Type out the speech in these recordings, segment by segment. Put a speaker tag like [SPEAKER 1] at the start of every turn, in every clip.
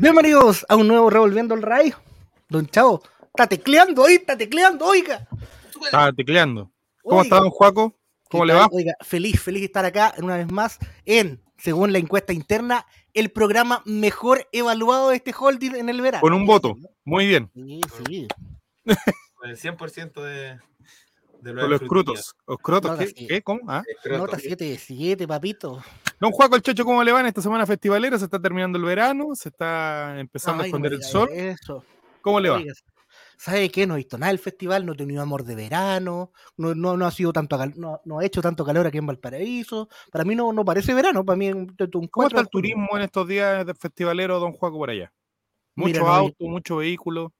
[SPEAKER 1] Bienvenidos a un nuevo Revolviendo el Rayo. Don Chavo, está tecleando ahí, está tecleando, oiga.
[SPEAKER 2] Está tecleando. ¿Cómo está, don Juaco? ¿Cómo le va?
[SPEAKER 1] Oiga, feliz, feliz de estar acá una vez más en, según la encuesta interna, el programa mejor evaluado de este holding en el verano.
[SPEAKER 2] Con un voto. Muy bien.
[SPEAKER 1] Sí, sí.
[SPEAKER 3] Con el 100% de, de
[SPEAKER 2] Con los crutos. ¿Los crotos? ¿Qué? ¿Cómo? Ah.
[SPEAKER 1] Nota 7 de 7, papito.
[SPEAKER 2] Don Juaco, el Checho, ¿cómo le va en esta semana festivalera? Se está terminando el verano, se está empezando a
[SPEAKER 1] Ay,
[SPEAKER 2] esconder el sol.
[SPEAKER 1] Eso.
[SPEAKER 2] ¿Cómo le va?
[SPEAKER 1] ¿Sabe qué? No he visto nada del festival, no he tenido amor de verano, no, no, no ha sido tanto no, no ha hecho tanto calor aquí en Valparaíso. Para mí no, no parece verano, para mí es un, un
[SPEAKER 2] ¿Cómo
[SPEAKER 1] cuatro
[SPEAKER 2] está el turismo en estos días de festivalero, don Juaco, por allá? Mucho
[SPEAKER 1] Mira, no,
[SPEAKER 2] auto, mucho vehículo.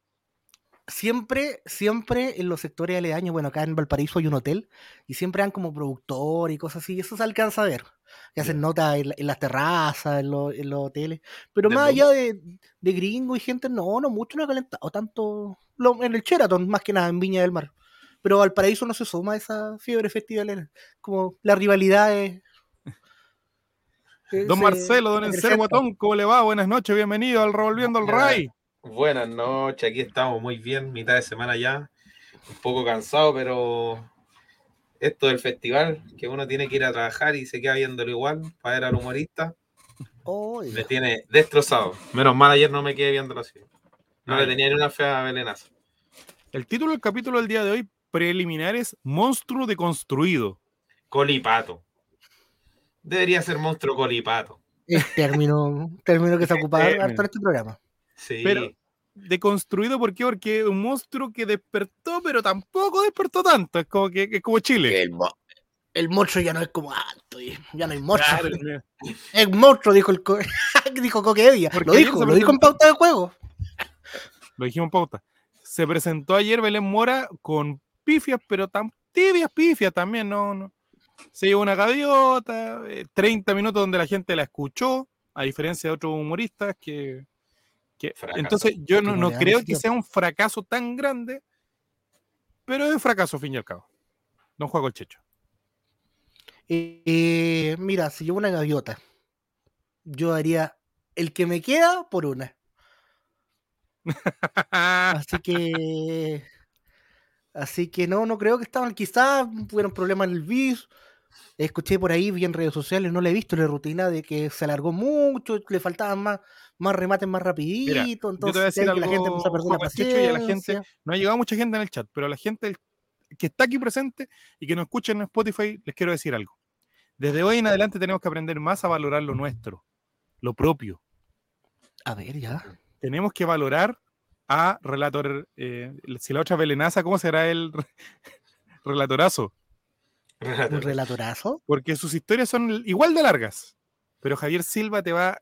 [SPEAKER 1] Siempre, siempre en los sectores aledaños, bueno, acá en Valparaíso hay un hotel y siempre han como productor y cosas así, y eso se alcanza a ver. Que hacen notas en, en las terrazas, en, los- en los hoteles. Pero
[SPEAKER 3] ¿De
[SPEAKER 1] más allá de, de gringo y gente, no, no mucho, no ha calentado tanto lo- en el Sheraton, más que nada en Viña del Mar. Pero Valparaíso no se suma a esa fiebre festivalera. Como la rivalidad es.
[SPEAKER 2] Don
[SPEAKER 1] se-
[SPEAKER 2] Marcelo, don
[SPEAKER 1] acrecenta.
[SPEAKER 2] Guatón, ¿cómo le va? Buenas noches, bienvenido al Revolviendo el
[SPEAKER 3] Buenas.
[SPEAKER 2] Ray.
[SPEAKER 3] Buenas noches, aquí estamos muy bien, mitad de semana ya. Un poco cansado, pero esto del festival, que uno tiene que ir a trabajar y se queda viéndolo igual para ver al humorista,
[SPEAKER 1] Oiga.
[SPEAKER 3] me tiene destrozado. Menos mal ayer no me quedé viéndolo así. No
[SPEAKER 2] Ay.
[SPEAKER 3] le tenía ni una fea belenazo.
[SPEAKER 2] El título del capítulo del día de hoy, preliminares, monstruo deconstruido.
[SPEAKER 3] Colipato. Debería ser monstruo colipato.
[SPEAKER 1] Es término, término que se ocupaba en este programa.
[SPEAKER 3] Sí.
[SPEAKER 2] Pero- Deconstruido, ¿por qué? Porque es un monstruo que despertó, pero tampoco despertó tanto. Es como que es como Chile.
[SPEAKER 1] El, mo- el monstruo ya no es como alto, ya no hay monstruo.
[SPEAKER 2] Claro.
[SPEAKER 1] Es monstruo, dijo el co dijo Coquevia.
[SPEAKER 2] Porque
[SPEAKER 1] Lo dijo, lo dijo en pauta de juego.
[SPEAKER 2] lo dijimos en pauta. Se presentó ayer Belén Mora con pifias, pero tan tibias pifias también, no, no. Se llevó una gaviota, eh, 30 minutos donde la gente la escuchó, a diferencia de otros humoristas que... que- entonces yo no, creo que sea un fracaso tan grande, pero es un fracaso al fin y al cabo. Don Juego el Checho.
[SPEAKER 1] Eh, eh, mira, si llevo una gaviota, yo haría el que me queda por una. Así que. Así que no, no creo que estaban. Quizás tuvieron problemas en el bis. Escuché por ahí, vi en redes sociales, no le he visto la rutina de que se alargó mucho, le faltaban más, más remates más rapidito.
[SPEAKER 2] Mira,
[SPEAKER 1] entonces
[SPEAKER 2] yo te voy a decir
[SPEAKER 1] la
[SPEAKER 2] algo,
[SPEAKER 1] gente empezó a perder la
[SPEAKER 2] Juan Checho, y a la gente-. No ha llegado mucha gente en el chat, pero a la gente que está aquí presente y que nos escucha en Spotify, les quiero decir algo. Desde hoy en adelante tenemos que aprender más a valorar lo nuestro, lo propio.
[SPEAKER 1] A ver, ya.
[SPEAKER 2] Tenemos que valorar a Relator, eh, si la otra velenaza, ¿cómo será el re- relatorazo?
[SPEAKER 1] Un relatorazo.
[SPEAKER 2] Porque sus historias son igual de largas, pero Javier Silva te va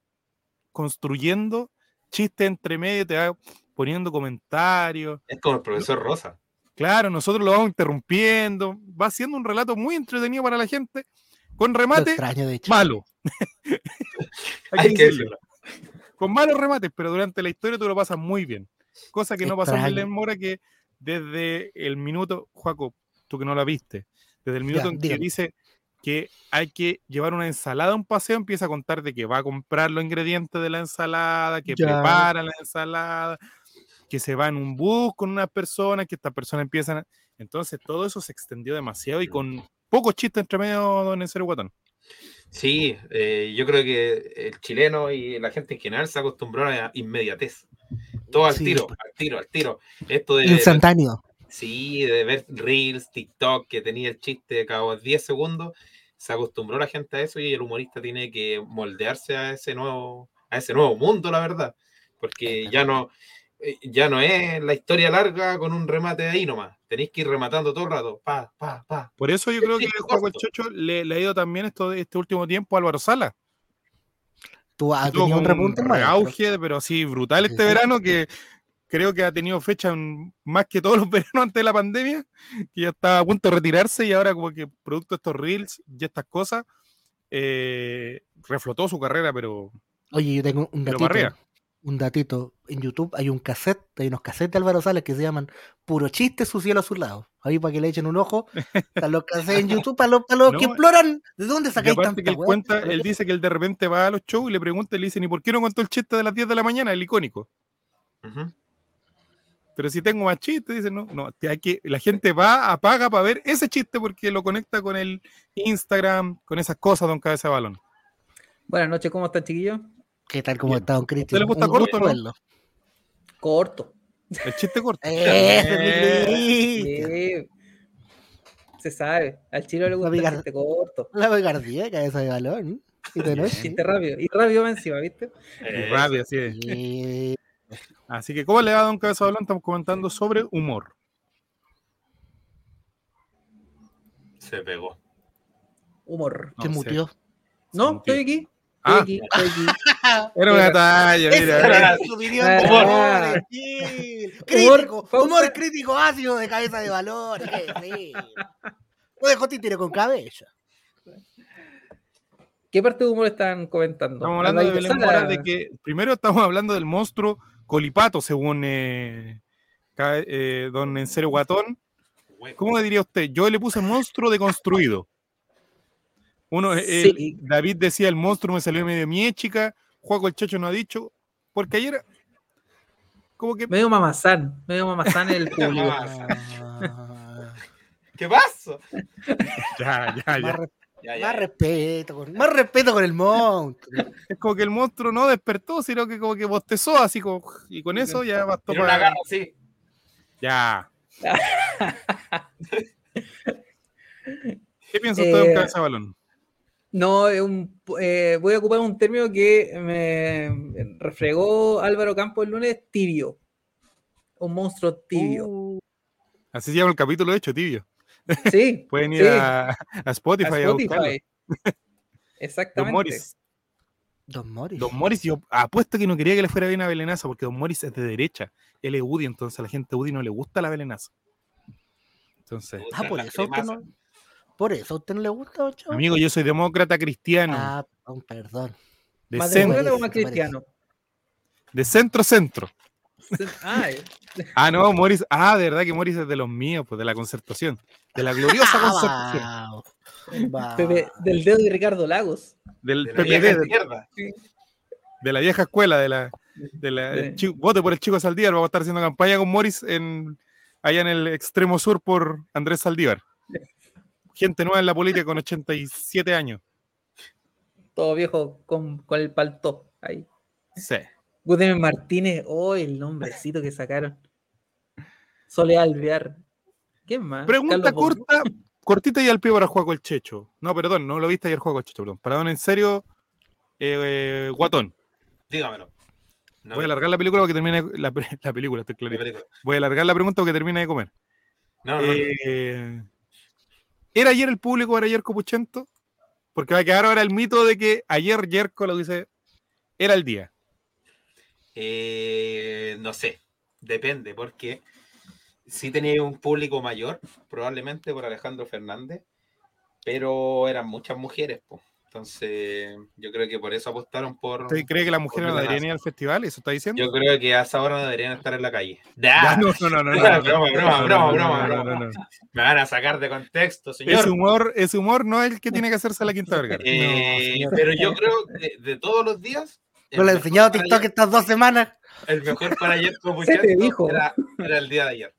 [SPEAKER 2] construyendo chistes entre medio, te va poniendo comentarios.
[SPEAKER 3] Es como el profesor Rosa.
[SPEAKER 2] Claro, nosotros lo vamos interrumpiendo. Va siendo un relato muy entretenido para la gente, con remate
[SPEAKER 1] extraño, de hecho.
[SPEAKER 2] malo.
[SPEAKER 3] Hay que
[SPEAKER 2] decirlo. Con malos remates, pero durante la historia tú lo pasas muy bien. Cosa que no pasó en. Belén Mora, que desde el minuto, Juaco, tú que no la viste, desde el minuto
[SPEAKER 1] Ya,
[SPEAKER 2] en que dice que hay que llevar una ensalada a un paseo, empieza a contar de que va a comprar los ingredientes de la ensalada, que
[SPEAKER 1] Ya.
[SPEAKER 2] prepara la ensalada, que se va en un bus con unas personas, que estas personas empiezan a... Entonces todo eso se extendió demasiado y con pocos chistes entre medio, don Encero Guatón.
[SPEAKER 3] Sí, eh, yo creo que el chileno y la gente en general se acostumbró a la inmediatez. Todo al
[SPEAKER 1] Sí,
[SPEAKER 3] tiro,
[SPEAKER 1] pues.
[SPEAKER 3] al tiro, al tiro. Esto de,
[SPEAKER 1] Instantáneo.
[SPEAKER 3] sí, de ver Reels, TikTok, que tenía el chiste cada 10 segundos, se acostumbró la gente a eso y el humorista tiene que moldearse a ese nuevo, a ese nuevo mundo, la verdad. Porque ya no, eh, ya no es la historia larga con un remate ahí nomás. Tenéis que ir rematando todo el rato. Pa, pa, pa.
[SPEAKER 2] Por eso yo creo que el Juaco el. Chocho le, le ha ido también esto, este último tiempo a Álvaro Sala.
[SPEAKER 1] Tú has tenido un repunte maestro.
[SPEAKER 2] auge, pero así brutal este
[SPEAKER 1] Sí.
[SPEAKER 2] verano que creo que ha tenido fecha en- más que todos los veranos antes de la pandemia, que ya estaba a punto de retirarse y ahora como que producto de estos reels y estas cosas, eh, reflotó su carrera, pero
[SPEAKER 1] Oye, yo tengo un datito. un datito. En YouTube hay un cassette, hay unos cassettes de Álvaro Salas que se llaman Puro Chiste, su cielo a su lado. Ahí para que le echen un ojo. Están los cassettes en YouTube para los, para los
[SPEAKER 2] No,
[SPEAKER 1] que exploran. ¿De dónde sacáis tanta
[SPEAKER 2] que él cuenta, él dice que él de repente va a los shows y le pregunta y le dicen, ¿y por qué no contó el chiste de las 10 de la mañana, el icónico?
[SPEAKER 3] Ujú.
[SPEAKER 2] Pero si tengo más chistes, dice, no, no, te- hay que, la gente va, apaga para ver ese chiste porque lo conecta con el Instagram, con esas cosas, don Cabeza de Balón.
[SPEAKER 4] Buenas noches, ¿cómo están, chiquillos?
[SPEAKER 1] ¿Qué tal
[SPEAKER 2] Bien.
[SPEAKER 1] está don Cristian?
[SPEAKER 2] le gusta corto,
[SPEAKER 1] gusto
[SPEAKER 2] no?
[SPEAKER 4] Corto.
[SPEAKER 2] El chiste corto. Eh.
[SPEAKER 4] Sí. Se sabe. Al chino le gusta el chiste corto.
[SPEAKER 1] La picardía, cabeza de balón. Y de noche.
[SPEAKER 4] Chiste rápido. Y rápido encima, ¿viste?
[SPEAKER 2] Y rápido, así es.
[SPEAKER 1] Sí.
[SPEAKER 2] Así que, ¿cómo le va, don Cabeza de Balón? Estamos comentando sobre humor.
[SPEAKER 3] Se pegó.
[SPEAKER 4] Humor.
[SPEAKER 2] No
[SPEAKER 1] Se mutió.
[SPEAKER 4] No,
[SPEAKER 2] mutió.
[SPEAKER 4] estoy aquí. Estoy
[SPEAKER 2] Ah.
[SPEAKER 4] aquí, estoy aquí.
[SPEAKER 2] Era una talla, mira.
[SPEAKER 1] era su opinión.
[SPEAKER 4] Humor.
[SPEAKER 1] Humor. Crítico. Humor crítico ácido de cabeza de balón. qué feo. No dejó títere con cabeza.
[SPEAKER 4] ¿Qué parte de humor están comentando?
[SPEAKER 2] Estamos hablando de Belén de que primero estamos hablando del monstruo Colipato, según eh, eh, don Enserio Guatón. ¿Cómo le diría usted? Yo le puse monstruo deconstruido. Uno, el-
[SPEAKER 4] Sí.
[SPEAKER 2] David decía el monstruo me salió medio miéchica, Juaco el Chacho no ha dicho, porque ayer como que
[SPEAKER 4] Medio mamazán. Medio mamazán el público.
[SPEAKER 3] ¿Qué pasó?
[SPEAKER 2] ya, ya,
[SPEAKER 1] más,
[SPEAKER 2] ya.
[SPEAKER 1] re-
[SPEAKER 3] Ya,
[SPEAKER 1] más respeto. Con, más respeto con el monstruo.
[SPEAKER 2] Es como que el monstruo no despertó, sino que como que bostezó así como y con eso ya bastó
[SPEAKER 3] Tiene una
[SPEAKER 2] para-
[SPEAKER 3] garra así.
[SPEAKER 2] Ya. ¿Qué piensa usted de
[SPEAKER 4] Eh,
[SPEAKER 2] un cabeza de balón?
[SPEAKER 4] No, un, eh, voy a ocupar un término que me refregó Álvaro Campos el lunes, tibio. Un monstruo tibio.
[SPEAKER 1] Uh,
[SPEAKER 2] Así se llama el capítulo de hecho, tibio.
[SPEAKER 4] Sí,
[SPEAKER 2] Pueden ir
[SPEAKER 4] sí,
[SPEAKER 2] a, a Spotify
[SPEAKER 4] a
[SPEAKER 2] a, buscarlo.
[SPEAKER 4] Spotify.
[SPEAKER 2] Don
[SPEAKER 4] Exactamente.
[SPEAKER 2] Morris.
[SPEAKER 1] Don Morris.
[SPEAKER 2] Don Morris, yo apuesto que no quería que le fuera bien a Belenaza, porque Don Morris es de derecha. Él es UDI, entonces a la gente UDI no le gusta la Belenaza. Entonces,
[SPEAKER 1] Ah, por eso a usted no. Por eso a usted no le gusta, don Chavo?
[SPEAKER 2] amigo, yo soy demócrata cristiano,
[SPEAKER 1] Ah, perdón, perdón.
[SPEAKER 2] de,
[SPEAKER 4] ¿Más
[SPEAKER 2] centro,
[SPEAKER 4] demócrata o más
[SPEAKER 1] parece, me
[SPEAKER 4] cristiano?
[SPEAKER 2] de centro centro.
[SPEAKER 4] Ah,
[SPEAKER 2] no, Morris, ah, de verdad que Morris es de los míos, pues de la concertación, de la gloriosa concertación,
[SPEAKER 1] Ah.
[SPEAKER 4] Pepe- del dedo de Ricardo Lagos.
[SPEAKER 2] del
[SPEAKER 3] De
[SPEAKER 2] PPD, de,
[SPEAKER 3] mierda.
[SPEAKER 2] de la vieja escuela, de la, de la vote por el chico Saldívar, vamos a estar haciendo campaña con Morris en, allá en el extremo sur por Andrés Saldívar. Gente nueva en la política con 87 años.
[SPEAKER 4] Todo viejo con, con el paltó. Ahí.
[SPEAKER 2] Sí.
[SPEAKER 4] Gutiérrez Martínez. Oh, el nombrecito que sacaron. Sole Alvear. ¿Quién más?
[SPEAKER 2] Pregunta
[SPEAKER 4] Carlos
[SPEAKER 2] corta, cortita y al pie para Juaco el Checho. No, perdón, no lo viste ayer Juaco el Checho, perdón. Para don en serio, eh, eh, Guatón.
[SPEAKER 3] Dígamelo. No,
[SPEAKER 2] Voy a alargar la película porque termine la, la película, estoy
[SPEAKER 3] la
[SPEAKER 2] clarito.
[SPEAKER 3] película.
[SPEAKER 2] Voy a alargar la pregunta porque termine de comer.
[SPEAKER 3] No, no, no.
[SPEAKER 2] Eh, ¿Era ayer el público, era ayer Copuchento? Porque va a quedar ahora el mito de que ayer Yerko lo dice, era el día.
[SPEAKER 3] Eh, no sé, depende, porque sí tenía un público mayor, probablemente por Alejandro Fernández, pero eran muchas mujeres, po. entonces yo creo que por eso apostaron por...
[SPEAKER 2] ¿Usted cree que las mujeres no deberían ir al festival? ¿Eso está diciendo?
[SPEAKER 3] Yo creo que a esa hora no deberían estar en la calle.
[SPEAKER 2] ¡Ya! no, no, no, no, no,
[SPEAKER 3] Broma,
[SPEAKER 2] no,
[SPEAKER 3] broma,
[SPEAKER 2] no,
[SPEAKER 3] broma, broma,
[SPEAKER 2] no, no,
[SPEAKER 3] broma.
[SPEAKER 2] no, no.
[SPEAKER 3] Me van a sacar de contexto, señor.
[SPEAKER 2] Ese humor, ese humor no es el que tiene que hacerse la Quinta Vergara.
[SPEAKER 3] Eh, pero yo creo que de todos los días... el
[SPEAKER 1] No le he
[SPEAKER 3] mejor
[SPEAKER 1] enseñado
[SPEAKER 3] para
[SPEAKER 1] TikTok
[SPEAKER 3] ayer-
[SPEAKER 1] estas dos semanas.
[SPEAKER 3] El mejor para ayer como
[SPEAKER 4] Se te dijo.
[SPEAKER 3] Era, era el día de ayer.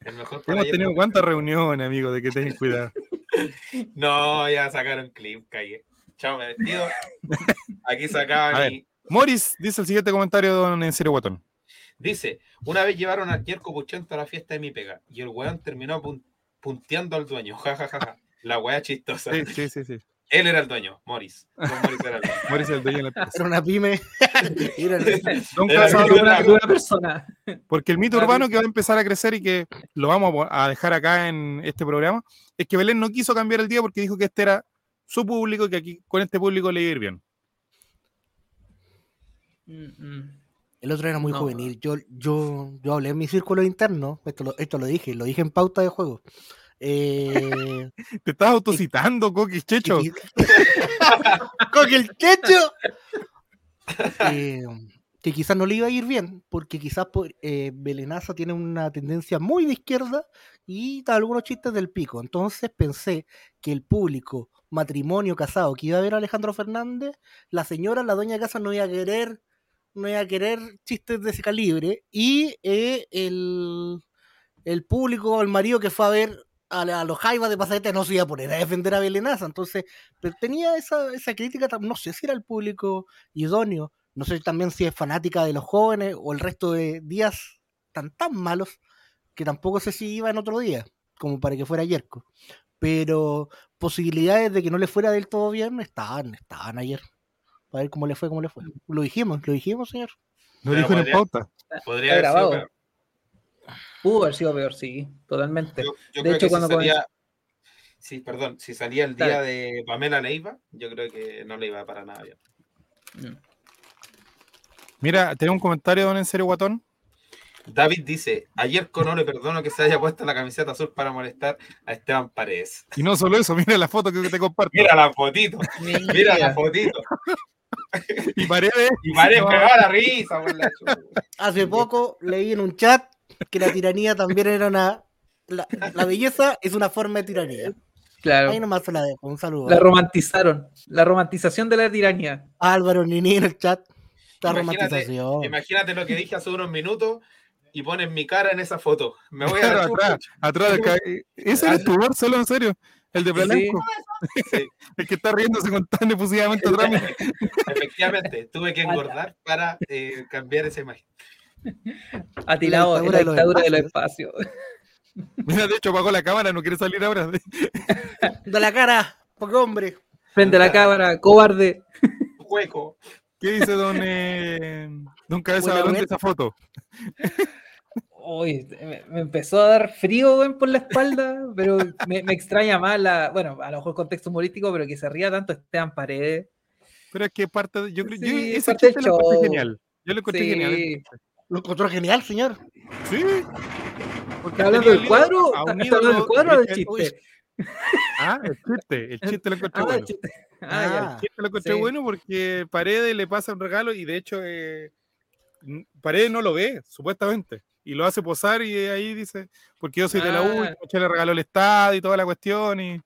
[SPEAKER 3] El mejor para
[SPEAKER 2] Hemos
[SPEAKER 3] ayer
[SPEAKER 2] tenido cuántas reuniones, amigo, de que tengan cuidado.
[SPEAKER 3] No, ya sacaron clip, calle. Chao, me despido. Aquí sacaba
[SPEAKER 2] A ver.
[SPEAKER 3] mi.
[SPEAKER 2] Morris dice el siguiente comentario, don En serio Guatón.
[SPEAKER 3] Dice: Una vez llevaron a Jerko Puchento a la fiesta de mi pega y el weón terminó pun- punteando al dueño. Ja, ja, ja, ja. La weá chistosa.
[SPEAKER 2] Sí, sí, sí, sí.
[SPEAKER 3] Él era el dueño, Morris. Morris era el dueño.
[SPEAKER 2] Morris es el dueño de la empresa.
[SPEAKER 1] Era una pyme. Era una-
[SPEAKER 2] Don
[SPEAKER 3] Era
[SPEAKER 2] Casado,
[SPEAKER 3] el
[SPEAKER 4] De una, persona.
[SPEAKER 2] Porque el mito urbano que va a empezar a crecer y que lo vamos a dejar acá en este programa es que Belén no quiso cambiar el día porque dijo que este era su público y que aquí con este público le iba a ir bien.
[SPEAKER 1] El otro era muy
[SPEAKER 4] No.
[SPEAKER 1] juvenil. Yo, yo, yo hablé en mi círculo interno. Esto lo, esto lo dije, lo dije en pauta de juego. Eh,
[SPEAKER 2] Te estás autocitando, Coquis Checho.
[SPEAKER 1] ¡Con el techo! Eh, que quizás no le iba a ir bien, porque quizás eh, Belenaza tiene una tendencia muy de izquierda y algunos chistes del pico. Entonces pensé que el público matrimonio casado que iba a ver a Alejandro Fernández, la señora, la dueña de casa no iba a querer, no iba a querer chistes de ese calibre y eh, el, el público, el marido que fue a ver a, la- a los jaivas de Pasadeta no se iba a poner a defender a Belenaza. Entonces pero tenía esa, esa crítica, no sé si era el público idóneo, no sé también si es fanática de los jóvenes o el resto de días tan tan malos que tampoco sé si iba en otro día, como para que fuera Yerko. Pero posibilidades de que no le fuera del todo bien estaban, estaban ayer. Para ver cómo le fue, cómo le fue. Lo dijimos, lo dijimos, señor.
[SPEAKER 2] Lo dijo en pauta.
[SPEAKER 3] Podría haber sido
[SPEAKER 4] grabado.
[SPEAKER 3] peor.
[SPEAKER 4] Pudo haber sido peor, sí, totalmente.
[SPEAKER 3] Yo, yo
[SPEAKER 4] De
[SPEAKER 3] creo
[SPEAKER 4] hecho,
[SPEAKER 3] que
[SPEAKER 4] cuando
[SPEAKER 3] si salía, sí, perdón, si salía el día
[SPEAKER 4] Dale.
[SPEAKER 3] de Pamela Leiva, yo creo que no le iba para nada bien.
[SPEAKER 4] Mm.
[SPEAKER 2] Mira, tengo un comentario, don En serio, Guatón.
[SPEAKER 3] David dice, ayer no le perdono que se haya puesto la camiseta azul para molestar a Esteban Paredes.
[SPEAKER 2] Y no solo eso, mira la foto que te comparto.
[SPEAKER 3] Mira la fotito, mira la fotito.
[SPEAKER 2] Y paredes.
[SPEAKER 3] Y Paredes
[SPEAKER 2] No.
[SPEAKER 3] pegaba la risa. por la chucha.
[SPEAKER 1] Hace poco leí en un chat que la tiranía también era una... La, la belleza es una forma de tiranía.
[SPEAKER 4] Claro.
[SPEAKER 1] Ahí nomás se la dejo. Un saludo.
[SPEAKER 4] La romantizaron. La romantización de la tiranía.
[SPEAKER 1] Álvaro Nini en el chat. La
[SPEAKER 3] Imagínate,
[SPEAKER 1] romantización.
[SPEAKER 3] Imagínate lo que dije hace unos minutos y ponen mi cara en esa foto. Me voy a
[SPEAKER 2] Claro,
[SPEAKER 3] la chucha.
[SPEAKER 2] atrás, atrás del ca- Ese era tu solo en serio. El de. Blanco.
[SPEAKER 3] Sí.
[SPEAKER 2] El que está riéndose con tan efusivamente atrás.
[SPEAKER 3] Efectivamente, tuve que engordar para eh, cambiar esa imagen.
[SPEAKER 4] Atilado en
[SPEAKER 1] dictadura
[SPEAKER 4] la
[SPEAKER 1] de los
[SPEAKER 4] dictadura de los espacios.
[SPEAKER 2] Mira, de hecho apagó la cámara, no quiere salir ahora.
[SPEAKER 1] De la cara, porque hombre.
[SPEAKER 4] Frente a la cámara, cobarde.
[SPEAKER 3] Hueco.
[SPEAKER 2] ¿Qué dice don, eh, don Cabeza Balón de esa foto?
[SPEAKER 4] Uy, me, me empezó a dar frío por la espalda, pero me, me extraña más la. Bueno, a lo mejor contexto humorístico, pero que se ría tanto Esteban Paredes.
[SPEAKER 2] Pero es que parte de, yo creo, yo
[SPEAKER 4] Sí,
[SPEAKER 2] ese
[SPEAKER 4] parte
[SPEAKER 2] lo genial. Yo lo encontré
[SPEAKER 4] Sí.
[SPEAKER 2] genial.
[SPEAKER 1] Lo encontró genial, señor.
[SPEAKER 2] Sí. Porque
[SPEAKER 4] ¿Está hablando del cuadro?
[SPEAKER 2] a
[SPEAKER 4] ¿Está hablando del cuadro o del
[SPEAKER 2] de-
[SPEAKER 4] chiste?
[SPEAKER 2] Ah, el chiste, el chiste lo encontré
[SPEAKER 4] Ah,
[SPEAKER 2] bueno.
[SPEAKER 4] el chiste. Ah,
[SPEAKER 1] Ah.
[SPEAKER 2] El chiste lo encontré
[SPEAKER 4] Sí.
[SPEAKER 2] bueno porque Paredes le pasa un regalo y de hecho eh, Paredes no lo ve, supuestamente. Y lo hace posar y ahí dice, porque yo soy de la U, y le regaló el Estado y toda la cuestión. Y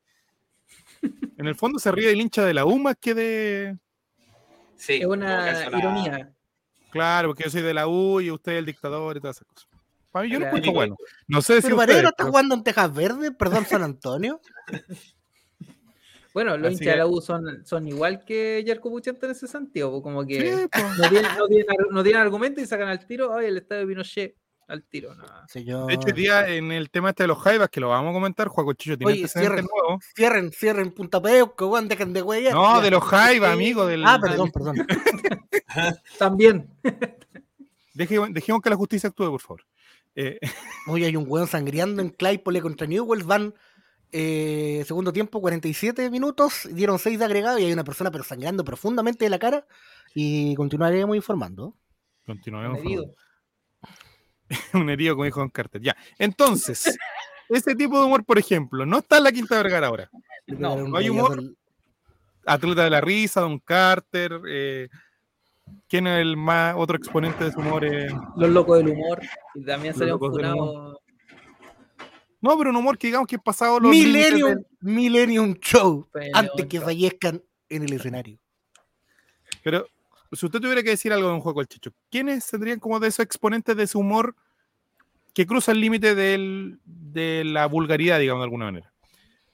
[SPEAKER 2] en el fondo se ríe del hincha de la U más que de...
[SPEAKER 3] Sí,
[SPEAKER 4] es una- ironía.
[SPEAKER 2] Claro, porque yo soy de la U y usted es el dictador y todas esas cosas. Para mí yo lo encuentro bueno. No sé si
[SPEAKER 1] Pero
[SPEAKER 2] ustedes,
[SPEAKER 1] está
[SPEAKER 2] pero-
[SPEAKER 1] jugando en Texas Verde, perdón, San Antonio.
[SPEAKER 4] Bueno, los hinchas de la U son, son igual que Yerko Puchente en ese sentido, como que
[SPEAKER 2] Sí,
[SPEAKER 4] no, tienen, no, tienen, no tienen argumento y sacan al tiro, ay, el estadio de Pinochet, al tiro. No.
[SPEAKER 1] Señor.
[SPEAKER 2] De hecho, hoy día en el tema este de los Jaivas, que lo vamos a comentar, Juaco Chicho tiene
[SPEAKER 1] Oye, cierren.
[SPEAKER 2] nuevos.
[SPEAKER 1] Cierren, cierren Punta Peuco, weón, dejen de huellas.
[SPEAKER 2] No, de los Jaivas, amigo. Del,
[SPEAKER 1] Ah, perdón, perdón.
[SPEAKER 4] También.
[SPEAKER 2] Deje- dejemos que la justicia actúe, por favor. Eh,
[SPEAKER 1] Hoy hay un weón sangriando en Claypole contra Newell's. Van eh, segundo tiempo, 47 minutos. Dieron 6 de agregado y hay una persona pero sangrando profundamente de la cara. Y continuaremos informando.
[SPEAKER 4] Medido.
[SPEAKER 2] favor. Un herido, como dijo Don Carter. Ya. Entonces, ese tipo de humor, por ejemplo, no está en la Quinta Vergara ahora.
[SPEAKER 4] No,
[SPEAKER 2] no hay humor. Atleta de la Risa, Don Carter. Eh, ¿Quién es el más otro exponente de su humor? Eh,
[SPEAKER 4] Los locos del humor. Y también salieron funados.
[SPEAKER 2] No, pero un humor que digamos que es pasado los
[SPEAKER 1] Millennium,
[SPEAKER 2] del-
[SPEAKER 1] Millennium Show.
[SPEAKER 4] Millennium
[SPEAKER 1] Antes que
[SPEAKER 4] Show.
[SPEAKER 1] fallezcan en el escenario.
[SPEAKER 2] Pero si usted tuviera que decir algo de un juego al Chicho, ¿quiénes tendrían como de esos exponentes de su humor que cruza el límite del- de la vulgaridad, digamos, de alguna manera?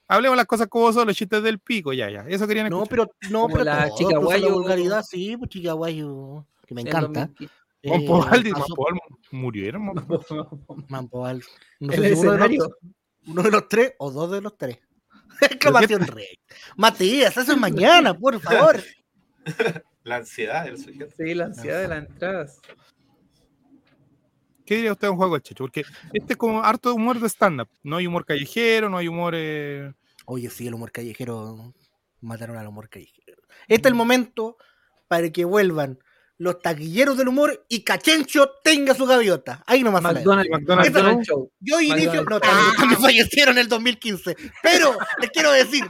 [SPEAKER 2] Hablemos las cosas como son, los chistes del pico, ya, ya. Eso querían
[SPEAKER 1] No,
[SPEAKER 2] escuchar.
[SPEAKER 1] pero no,
[SPEAKER 4] Como
[SPEAKER 1] pero
[SPEAKER 4] la
[SPEAKER 1] todo,
[SPEAKER 4] chica
[SPEAKER 1] incluso la
[SPEAKER 4] guayo.
[SPEAKER 1] vulgaridad, sí, pues chica guayo, que me
[SPEAKER 4] en
[SPEAKER 1] encanta.
[SPEAKER 4] 2015.
[SPEAKER 2] Juan
[SPEAKER 1] Eh,
[SPEAKER 2] Pobal murieron. Pobal.
[SPEAKER 1] No sé uno de, los, uno de los tres o dos de los tres. Exclamación rey. Matías, eso es mañana, por favor.
[SPEAKER 3] La ansiedad del sujeto.
[SPEAKER 4] Sí, la ansiedad de las entradas.
[SPEAKER 2] ¿Qué diría usted de un juego al Chicho? Porque este es como harto de humor de stand-up. No hay humor callejero, no hay humor... eh,
[SPEAKER 1] Oye, sí, el humor callejero. Mataron al humor callejero. Este es el momento para que vuelvan los taquilleros del humor y Cachencho tenga su gaviota. Ahí nomás.
[SPEAKER 4] McDonald's,
[SPEAKER 2] McDonald's
[SPEAKER 4] McDonald's Show.
[SPEAKER 1] Yo inicio.
[SPEAKER 4] McDonald's.
[SPEAKER 1] No, también, también fallecieron en el 2015. Pero les quiero decir.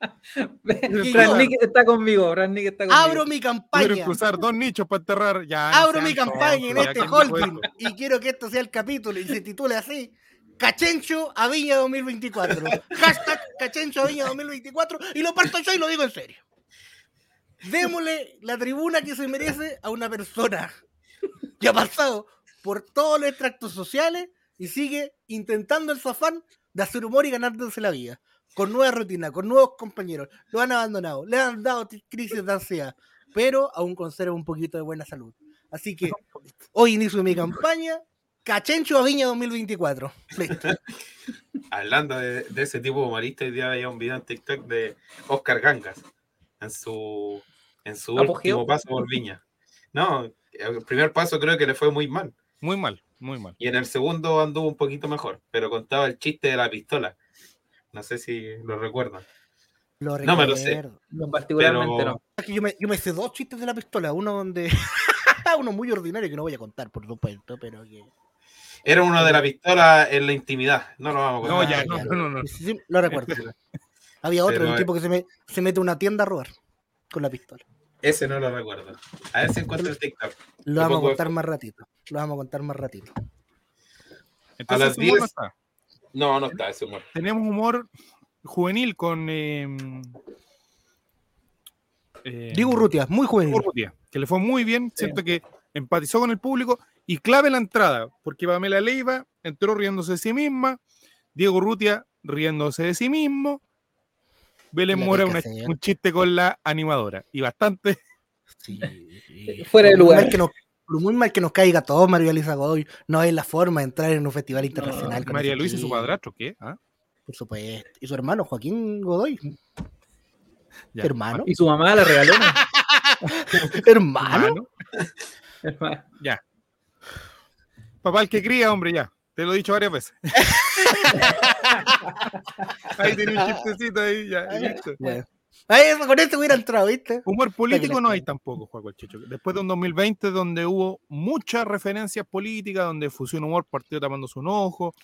[SPEAKER 4] Fran está conmigo, Fran está conmigo.
[SPEAKER 1] Abro mi
[SPEAKER 2] Quiero
[SPEAKER 1] campaña.
[SPEAKER 2] cruzar dos nichos para enterrar. Ya, no
[SPEAKER 1] Abro mi campaña en este
[SPEAKER 2] ¿quién dijo
[SPEAKER 1] holding y quiero que esto sea el capítulo y se titule así. Cachencho a Viña 2024. Hashtag Cachencho a Viña 2024 y lo parto yo y lo digo en serio. Démosle la tribuna que se merece a una persona que ha pasado por todos los extractos sociales y sigue intentando el zafán de hacer humor y ganándose la vida. Con nueva rutina, con nuevos compañeros. Lo han abandonado, le han dado crisis de ansiedad, pero aún conserva un poquito de buena salud. Así que hoy inicio mi campaña. Cachencho a Viña 2024. Listo.
[SPEAKER 3] Hablando de, de ese tipo de humorista, hoy día había un video en TikTok de Oscar Gangas en su, en su último paso por Viña. No, el primer paso creo que le fue muy mal.
[SPEAKER 2] Muy mal, muy mal.
[SPEAKER 3] Y en el segundo anduvo un poquito mejor, pero contaba el chiste de la pistola. No sé si lo recuerdan.
[SPEAKER 1] Lo
[SPEAKER 3] No me lo sé.
[SPEAKER 4] No, particularmente
[SPEAKER 3] Pero-
[SPEAKER 4] no.
[SPEAKER 1] Es que Yo me, yo me sé dos chistes de la pistola. Uno donde. uno muy ordinario que no voy a contar, por supuesto, pero que.
[SPEAKER 3] Era uno de la pistola en la intimidad. No lo vamos a
[SPEAKER 2] No,
[SPEAKER 3] contar.
[SPEAKER 2] ya, no,
[SPEAKER 1] ya.
[SPEAKER 2] no, no.
[SPEAKER 1] Sí, sí, lo recuerdo. Había otro,
[SPEAKER 3] Pero,
[SPEAKER 1] un
[SPEAKER 3] eh,
[SPEAKER 1] tipo que se, me- se mete a una tienda a robar con la pistola.
[SPEAKER 3] Ese no lo recuerdo. A ver si encuentro el TikTok.
[SPEAKER 1] Lo
[SPEAKER 3] Lo
[SPEAKER 1] vamos a
[SPEAKER 3] de
[SPEAKER 1] contar más ratito. Lo vamos a contar más ratito.
[SPEAKER 2] Entonces,
[SPEAKER 3] las
[SPEAKER 2] humor no
[SPEAKER 3] 10.
[SPEAKER 2] está.
[SPEAKER 3] No, no está ese humor.
[SPEAKER 2] tenemos humor juvenil con eh, eh,
[SPEAKER 1] Diego Urrutia, muy juvenil.
[SPEAKER 2] Diego Urrutia, que le fue muy bien, siento que empatizó con el público y clave la entrada, porque Pamela Leiva entró riéndose de sí misma, Diego Urrutia riéndose de sí mismo, Belén Mora un chiste con la animadora y bastante
[SPEAKER 1] Sí, sí.
[SPEAKER 4] Fuera de lugar.
[SPEAKER 1] que nos- por muy mal que nos caiga todo, María Luisa Godoy, no es la forma de entrar en un festival internacional. con
[SPEAKER 2] María Luisa y su padrastro, ¿qué? ¿Ah?
[SPEAKER 1] Por supuesto. Y su hermano, Joaquín Godoy.
[SPEAKER 2] Ya.
[SPEAKER 1] Hermano.
[SPEAKER 4] Y su mamá la regalona.
[SPEAKER 1] Hermano.
[SPEAKER 2] Hermano, ya. Papá el que cría, hombre, ya. Te lo he dicho varias veces. ahí tiene un chistecito ahí, ya. listo.
[SPEAKER 1] Bueno. Ahí, eso- con esto hubiera entrado, ¿viste?
[SPEAKER 2] Humor político no hay tampoco, Juan Chicho. Después de un 2020 donde hubo muchas referencias políticas, donde fusión humor, partido tapándose un ojo,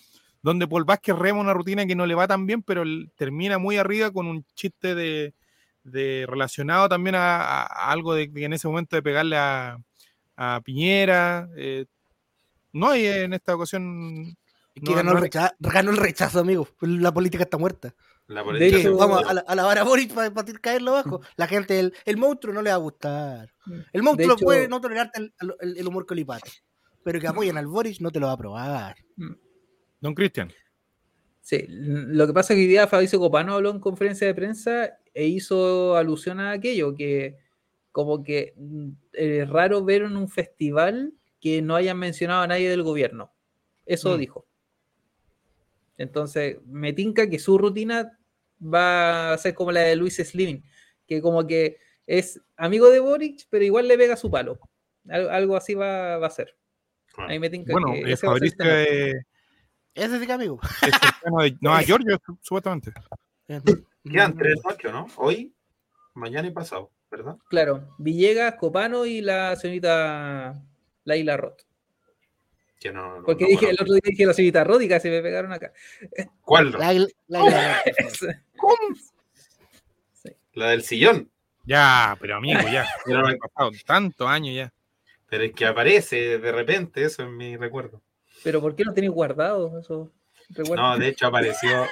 [SPEAKER 2] donde Paul Vázquez rema una rutina que no le va tan bien, pero termina muy arriba con un chiste de, de relacionado también a, a- a algo de, de en ese momento de pegarle a, a Piñera. eh, no hay en esta ocasión.
[SPEAKER 1] Es que
[SPEAKER 2] no-
[SPEAKER 1] ganó,
[SPEAKER 2] no-
[SPEAKER 1] el rechazo, ganó el rechazo, amigo. La política está muerta.
[SPEAKER 3] La
[SPEAKER 4] De hecho-
[SPEAKER 1] Vamos a, la- a lavar a Boris para caerlo abajo. La gente, el, el monstruo no le va a gustar. El monstruo
[SPEAKER 4] hecho-
[SPEAKER 1] puede no tolerarte el, el- el humor colipato. Pero que apoyen al Boris no te lo va a probar.
[SPEAKER 2] Don Cristian.
[SPEAKER 4] Sí, lo que pasa es que hoy día Fabricio Copano habló en conferencia de prensa e hizo alusión a aquello, que como que mm, es raro ver en un festival que no hayan mencionado a nadie del gobierno. Eso
[SPEAKER 2] Mm.
[SPEAKER 4] dijo. Entonces, me tinca que su rutina va a ser como la de Luis Slimming, que como que es amigo de Boric, pero igual le pega su palo. Al- Algo así va, va a ser.
[SPEAKER 3] Ah.
[SPEAKER 4] Ahí me tinca
[SPEAKER 2] Bueno,
[SPEAKER 4] que
[SPEAKER 2] eh,
[SPEAKER 4] ese va a ser
[SPEAKER 2] Fabricio
[SPEAKER 1] Ese sí que amigo.
[SPEAKER 2] de- no, a Giorgio, supuestamente.
[SPEAKER 3] Quedan tres noches, ¿no? Hoy, mañana y pasado, ¿verdad?
[SPEAKER 4] Claro, Villegas, Copano y la señorita Laila Roth.
[SPEAKER 3] Que no, no-
[SPEAKER 4] Porque
[SPEAKER 3] no
[SPEAKER 4] dije, el otro día dije la señorita y casi me pegaron acá.
[SPEAKER 3] ¿Cuál?
[SPEAKER 1] La, la- la-
[SPEAKER 3] La del sillón.
[SPEAKER 2] Ya, pero amigo, ya.
[SPEAKER 3] Pero,
[SPEAKER 2] Han pasado tantos años ya.
[SPEAKER 3] pero es que aparece de repente, eso es mi recuerdo.
[SPEAKER 4] Pero ¿por qué lo tenéis guardado? Eso recuerdo.
[SPEAKER 3] No, de hecho apareció.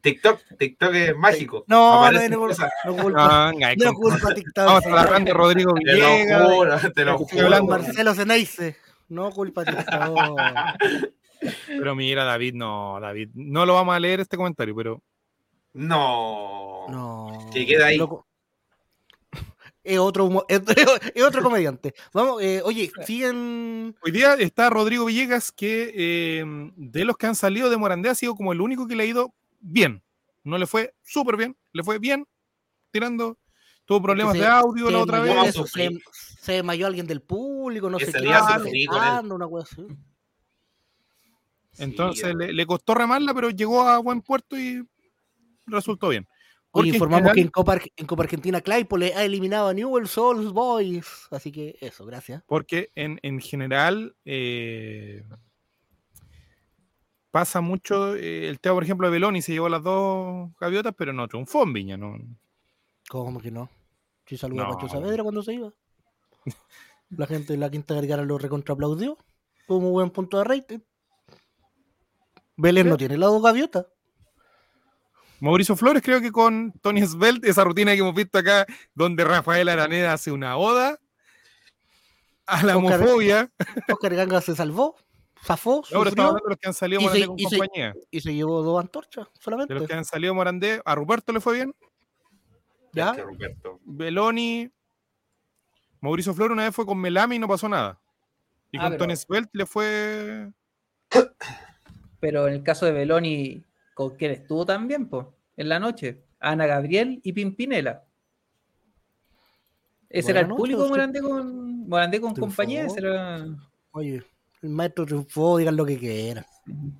[SPEAKER 3] TikTok, TikTok es mágico.
[SPEAKER 1] No, no,
[SPEAKER 3] Aparecen
[SPEAKER 1] no, no,
[SPEAKER 3] cosas.
[SPEAKER 1] no culpa, no culpa TikTok.
[SPEAKER 2] Vamos a hablar de Rodrigo
[SPEAKER 3] Te lo juro, te lo
[SPEAKER 2] Estoy
[SPEAKER 3] juro.
[SPEAKER 2] hablando-
[SPEAKER 1] Marcelo Zeneice. No culpa TikTok.
[SPEAKER 2] Pero mira, David, no, David. No lo vamos a leer este comentario, pero
[SPEAKER 3] No.
[SPEAKER 1] No.
[SPEAKER 3] Que queda ahí.
[SPEAKER 1] loco. Es otro, humo- es, es otro comediante. Vamos, eh, oye, siguen.
[SPEAKER 2] hoy día está Rodrigo Villegas, que eh, de los que han salido de Morandé ha sido como el único que le ha ido bien. No le fue súper bien, le fue bien, tirando. Tuvo problemas
[SPEAKER 1] se-
[SPEAKER 2] de audio
[SPEAKER 1] se
[SPEAKER 2] la otra vez.
[SPEAKER 1] Se, se desmayó alguien del público, no sé qué. una cosa así.
[SPEAKER 3] Sí,
[SPEAKER 2] Entonces le, le costó remarla, pero llegó a buen puerto y resultó bien. Porque en
[SPEAKER 1] informamos que en Copa, en Copa Argentina Claypole ha eliminado a Newell's Old Boys. Así que eso, gracias.
[SPEAKER 2] Porque en, en general, eh, pasa mucho. eh, el tema, por ejemplo, de Beloni se llevó las dos gaviotas, pero no triunfó en Viña. No,
[SPEAKER 1] ¿Cómo que no? Si saludó a
[SPEAKER 2] No.
[SPEAKER 1] Pacho Saavedra cuando se iba. La gente de la Quinta Vergara lo recontraaplaudió. Como buen punto de rating. Belén no tiene la dos gaviotas.
[SPEAKER 2] Mauricio Flores, creo que con Tony Svelte, esa rutina que hemos visto acá, donde Rafael Araneda hace una oda a la
[SPEAKER 1] Oscar-
[SPEAKER 2] homofobia.
[SPEAKER 1] Oscar Ganga se salvó, zafó,
[SPEAKER 2] Ahora estamos
[SPEAKER 1] sufrió
[SPEAKER 2] hablando de los que han salido
[SPEAKER 1] Y
[SPEAKER 2] Morandé
[SPEAKER 1] se-
[SPEAKER 2] con
[SPEAKER 1] y se-
[SPEAKER 2] compañía.
[SPEAKER 1] y se llevó dos antorchas
[SPEAKER 2] De
[SPEAKER 1] solamente.
[SPEAKER 2] los que han salido Morandé, a Ruperto le fue bien.
[SPEAKER 1] ¿Ya?
[SPEAKER 3] Este Ruperto.
[SPEAKER 2] Beloni. Mauricio Flores una vez fue con Melami y no pasó nada. Y
[SPEAKER 4] Ah,
[SPEAKER 2] con
[SPEAKER 4] pero-
[SPEAKER 2] Tony Svelte le fue.
[SPEAKER 4] Pero en el caso de Beloni, ¿con quién estuvo también, pues? En la noche. Ana Gabriel y Pimpinela. Ese era el
[SPEAKER 1] noche,
[SPEAKER 4] público Morandé con, Morandé con compañía. Ese era...
[SPEAKER 1] Oye, el maestro triunfó, digan lo que quieran.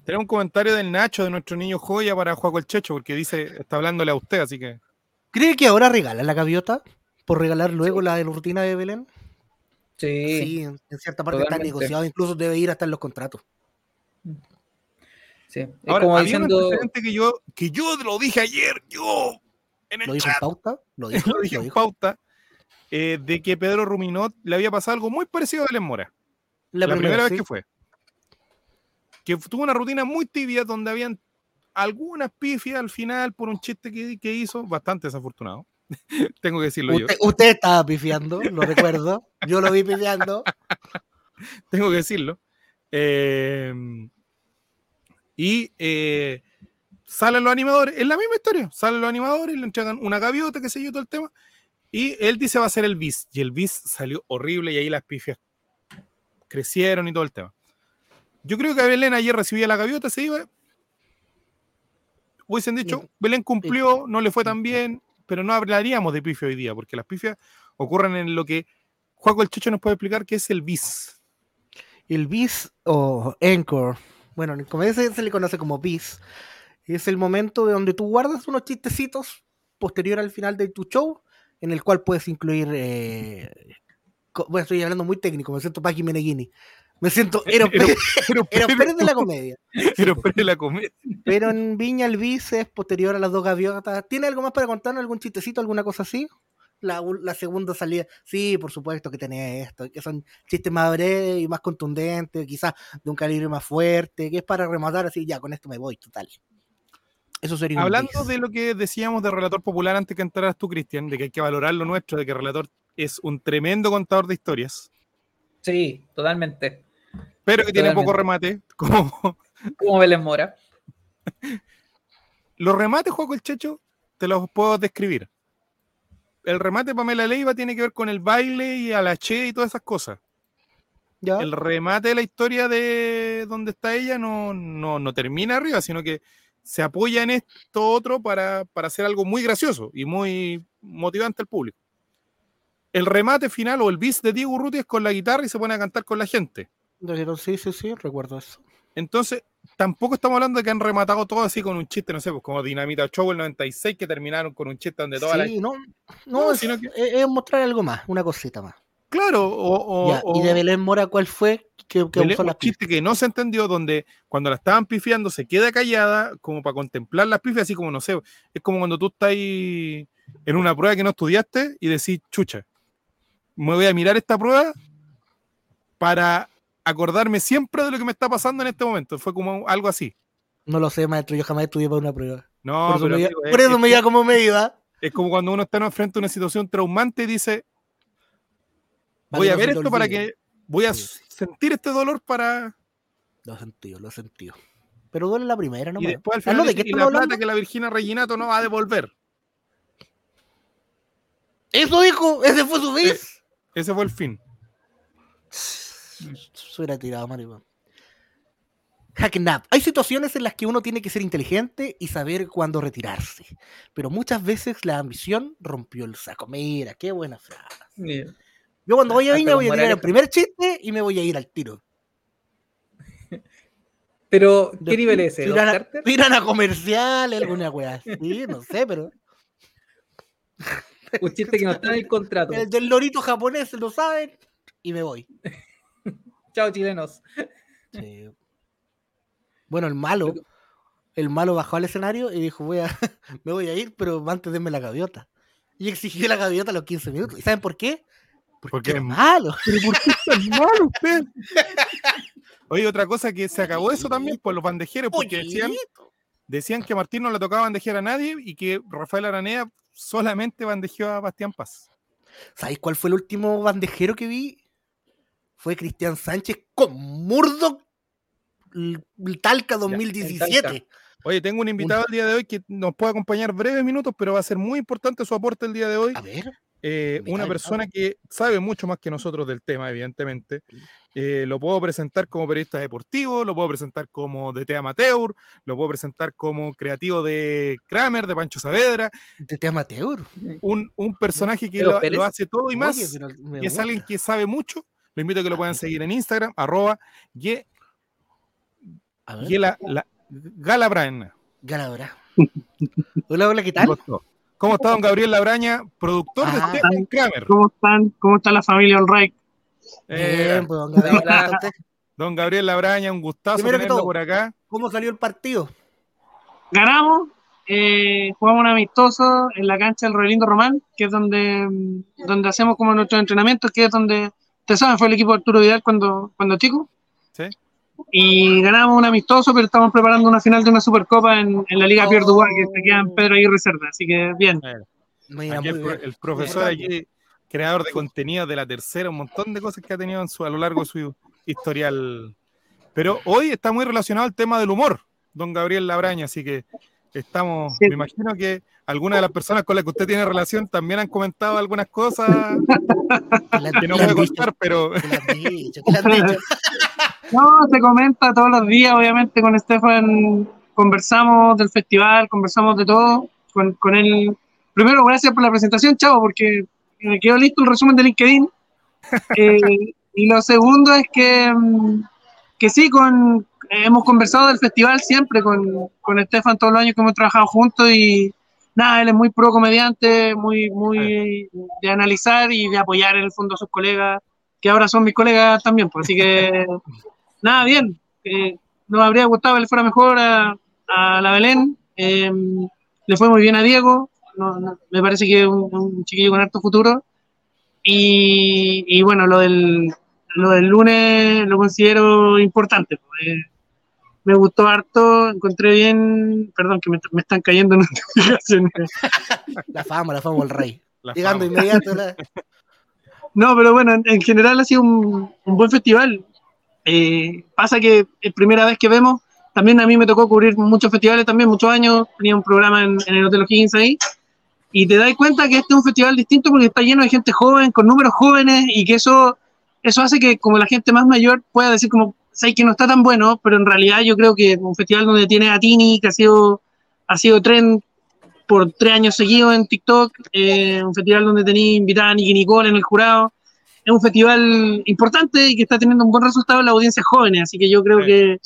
[SPEAKER 2] Tenemos un comentario del Nacho, de nuestro niño joya para Juaco el Checho, porque dice, está hablándole a usted, así que.
[SPEAKER 1] ¿Cree que ahora regala la gaviota? Por regalar luego la rutina de Belén.
[SPEAKER 4] Sí.
[SPEAKER 1] Sí, en, en cierta parte está negociado, incluso debe ir hasta en los contratos.
[SPEAKER 4] sí. Es
[SPEAKER 2] Ahora,
[SPEAKER 4] como
[SPEAKER 2] había un
[SPEAKER 4] diciendo.
[SPEAKER 2] que yo, que yo lo dije ayer, yo, en el
[SPEAKER 1] ¿Lo dijo en
[SPEAKER 2] chat,
[SPEAKER 1] pauta? ¿Lo dijo?
[SPEAKER 2] lo dije
[SPEAKER 1] ¿Lo
[SPEAKER 2] en
[SPEAKER 1] dijo?
[SPEAKER 2] pauta, eh, de que Pedro Ruminot le había pasado algo muy parecido a Belén Mora.
[SPEAKER 1] La,
[SPEAKER 2] La, primera, vez
[SPEAKER 1] sí.
[SPEAKER 2] que fue. Que tuvo una rutina muy tibia donde habían algunas pifias al final por un chiste que, que hizo, bastante desafortunado. Tengo que decirlo yo.
[SPEAKER 1] Usted, usted estaba pifiando, lo recuerdo. Yo lo vi pifiando.
[SPEAKER 2] tengo que decirlo. Eh, y eh, salen los animadores, es la misma historia, salen los animadores, le entregan una gaviota, qué sé yo, todo el tema, y él dice va a ser el bis, y el bis salió horrible y ahí las pifias crecieron y todo el tema. Yo creo que Belén ayer recibía la gaviota, se iba. Hubiesen dicho, Belén cumplió, no le fue tan bien, pero no hablaríamos de pifia hoy día, porque las pifias ocurren en lo que Juaco el Checho nos puede explicar que es el bis.
[SPEAKER 1] El bis o encore, bueno, en comedia se, le conoce como bis, es el momento de donde tú guardas unos chistecitos posterior al final de tu show, en el cual puedes incluir, eh, bueno, estoy hablando muy técnico, me siento Paqui Meneghini, me siento Ero
[SPEAKER 2] Pero-
[SPEAKER 1] Pérez,
[SPEAKER 2] Pero,
[SPEAKER 1] Ero
[SPEAKER 2] pero-
[SPEAKER 1] Pérez de la comedia,
[SPEAKER 2] pero, pero la comedia.
[SPEAKER 1] pero en Viña el es posterior a las dos gaviotas, ¿tiene algo más para contarnos, algún chistecito, alguna cosa así? La, la segunda salida, sí, por supuesto que tenía esto, que son chistes más breves y más contundentes, quizás de un calibre más fuerte, que es para rematar así, ya, con esto me voy, total. Eso sería un
[SPEAKER 2] Hablando de lo que decíamos de relator popular antes que entraras tú, Cristian, de que hay que valorar lo nuestro, de que relator es un tremendo contador de historias,
[SPEAKER 4] Sí, totalmente.
[SPEAKER 2] Pero que tiene poco remate. Como
[SPEAKER 4] Como Belén Mora.
[SPEAKER 2] los remates, Juego el Checho, te los puedo describir. El remate Pamela Leiva tiene que ver con el baile y a la che y todas esas cosas.
[SPEAKER 1] ¿Ya?
[SPEAKER 2] El remate de la historia de donde está ella no, no, no termina arriba, sino que se apoya en esto otro para, para hacer algo muy gracioso y muy motivante al público. El remate final o el bis de Diego Urruti es con la guitarra y se pone a cantar con la gente.
[SPEAKER 1] Dijeron, sí, sí, sí, recuerdo eso.
[SPEAKER 2] Entonces, tampoco estamos hablando de que han rematado todo así con un chiste, no sé, pues como Dinamita Show el 96 que terminaron con un chiste donde toda la...
[SPEAKER 1] Sí, no, no,
[SPEAKER 2] No,
[SPEAKER 1] es,
[SPEAKER 2] sino que-
[SPEAKER 1] es- mostrar algo más, una cosita más.
[SPEAKER 2] Claro, o... o-
[SPEAKER 1] Ya, y de Belén Mora, ¿cuál fue que, que
[SPEAKER 2] Belén,
[SPEAKER 1] usó
[SPEAKER 2] un chiste que no se entendió, donde cuando la estaban pifiando se queda callada, como para contemplar las pifias, así como no sé, es como cuando tú estás ahí en una prueba que no estudiaste y decís, chucha, me voy a mirar esta prueba para acordarme siempre de lo que me está pasando en este momento. Fue como algo así.
[SPEAKER 1] No lo sé, maestro, yo jamás estudié para una prueba.
[SPEAKER 2] No,
[SPEAKER 1] por eso,
[SPEAKER 2] pero
[SPEAKER 1] me,
[SPEAKER 2] amigo,
[SPEAKER 1] por eso
[SPEAKER 2] es-
[SPEAKER 1] me iba como me iba.
[SPEAKER 2] es como cuando uno está frente a una situación traumante y dice, voy a ver esto para que voy a
[SPEAKER 1] Sí.
[SPEAKER 2] sentir este dolor para...
[SPEAKER 1] Lo he sentido, lo he sentido. Pero duele la primera, ¿no?
[SPEAKER 2] y después al
[SPEAKER 1] Ah,
[SPEAKER 2] final
[SPEAKER 1] ¿de qué
[SPEAKER 2] y la plata que la Virginia Reginato no va a devolver.
[SPEAKER 1] Eso dijo, ese fue su vez.
[SPEAKER 2] Ese fue el fin.
[SPEAKER 1] Suena tirado, Mario. Hacknap. Hay situaciones en las que uno tiene que ser inteligente y saber cuándo retirarse. Pero muchas veces la ambición rompió el saco. Mira, qué buena frase. Yo cuando voy a Viña
[SPEAKER 4] con
[SPEAKER 1] voy a tirar el primer chiste y me voy a ir al tiro.
[SPEAKER 4] Pero, ¿qué nivel es ese? ¿Don
[SPEAKER 1] Tiran a, tiran a comercial, alguna wea así, no sé, pero.
[SPEAKER 4] Un chiste que no está en el contrato.
[SPEAKER 1] El del lorito japonés, lo saben, y me voy.
[SPEAKER 4] Chao, chilenos.
[SPEAKER 1] Sí. Bueno, el malo, el malo bajó al escenario y dijo, voy a, me voy a ir, pero antes denme la gaviota. Y exigió la gaviota a los 15 minutos. ¿Y saben por qué?
[SPEAKER 2] Porque
[SPEAKER 1] es
[SPEAKER 2] es
[SPEAKER 1] malo.
[SPEAKER 2] ¿Pero por qué es tan malo usted? Oye, otra cosa que se acabó eso también por los bandejeros, porque decían, decían que Martín no le tocaba bandejear a nadie y que Rafael Aranea solamente bandejeó a Bastián Paz.
[SPEAKER 1] ¿Sabéis cuál fue el último bandejero que vi? Fue Cristian Sánchez con Murdo Talca 2017.
[SPEAKER 2] Oye, tengo un invitado el día de hoy que nos puede acompañar breves minutos, pero va a ser muy importante su aporte el día de hoy.
[SPEAKER 1] A ver,
[SPEAKER 2] Eh, una persona que sabe mucho más que nosotros del tema, evidentemente. Eh, lo puedo presentar como periodista deportivo, lo puedo presentar como DT amateur, lo puedo presentar como creativo de Kramer, de Pancho Saavedra,
[SPEAKER 1] de te amateur.
[SPEAKER 2] un, un personaje que lo, hace todo y más,
[SPEAKER 1] Oye,
[SPEAKER 2] y es
[SPEAKER 1] gusta.
[SPEAKER 2] alguien que sabe mucho. Lo invito a que lo puedan seguir en Instagram, arroba ye-
[SPEAKER 1] A ver,
[SPEAKER 2] ye la- la- Galabraena.
[SPEAKER 1] ganadora. Hola, hola, ¿qué tal?
[SPEAKER 2] ¿Cómo está don Gabriel Labraña, productor
[SPEAKER 1] Ah.
[SPEAKER 2] de Stephen Kramer?
[SPEAKER 5] ¿Cómo están? ¿Cómo está la familia Olrey?
[SPEAKER 2] Eh,
[SPEAKER 1] Bien, pues, don Gabriel,
[SPEAKER 2] don Gabriel Labraña, un gustazo
[SPEAKER 1] Primero
[SPEAKER 2] tenerlo
[SPEAKER 1] todo.
[SPEAKER 2] por acá.
[SPEAKER 1] ¿Cómo salió el partido?
[SPEAKER 5] Ganamos, eh, jugamos un amistoso en la cancha del Roelindo Román, que es donde, donde hacemos como nuestros entrenamientos, que es donde, ustedes saben, fue el equipo de Arturo Vidal cuando, cuando chico.
[SPEAKER 2] Sí.
[SPEAKER 5] Y ganamos un amistoso, pero estamos preparando una final de una Supercopa en, en la Liga Pierre Dubois, que se queda en Pedro Aguirre Cerda. Así que bien.
[SPEAKER 1] Mira,
[SPEAKER 2] Aquí
[SPEAKER 1] muy
[SPEAKER 2] el, el profesor aquí, creador de contenido de la tercera, un montón de cosas que ha tenido en su, a lo largo de su historial. Pero hoy está muy relacionado al tema del humor, don Gabriel Labraña, así que estamos,
[SPEAKER 5] Sí.
[SPEAKER 2] me imagino que algunas de las personas con las que usted tiene relación también han comentado algunas cosas
[SPEAKER 1] ¿Qué le-
[SPEAKER 2] que no
[SPEAKER 1] dicho?
[SPEAKER 2] contar, pero.
[SPEAKER 5] No, se comenta todos los días, obviamente con Estefan conversamos del festival, conversamos de todo, con, con él. Primero, gracias por la presentación, chavo, porque me quedó listo el resumen de LinkedIn. Eh, y lo segundo es que, mm, que sí, con, hemos conversado del festival siempre con, con Estefan todos los años que hemos trabajado juntos y nada, él es muy pro comediante, muy, muy de analizar y de apoyar en el fondo a sus colegas, que ahora son mis colegas también, pues así que nada, bien. Eh, nos habría gustado que le fuera mejor a, a la Belén. Eh, le fue muy bien a Diego. No- no, me parece que es un, un chiquillo con harto futuro. Y, y bueno, lo del, lo del lunes lo considero importante. pues, eh, me gustó harto, encontré bien. Perdón, que me, me están cayendo notificaciones.
[SPEAKER 1] La fama, la fama del rey.
[SPEAKER 2] la
[SPEAKER 1] Llegando
[SPEAKER 2] fama.
[SPEAKER 1] inmediato. la-
[SPEAKER 5] No, pero bueno, en, en general ha sido un, un buen festival. Eh, pasa que es primera vez que vemos, también a mí me tocó cubrir muchos festivales también, muchos años, tenía un programa en, en el Hotel O'Higgins ahí, y te das cuenta que este es un festival distinto porque está lleno de gente joven, con números jóvenes, y que eso, eso hace que como la gente más mayor pueda decir como, sé que no está tan bueno, pero en realidad yo creo que un festival donde tiene a Tini, que ha sido, ha sido trend por tres años seguidos en TikTok, eh, un festival donde tenía invitada a Nicky Nicole en el jurado, es un festival importante y que está teniendo un buen resultado en las audiencias jóvenes, así que yo creo
[SPEAKER 2] Sí.
[SPEAKER 5] que,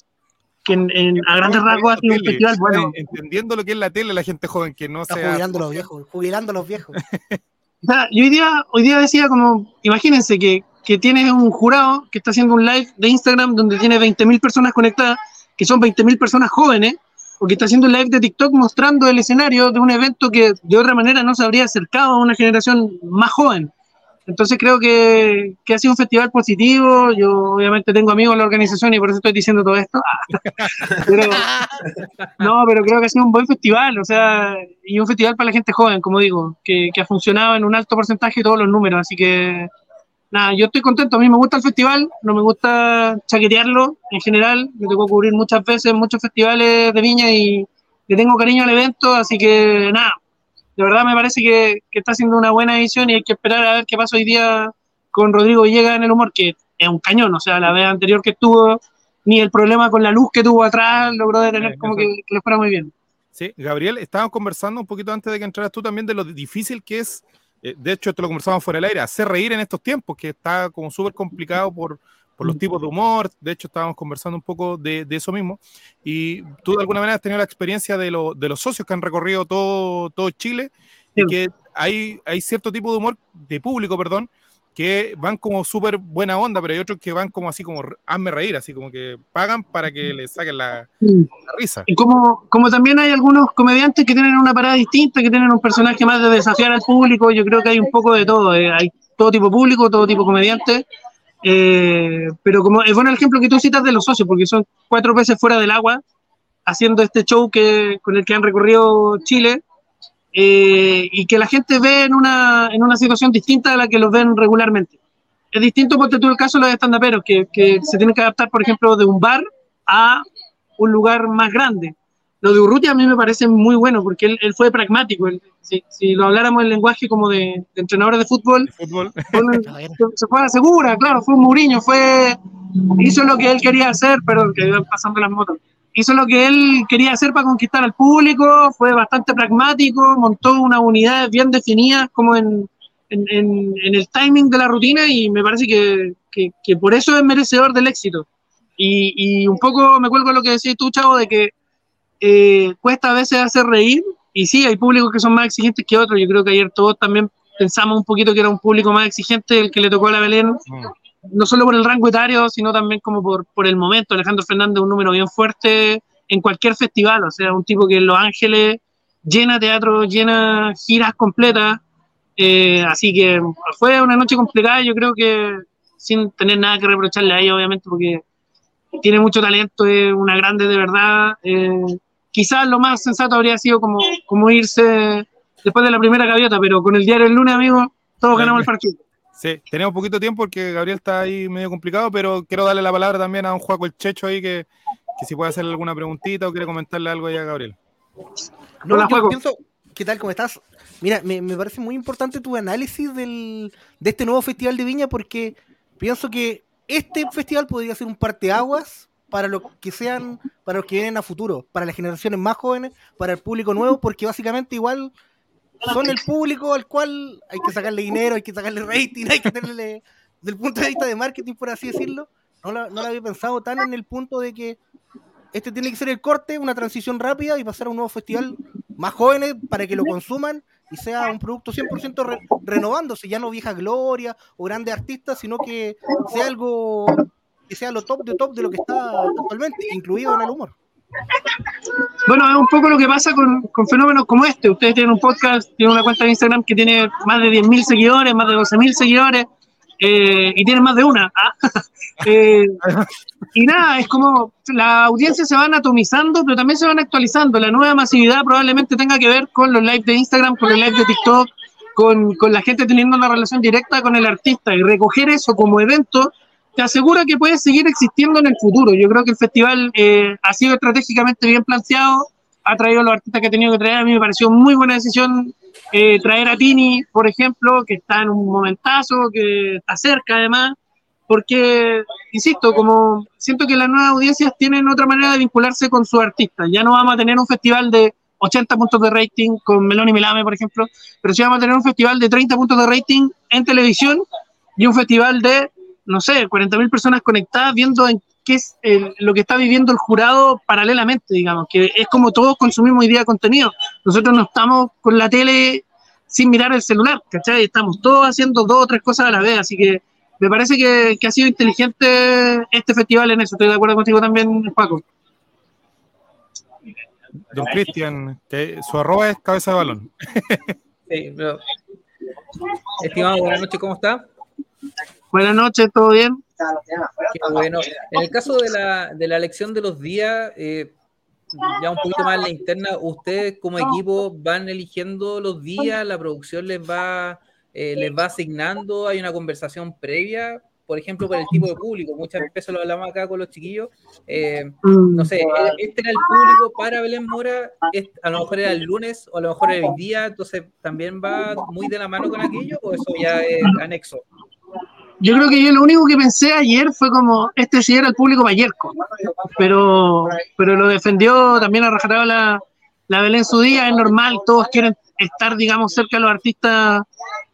[SPEAKER 5] que en- en- a grandes rasgos ha sido un
[SPEAKER 2] Tele,
[SPEAKER 5] festival bueno.
[SPEAKER 2] Entendiendo lo que es la tele, la gente joven que no
[SPEAKER 1] Está
[SPEAKER 2] sea.
[SPEAKER 1] jubilando a los viejos. Jubilando a los viejos.
[SPEAKER 5] O sea, yo hoy día, hoy día decía como, imagínense que, que tienes un jurado que está haciendo un live de Instagram donde tiene 20.000 personas conectadas, que son 20.000 personas jóvenes, o que está haciendo un live de TikTok mostrando el escenario de un evento que de otra manera no se habría acercado a una generación más joven. Entonces creo que, que ha sido un festival positivo. Yo obviamente tengo amigos en la organización y por eso estoy diciendo todo esto. Pero, no, pero creo que ha sido un buen festival, o sea, y un festival para la gente joven, como digo, que, que ha funcionado en un alto porcentaje todos los números, así que nada, yo estoy contento, a mí me gusta el festival, no me gusta chaquetearlo en general, me tocó cubrir muchas veces muchos festivales de viña y le tengo cariño al evento, así que nada, de verdad me parece que, que está haciendo una buena edición y hay que esperar a ver qué pasa hoy día con Rodrigo Villegas en el humor, que es un cañón, o sea, la vez anterior que estuvo, ni el problema con la luz que tuvo atrás logró detener
[SPEAKER 2] Sí,
[SPEAKER 5] como que, que le fuera muy bien.
[SPEAKER 2] Sí, Gabriel, estábamos conversando un poquito antes de que entraras tú también de lo difícil que es, eh, de hecho esto lo conversamos fuera del aire, hacer reír en estos tiempos, que está como súper complicado por, por los tipos de humor, de hecho estábamos conversando un poco de, de eso mismo, y tú de alguna manera has tenido la experiencia de, lo- de los socios que han recorrido todo, todo Chile, y
[SPEAKER 5] Sí.
[SPEAKER 2] que hay, hay cierto tipo de humor, de público, perdón, que van como súper buena onda, pero hay otros que van como así como hazme reír, así como que pagan para que les saquen la, la risa.
[SPEAKER 5] Y como, como también hay algunos comediantes que tienen una parada distinta, que tienen un personaje más de desafiar al público, yo creo que hay un poco de todo. eh, Hay todo tipo de público, todo tipo de comediante. eh, pero como es bueno el ejemplo que tú citas de los socios, porque son cuatro veces fuera del agua, haciendo este show que, con el que han recorrido Chile, eh, y que la gente ve en una, en una situación distinta a la que los ven regularmente. Es distinto, porque tú el caso de los estandaperos, que, que se tienen que adaptar, por ejemplo, de un bar a un lugar más grande. Lo de Urrutia a mí me parece muy bueno, porque él, él fue pragmático. Él- si, si lo habláramos en lenguaje como de, de entrenadores de fútbol,
[SPEAKER 2] Fútbol.
[SPEAKER 5] fue un- se- fue a la segura, claro, fue un Mourinho, fue, hizo lo que él quería hacer, perdón, que iban pasando las motos, hizo lo que él quería hacer para conquistar al público, fue bastante pragmático, montó unas unidades bien definidas como en, en, el timing de la rutina y me parece que por eso es merecedor del éxito. Y, y un poco me cuelgo a lo que decías tú, Chavo, de que eh, cuesta a veces hacer reír, y sí, hay públicos que son más exigentes que otros, yo creo que ayer todos también pensamos un poquito que era un público más exigente el que le tocó a la Belén,
[SPEAKER 2] Mm.
[SPEAKER 5] No solo por el rango etario, sino también como por, por el momento. Alejandro Fernández es un número bien fuerte en cualquier festival, o sea, un tipo que en Los Ángeles llena teatro, llena giras completas, eh, así que fue una noche complicada, yo creo que sin tener nada que reprocharle a ella, obviamente, porque tiene mucho talento, es una grande de verdad. eh, quizás lo más sensato habría sido como, como irse después de la primera gaviota, pero con el diario el lunes, amigo, todos ganamos el partido.
[SPEAKER 2] Sí, tenemos poquito tiempo porque Gabriel está ahí medio complicado, pero quiero darle la palabra también a un Juaco el Checho ahí que, que si puede hacerle alguna preguntita o quiere comentarle algo ahí a Gabriel.
[SPEAKER 1] No,
[SPEAKER 5] Hola, Juaco.
[SPEAKER 1] pienso, ¿qué tal? ¿Cómo estás? Mira, me, me parece muy importante tu análisis del, de este nuevo Festival de Viña porque pienso que este festival podría ser un parteaguas para los que sean, para los que vienen a futuro, para las generaciones más jóvenes, para el público nuevo, porque básicamente igual son el público al cual hay que sacarle dinero, hay que sacarle rating, hay que tenerle, desde el punto de vista de marketing, por así decirlo, no lo, no lo había pensado tan en el punto de que este tiene que ser el corte, una transición rápida y pasar a un nuevo festival más jóvenes para que lo consuman y sea un producto 100% re- renovándose, ya no vieja gloria o grandes artistas, sino que sea algo que sea lo top de top de lo que está actualmente, incluido en el humor.
[SPEAKER 5] Bueno, es un poco lo que pasa con, fenómenos como este. Ustedes tienen un podcast, tienen una cuenta de Instagram que tiene más de 10.000 seguidores, más de 12.000 seguidores, eh, y tienen más de una. ¿ah? Eh, y nada, es como la audiencia se van atomizando, pero también se van actualizando. La nueva masividad probablemente tenga que ver con los lives de Instagram, con los lives de TikTok, con, con la gente teniendo una relación directa con el artista y recoger eso como evento te asegura que puede seguir existiendo en el futuro. Yo creo que el festival eh, ha sido estratégicamente bien planteado, ha traído a los artistas que ha tenido que traer. A mí me pareció muy buena decisión eh, traer a Tini, por ejemplo, que está en un momentazo, que está cerca además, porque, insisto, como siento que las nuevas audiencias tienen otra manera de vincularse con sus artistas. Ya no vamos a tener un festival de 80 puntos de rating con Melón y Melame, por ejemplo, pero sí vamos a tener un festival de 30 puntos de rating en televisión y un festival de, no sé, 40.000 personas conectadas viendo en qué es el- lo que está viviendo el jurado paralelamente, digamos, que es como todos consumimos hoy día contenido. Nosotros no estamos con la tele sin mirar el celular, ¿cachai? Estamos todos haciendo dos o tres cosas a la vez, así que me parece que, que ha sido inteligente este festival en eso. Estoy de acuerdo contigo también, Paco.
[SPEAKER 2] Don Cristian, su arroba es cabeza de balón.
[SPEAKER 4] Sí, pero- Estimado, buenas noches, ¿cómo está?
[SPEAKER 5] Buenas noches, ¿todo bien?
[SPEAKER 4] Qué bueno. En el caso de la, de la elección de los días, eh, ya un poquito más en la interna, ustedes como equipo van eligiendo los días, la producción les va, eh, les va asignando, hay una conversación previa, por ejemplo, por el tipo de público. Muchas veces lo hablamos acá con los chiquillos. eh, no sé, este era el público para Belén Mora, a lo mejor era el lunes o a lo mejor el día, entonces también va muy de la mano con aquello, o eso ya es anexo.
[SPEAKER 5] Yo creo que yo lo único que pensé ayer fue como, este sí era el público Mayerco, pero, pero lo defendió también a rajatabla la, Belén su día, es normal, todos quieren estar, digamos, cerca de los artistas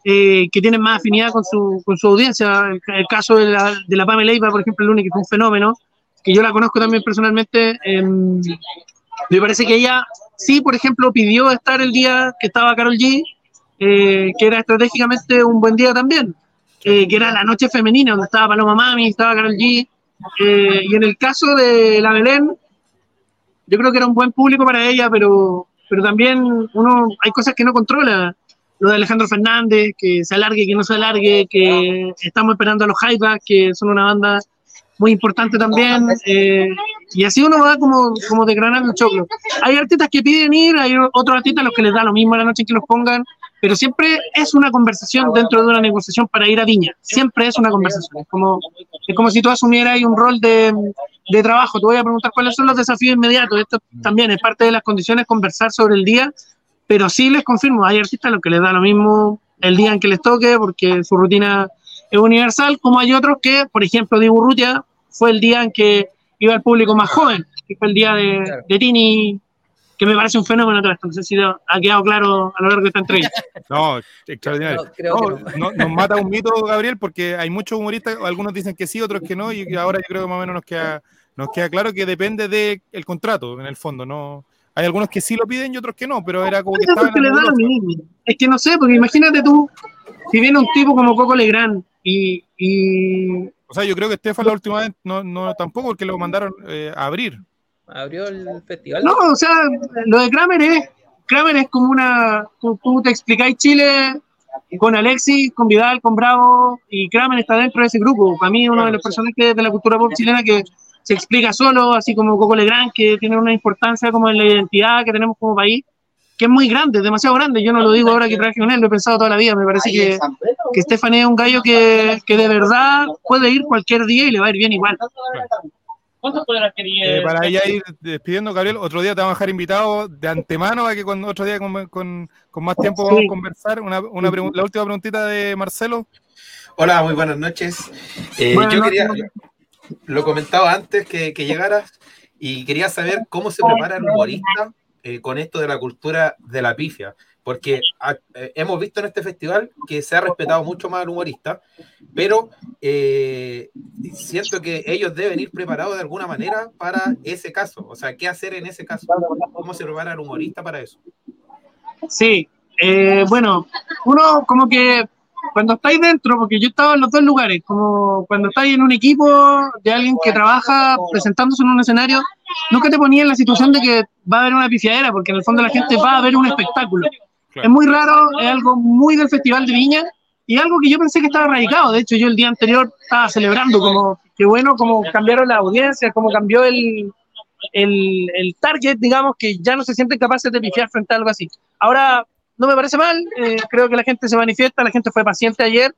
[SPEAKER 5] eh, que tienen más afinidad con su, con su audiencia. El, caso de la, de la Pamela Leiva, por ejemplo, el lunes, que fue un fenómeno, que yo la conozco también personalmente, em, me parece que ella sí, por ejemplo, pidió estar el día que estaba Carol G, eh, que era estratégicamente un buen día también. Eh, que era la noche femenina, donde estaba Paloma Mami, estaba Carol G. eh, y en el caso de la Belén, yo creo que era un buen público para ella, pero, pero también uno hay cosas que no controla. Lo de Alejandro Fernández, que se alargue, que no se alargue, que estamos esperando a los Jaivas, que son una banda muy importante también. eh, y así uno va como, como desgranando el choclo. Hay artistas que piden ir, hay otros artistas a los que les da lo mismo la noche en que los pongan, pero siempre es una conversación dentro de una negociación para ir a Viña. Siempre es una conversación. Es como, es como si tú asumieras un rol de, de trabajo. Te voy a preguntar cuáles son los desafíos inmediatos. Esto también es parte de las condiciones conversar sobre el día, pero sí les confirmo, hay artistas a los que les da lo mismo el día en que les toque, porque su rutina es universal, como hay otros que, por ejemplo, Dibu Urrutia fue el día en que iba el público más joven, que fue el día de, de Tini, que me parece un fenómeno todo esto. No sé si ha quedado claro a lo largo de esta entrevista.
[SPEAKER 2] No, extraordinario.
[SPEAKER 4] No, creo
[SPEAKER 2] No,
[SPEAKER 4] que no.
[SPEAKER 2] no- nos mata un mito, Gabriel, porque hay muchos humoristas, algunos dicen que sí, otros que no, y ahora yo creo que más o menos nos queda, nos queda claro que depende del contrato, en el fondo. no Hay algunos que sí lo piden y otros que no, pero era como que estaban
[SPEAKER 5] da. Es que no sé, porque imagínate tú, si viene un tipo como Coco Legrand y, y
[SPEAKER 2] O sea, yo creo que Estefan la última vez no, no tampoco, porque lo mandaron eh, a abrir.
[SPEAKER 4] Abrió el festival.
[SPEAKER 5] No, o sea, lo de Kramer es, Kramer es como una, tú, tú te explicáis Chile con Alexis, con Vidal, con Bravo, y Kramer está dentro de ese grupo. Para mí, uno de los personajes de la cultura pop chilena que se explica solo, así como Coco Legrand, que tiene una importancia como en la identidad que tenemos como país, que es muy grande, demasiado grande. Yo no lo digo ahora que traje con él, lo he pensado toda la vida. Me parece que, que Stefan es un gallo que, que de verdad puede ir cualquier día y le va a ir bien igual.
[SPEAKER 6] ¿Cuántos poderes quería?
[SPEAKER 2] Eh, para ya ir despidiendo, Gabriel, otro día te vamos a dejar invitado de antemano para que cuando otro día con, con- con más tiempo vamos
[SPEAKER 5] Sí.
[SPEAKER 2] a conversar. Una, una la última preguntita de Marcelo.
[SPEAKER 3] Hola, muy buenas noches. Eh,
[SPEAKER 5] Buenas
[SPEAKER 3] yo
[SPEAKER 5] noches.
[SPEAKER 3] quería, lo comentaba antes que, que llegaras y quería saber cómo se prepara el humorista eh, con esto de la cultura de la pifia, porque eh, hemos visto en este festival que se ha respetado mucho más al humorista, pero eh, siento que ellos deben ir preparados de alguna manera para ese caso, o sea, ¿qué hacer en ese caso? ¿Cómo se prepara el humorista para eso?
[SPEAKER 5] Sí, eh, bueno, uno como que cuando estáis dentro, porque yo he estado en los dos lugares, como cuando estáis en un equipo de alguien que trabaja presentándose en un escenario, nunca te ponía en la situación de que va a haber una pifiadera, porque en el fondo la gente va a ver un espectáculo.
[SPEAKER 2] Claro.
[SPEAKER 5] Es muy raro, es algo muy del Festival de Viña y algo que yo pensé que estaba radicado. De hecho, yo el día anterior estaba celebrando como, qué bueno, como cambiaron la audiencia, como cambió el, el, el target, digamos, que ya no se sienten capaces de pifiar frente a algo así. Ahora, no me parece mal, eh, creo que la gente se manifiesta, la gente fue paciente ayer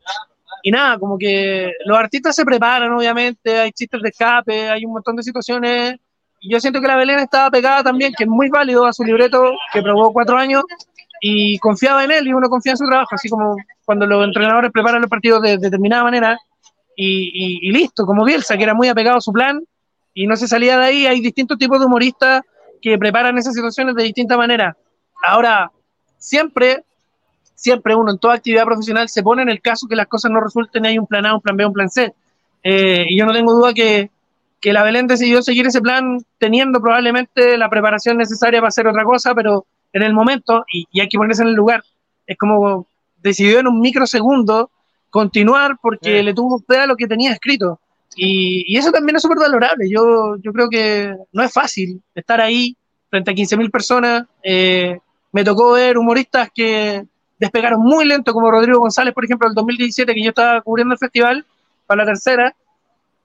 [SPEAKER 5] y nada, como que los artistas se preparan, obviamente, hay chistes de escape, hay un montón de situaciones. Yo siento que la Belén estaba pegada también, que es muy válido a su libreto, que probó cuatro años, y confiaba en él y uno confía en su trabajo, así como cuando los entrenadores preparan los partidos de, determinada manera y, y- y listo, como Bielsa, que era muy apegado a su plan y no se salía de ahí. Hay distintos tipos de humoristas que preparan esas situaciones de distinta manera. Ahora, siempre, siempre uno en toda actividad profesional se pone en el caso que las cosas no resulten, hay un plan A, un plan B, un plan C. Eh, y yo no tengo duda que, que la Belén decidió seguir ese plan teniendo probablemente la preparación necesaria para hacer otra cosa, pero en el momento, y, y hay que ponerse en el lugar, es como decidió en un microsegundo continuar porque
[SPEAKER 2] Eh.
[SPEAKER 5] le tuvo a lo que tenía escrito. Y, y eso también es súper valorable. Yo, yo creo que no es fácil estar ahí frente a 15.000 personas. Eh, me tocó ver humoristas que despegaron muy lento, como Rodrigo González, por ejemplo, el 2017, que yo estaba cubriendo el festival para la tercera,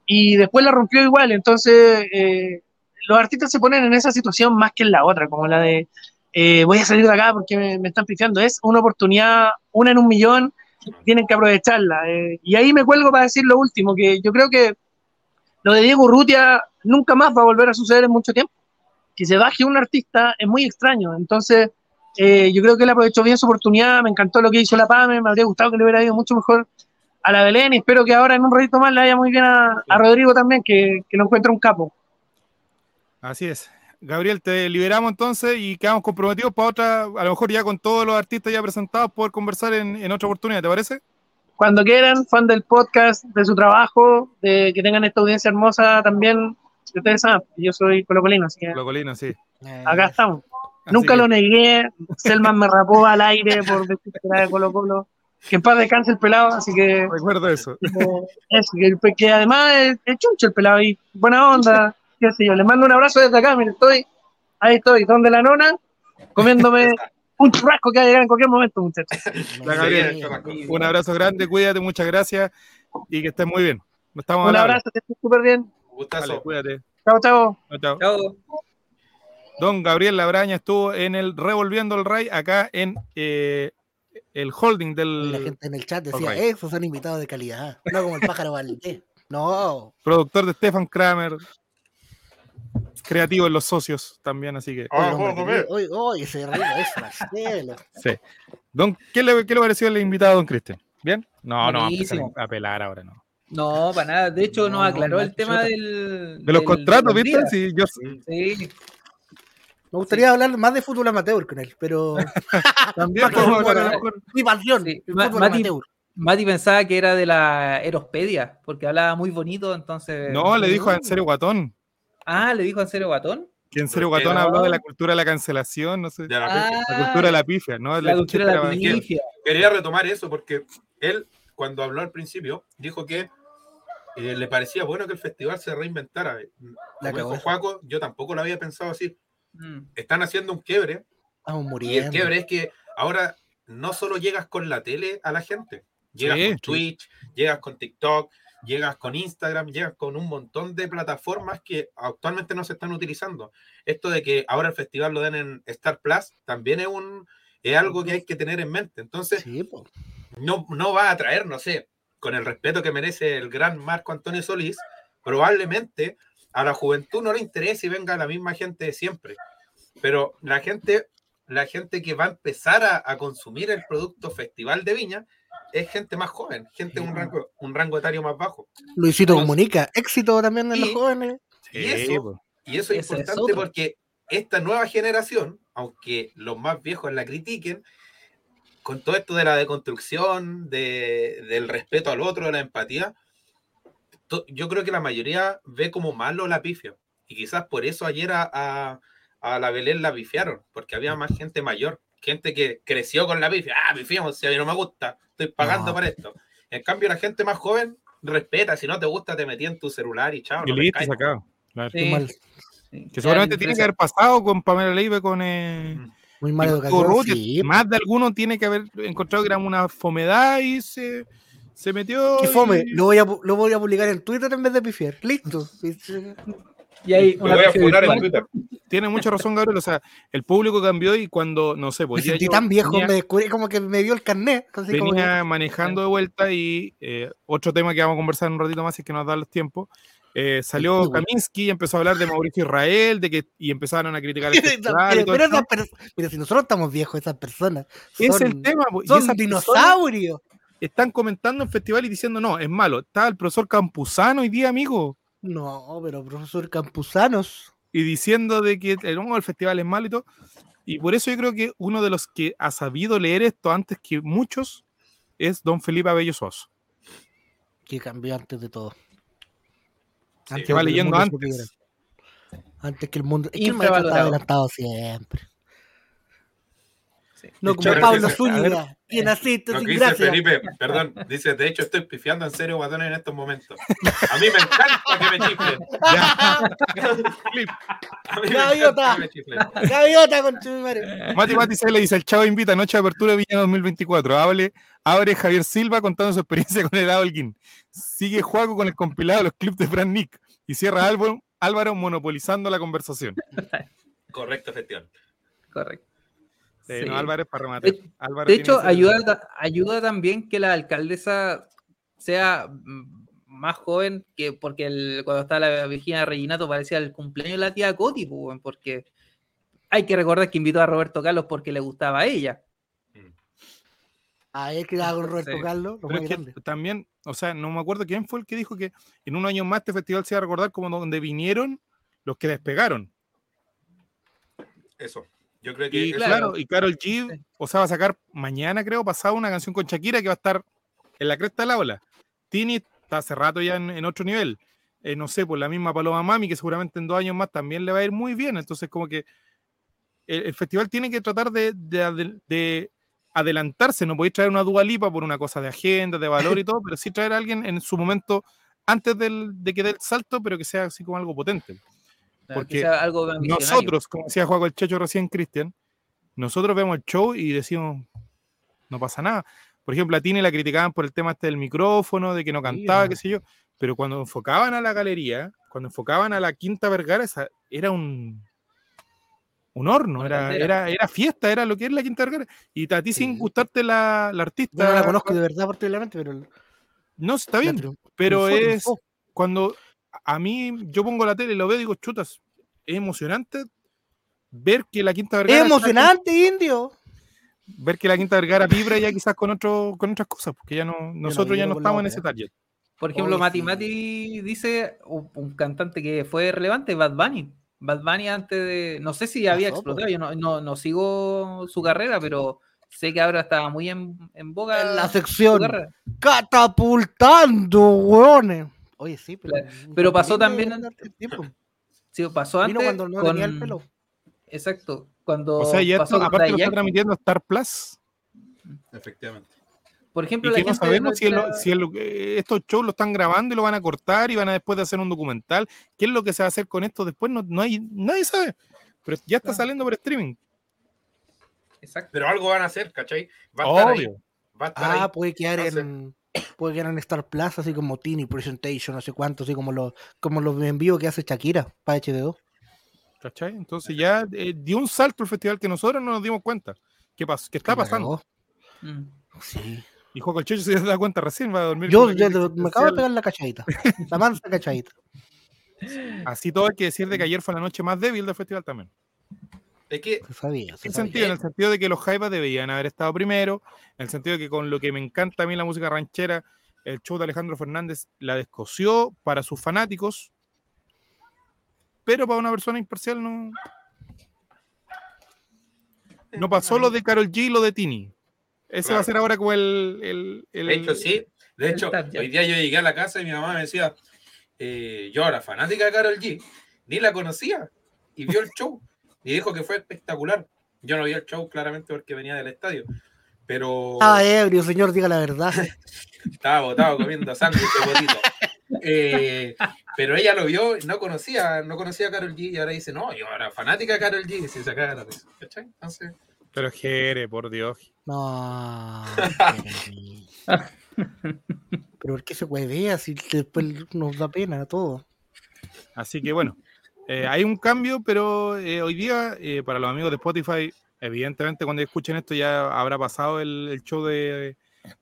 [SPEAKER 5] y después la rompió igual. Entonces, eh, los artistas se ponen en esa situación más que en la otra, como la de eh, voy a salir de acá porque me, me están pifiando. Es una oportunidad, una en un millón, tienen que aprovecharla. eh. y ahí me cuelgo para decir lo último, que yo creo que lo de Diego Urrutia nunca más va a volver a suceder en mucho tiempo. Que se baje un artista es muy extraño. Entonces, eh, yo creo que él aprovechó bien su oportunidad, me encantó lo que hizo la PAME, me habría gustado que le hubiera ido mucho mejor a la Belén y espero que ahora en un ratito más le vaya muy bien a, a Rodrigo también, que, que lo encuentre un capo.
[SPEAKER 2] Así es. Gabriel, te liberamos entonces y quedamos comprometidos para otra, a lo mejor ya con todos los artistas ya presentados, poder conversar en, en otra oportunidad, ¿te parece?
[SPEAKER 5] Cuando quieran, fan del podcast, de su trabajo, de que tengan esta audiencia hermosa también, ustedes saben, yo soy colocolino, así que
[SPEAKER 2] Locolino, sí.
[SPEAKER 5] acá estamos.
[SPEAKER 2] Así
[SPEAKER 5] Nunca
[SPEAKER 2] que-
[SPEAKER 5] lo negué, Selman me rapó al aire por decir que era de Colo Colo. que en paz descanse el pelado, así que
[SPEAKER 2] Recuerdo eso.
[SPEAKER 5] eh, eso, que, que además es, es chuncho el pelado y buena onda, qué sé yo. Le mando un abrazo desde acá, mire, estoy, ahí estoy, donde la nona, comiéndome un churrasco que va a llegar en cualquier momento, muchachos.
[SPEAKER 2] Gabriela. Un abrazo grande, cuídate, muchas gracias y que estés muy bien. Nos estamos
[SPEAKER 5] Un
[SPEAKER 2] hablando.
[SPEAKER 5] abrazo, que estés súper bien.
[SPEAKER 3] Gustazo.
[SPEAKER 2] Vale, cuídate.
[SPEAKER 5] Chao, chao.
[SPEAKER 2] Chao, chao. Don Gabriel Labraña estuvo en el Revolviendo el Ray acá en eh, el holding
[SPEAKER 1] Y la
[SPEAKER 2] del
[SPEAKER 1] gente en el chat decía, esos son invitados de calidad. No como el pájaro Valdés. No.
[SPEAKER 2] productor de Stefan Kramer, creativo en los socios también, así que.
[SPEAKER 3] Ah,
[SPEAKER 1] Oye, oye, Marcelo.
[SPEAKER 2] Sí. Don, ¿qué, le, ¿Qué le pareció el invitado a don Cristian? ¿Bien? No, no, vamos a
[SPEAKER 4] Buenísimo.
[SPEAKER 2] pelar ahora, no.
[SPEAKER 4] No, para nada. De hecho,
[SPEAKER 1] No,
[SPEAKER 4] nos aclaró
[SPEAKER 1] no,
[SPEAKER 4] el tema del.
[SPEAKER 2] De los
[SPEAKER 4] del-
[SPEAKER 2] contratos,
[SPEAKER 4] del
[SPEAKER 2] ¿viste? Sí, yo,
[SPEAKER 4] Sí.
[SPEAKER 1] Me gustaría hablar más de fútbol amateur con él, pero
[SPEAKER 2] también podemos mejor-
[SPEAKER 1] mi pasión,
[SPEAKER 4] Sí,
[SPEAKER 1] el
[SPEAKER 4] Ma-
[SPEAKER 1] fútbol
[SPEAKER 4] Mati-
[SPEAKER 1] amateur.
[SPEAKER 4] Mati pensaba que era de la Erospedia, porque hablaba muy bonito, entonces.
[SPEAKER 2] No, le dijo a En serio Guatón.
[SPEAKER 4] Ah, le dijo en serio Guatón.
[SPEAKER 2] Que En serio
[SPEAKER 3] ¿Por qué
[SPEAKER 2] Guatón
[SPEAKER 3] no?
[SPEAKER 2] habló de la cultura de la cancelación, no sé.
[SPEAKER 3] De la
[SPEAKER 4] Ah.
[SPEAKER 2] La cultura de la pifia, ¿no?
[SPEAKER 4] la cultura de la pifia.
[SPEAKER 3] Quería retomar eso porque él, cuando habló al principio, dijo que eh, le parecía bueno que el festival se reinventara.
[SPEAKER 1] La
[SPEAKER 3] Como dijo. Juaco, yo tampoco lo había pensado así.
[SPEAKER 4] Mm.
[SPEAKER 3] Están haciendo un quiebre
[SPEAKER 1] Estamos
[SPEAKER 3] y el
[SPEAKER 1] muriendo.
[SPEAKER 3] quiebre es que ahora no solo llegas con la tele a la gente, llegas
[SPEAKER 2] Sí,
[SPEAKER 3] con
[SPEAKER 2] sí.
[SPEAKER 3] Twitch, llegas con TikTok, llegas con Instagram, llegas con un montón de plataformas que actualmente no se están utilizando. Esto de que ahora el festival lo den en Star Plus también es un es algo que hay que tener en mente. Entonces,
[SPEAKER 1] Sí,
[SPEAKER 3] no, no va a traer, no sé, con el respeto que merece el gran Marco Antonio Solís, probablemente a la juventud no le interese y venga la misma gente de siempre. Pero la gente, la gente que va a empezar a, a consumir el producto Festival de Viña es gente más joven, gente de un rango, un rango etario más bajo.
[SPEAKER 1] Luisito
[SPEAKER 3] Entonces-
[SPEAKER 1] comunica. Éxito también en los
[SPEAKER 3] Y-
[SPEAKER 1] jóvenes.
[SPEAKER 3] Y eso, y eso es
[SPEAKER 4] Ese es
[SPEAKER 3] importante
[SPEAKER 4] otro.
[SPEAKER 3] porque esta nueva generación, aunque los más viejos la critiquen, con todo esto de la deconstrucción, de, del respeto al otro, de la empatía, to- yo creo que la mayoría ve como malo la pifia. Y quizás por eso ayer a, a- a la Belén la pifiaron, porque había más gente mayor, gente que creció con la pifia. Ah, pifiamos, si a mí no me gusta, estoy pagando
[SPEAKER 1] No.
[SPEAKER 3] para esto. En cambio, la gente más joven respeta, si no te gusta, te metí en tu celular y chao.
[SPEAKER 2] Y
[SPEAKER 3] no
[SPEAKER 2] listo. Claro.
[SPEAKER 4] Sí,
[SPEAKER 1] mal,
[SPEAKER 4] sí.
[SPEAKER 2] Que seguramente
[SPEAKER 4] Ya,
[SPEAKER 2] tiene que haber pasado con Pamela Leiva, con. Eh,
[SPEAKER 3] Mm.
[SPEAKER 1] muy educación.
[SPEAKER 2] Urrutia.
[SPEAKER 1] Sí,
[SPEAKER 2] Más de alguno tiene que haber encontrado que era una fomedad y se, se metió.
[SPEAKER 1] Qué fome.
[SPEAKER 2] y-
[SPEAKER 1] Lo voy, a, lo voy a publicar en Twitter en vez de pifiar. Listo.
[SPEAKER 4] Y
[SPEAKER 3] Me
[SPEAKER 4] una
[SPEAKER 3] voy a funar en. Twitter.
[SPEAKER 2] Tiene mucha razón, Gabriel. O sea, el público cambió y cuando, no sé,
[SPEAKER 1] Me
[SPEAKER 2] pues día
[SPEAKER 1] sentí
[SPEAKER 2] yo
[SPEAKER 1] tan viejo,
[SPEAKER 2] venía-
[SPEAKER 1] me descubrí como que me dio el carnet. así como
[SPEAKER 2] venía manejando de vuelta y eh, otro tema que vamos a conversar un ratito más si es que nos da los tiempos. eh, salió. Kaminsky y empezó a hablar de Mauricio Israel, de que y empezaron a criticar el festival
[SPEAKER 1] pero, pero pers- pero si nosotros estamos viejos, esas personas
[SPEAKER 2] Es el tema, y
[SPEAKER 1] son dinosaurios.
[SPEAKER 2] están comentando en festival y diciendo no, es malo. Estaba el profesor Campuzano hoy día, amigo,
[SPEAKER 1] No, pero profesor Campusanos.
[SPEAKER 2] y diciendo de que el, no, el festival es malo y todo. Y por eso yo creo que uno de los que ha sabido leer esto antes que muchos es don Felipe Abello Soso,
[SPEAKER 1] Que cambió antes de todo.
[SPEAKER 3] Sí,
[SPEAKER 2] que va leyendo antes.
[SPEAKER 1] supiera. Antes que el mundo. Es que el maestro está adelantado siempre.
[SPEAKER 4] Sí.
[SPEAKER 1] No como
[SPEAKER 3] hecho,
[SPEAKER 1] Pablo
[SPEAKER 3] a
[SPEAKER 1] Zúñiga, quien asiste sin
[SPEAKER 3] dice
[SPEAKER 1] gracia.
[SPEAKER 3] Felipe, perdón, dice, de hecho estoy pifiando en serio guatones en estos momentos. A mí me encanta que me chiflen.
[SPEAKER 2] Felipe,
[SPEAKER 3] A mí me
[SPEAKER 1] Gaviota.
[SPEAKER 3] encanta que me chiflen.
[SPEAKER 1] Gaviota con tu madre.
[SPEAKER 2] Mati Mati se le dice, el chavo invita noche de apertura de Viña 2024. Hable, abre Javier Silva contando su experiencia con el Holguín. Sigue Juaco con el compilado de los clips de Fran Nick. Y cierra Álvaro, Álvaro monopolizando la conversación.
[SPEAKER 3] Correcto, efectivamente.
[SPEAKER 4] Correcto. Sí.
[SPEAKER 2] no, para rematar.
[SPEAKER 4] De-
[SPEAKER 2] tiene
[SPEAKER 4] hecho,
[SPEAKER 2] que
[SPEAKER 4] ayuda, ayuda también que la alcaldesa sea mm, más joven que porque el- cuando estaba la Virginia Reginato parecía el cumpleaños de la tía Coti, pues, porque hay que recordar que invitó a Roberto Carlos porque le gustaba a ella.
[SPEAKER 1] A ver qué hago con Roberto
[SPEAKER 4] Sí.
[SPEAKER 1] Carlos. Lo
[SPEAKER 2] Pero es que también, o sea, no me acuerdo quién fue el que dijo que en un año más este festival se iba a recordar como donde vinieron los que despegaron.
[SPEAKER 3] Eso. Yo creo que
[SPEAKER 2] Y
[SPEAKER 3] eso-
[SPEAKER 2] claro, y Carol G, o sea, va a sacar mañana, creo, pasado una canción con Shakira que va a estar en la cresta de la ola. Tini está hace rato ya en, en otro nivel. Eh, no sé, por la misma Paloma Mami, que seguramente en dos años más también le va a ir muy bien. Entonces, como que el, el festival tiene que tratar de, de- de- de adelantarse, no podéis traer una dualipa por una cosa de agenda, de valor y todo, pero sí traer a alguien en su momento antes del, de que dé el salto, pero que sea así como algo potente. Porque
[SPEAKER 4] algo.
[SPEAKER 2] Nosotros, como decía Juan el Checho recién, Cristian, nosotros vemos el show y decimos, no pasa nada. Por ejemplo, a Tini la criticaban por el tema este del micrófono, de que no cantaba,
[SPEAKER 1] Sí,
[SPEAKER 2] qué sé yo, pero cuando enfocaban a la galería, cuando enfocaban a la Quinta Vergara, esa- era un un horno, era, era, era fiesta, era lo que es la Quinta Vergara. Y a ti sin gustarte la, la artista,
[SPEAKER 1] Yo no la conozco de verdad, particularmente, pero.
[SPEAKER 2] no, está bien, pero es cuando a mí yo pongo la tele y lo veo y digo, chutas, es emocionante ver que la Quinta Vergara
[SPEAKER 1] Es
[SPEAKER 2] con-
[SPEAKER 1] emocionante, indio.
[SPEAKER 2] ver que la Quinta Vergara vibra ya quizás con otro, con otras cosas, porque ya no, nosotros ya no estamos en ese target.
[SPEAKER 4] Por ejemplo,
[SPEAKER 1] Oye,
[SPEAKER 4] Mati
[SPEAKER 1] sí.
[SPEAKER 4] Mati dice un, un cantante que fue relevante, Bad Bunny. Bad Bunny antes de. No sé si había explotado, yo no, no, no sigo su carrera, pero sé que ahora estaba muy en, en boga.
[SPEAKER 1] En la sección catapultando, weones. Oye, sí, pero.
[SPEAKER 4] Claro, pero pasó también. Sí, pasó
[SPEAKER 1] Vino
[SPEAKER 4] antes.
[SPEAKER 1] cuando no
[SPEAKER 4] con...
[SPEAKER 1] tenía el pelo.
[SPEAKER 4] Exacto. Cuando
[SPEAKER 2] O sea, ya
[SPEAKER 4] pasó
[SPEAKER 2] esto, aparte lo está transmitiendo Star Plus,
[SPEAKER 3] Efectivamente.
[SPEAKER 4] Por ejemplo,
[SPEAKER 2] y
[SPEAKER 4] la
[SPEAKER 2] que no
[SPEAKER 4] gente
[SPEAKER 2] sabemos si, es lo-
[SPEAKER 4] nuestra-
[SPEAKER 2] si es lo que- estos shows lo están grabando y lo van a cortar y van a después de hacer un documental. ¿Qué es lo que se va a hacer con esto después? No, no hay, nadie sabe. Pero ya está
[SPEAKER 4] Claro.
[SPEAKER 2] saliendo por streaming.
[SPEAKER 4] Exacto.
[SPEAKER 3] Pero algo van a hacer, ¿cachai? Va a estar ahí.
[SPEAKER 2] Obvio.
[SPEAKER 3] Va a estar
[SPEAKER 1] Ah,
[SPEAKER 3] ahí.
[SPEAKER 1] puede quedar
[SPEAKER 3] No
[SPEAKER 1] en. Puede quedar en Star Plus, así como Tini Presentation, no sé cuánto, así como los, como los en vivo que hace Shakira para HBO.
[SPEAKER 2] ¿Cachai? Entonces ya eh, dio un salto el festival que nosotros no nos dimos cuenta. ¿Qué, pasó? ¿Qué está
[SPEAKER 1] Que
[SPEAKER 2] pasando?
[SPEAKER 4] Mm.
[SPEAKER 1] Sí.
[SPEAKER 2] Y Juan Colchecho se da cuenta recién, va a dormir.
[SPEAKER 1] Yo, me acabo de pegar la cachadita. La mansa cachadita.
[SPEAKER 2] Así todo hay que decir de que ayer fue la noche más débil del festival también.
[SPEAKER 3] Es que
[SPEAKER 1] Se sabía. Se
[SPEAKER 2] ¿En qué
[SPEAKER 1] sabía.
[SPEAKER 2] sentido? En el sentido de que los Jaivas deberían haber estado primero, en el sentido de que con lo que me encanta a mí la música ranchera, el show de Alejandro Fernández la descoció para sus fanáticos, pero para una persona imparcial no. No pasó lo de Carol G y lo de Tini. Ese va a ser ahora como el. el, el-
[SPEAKER 3] De hecho, sí. De hecho, hoy día yo llegué a la casa y mi mamá me decía, eh, yo era fanática de Carol G, ni la conocía, y vio el show, y dijo que fue espectacular. Yo no vi el show claramente porque venía del estadio, pero
[SPEAKER 1] Ah, ebrio, señor, diga la verdad.
[SPEAKER 3] estaba botado comiendo botito. Eh, pero ella lo vio, no conocía, no conocía a Carol G, y ahora dice, no, yo era fanática de Carol G, y se saca la risa, ¿cachai? Entonces,
[SPEAKER 2] Pero Jere, por Dios.
[SPEAKER 1] No. Pero ¿por qué se huevea si después nos da pena todo?
[SPEAKER 2] Así que bueno, eh, hay un cambio, pero eh, hoy día, eh, para los amigos de Spotify, evidentemente cuando escuchen esto ya habrá pasado el, el show de,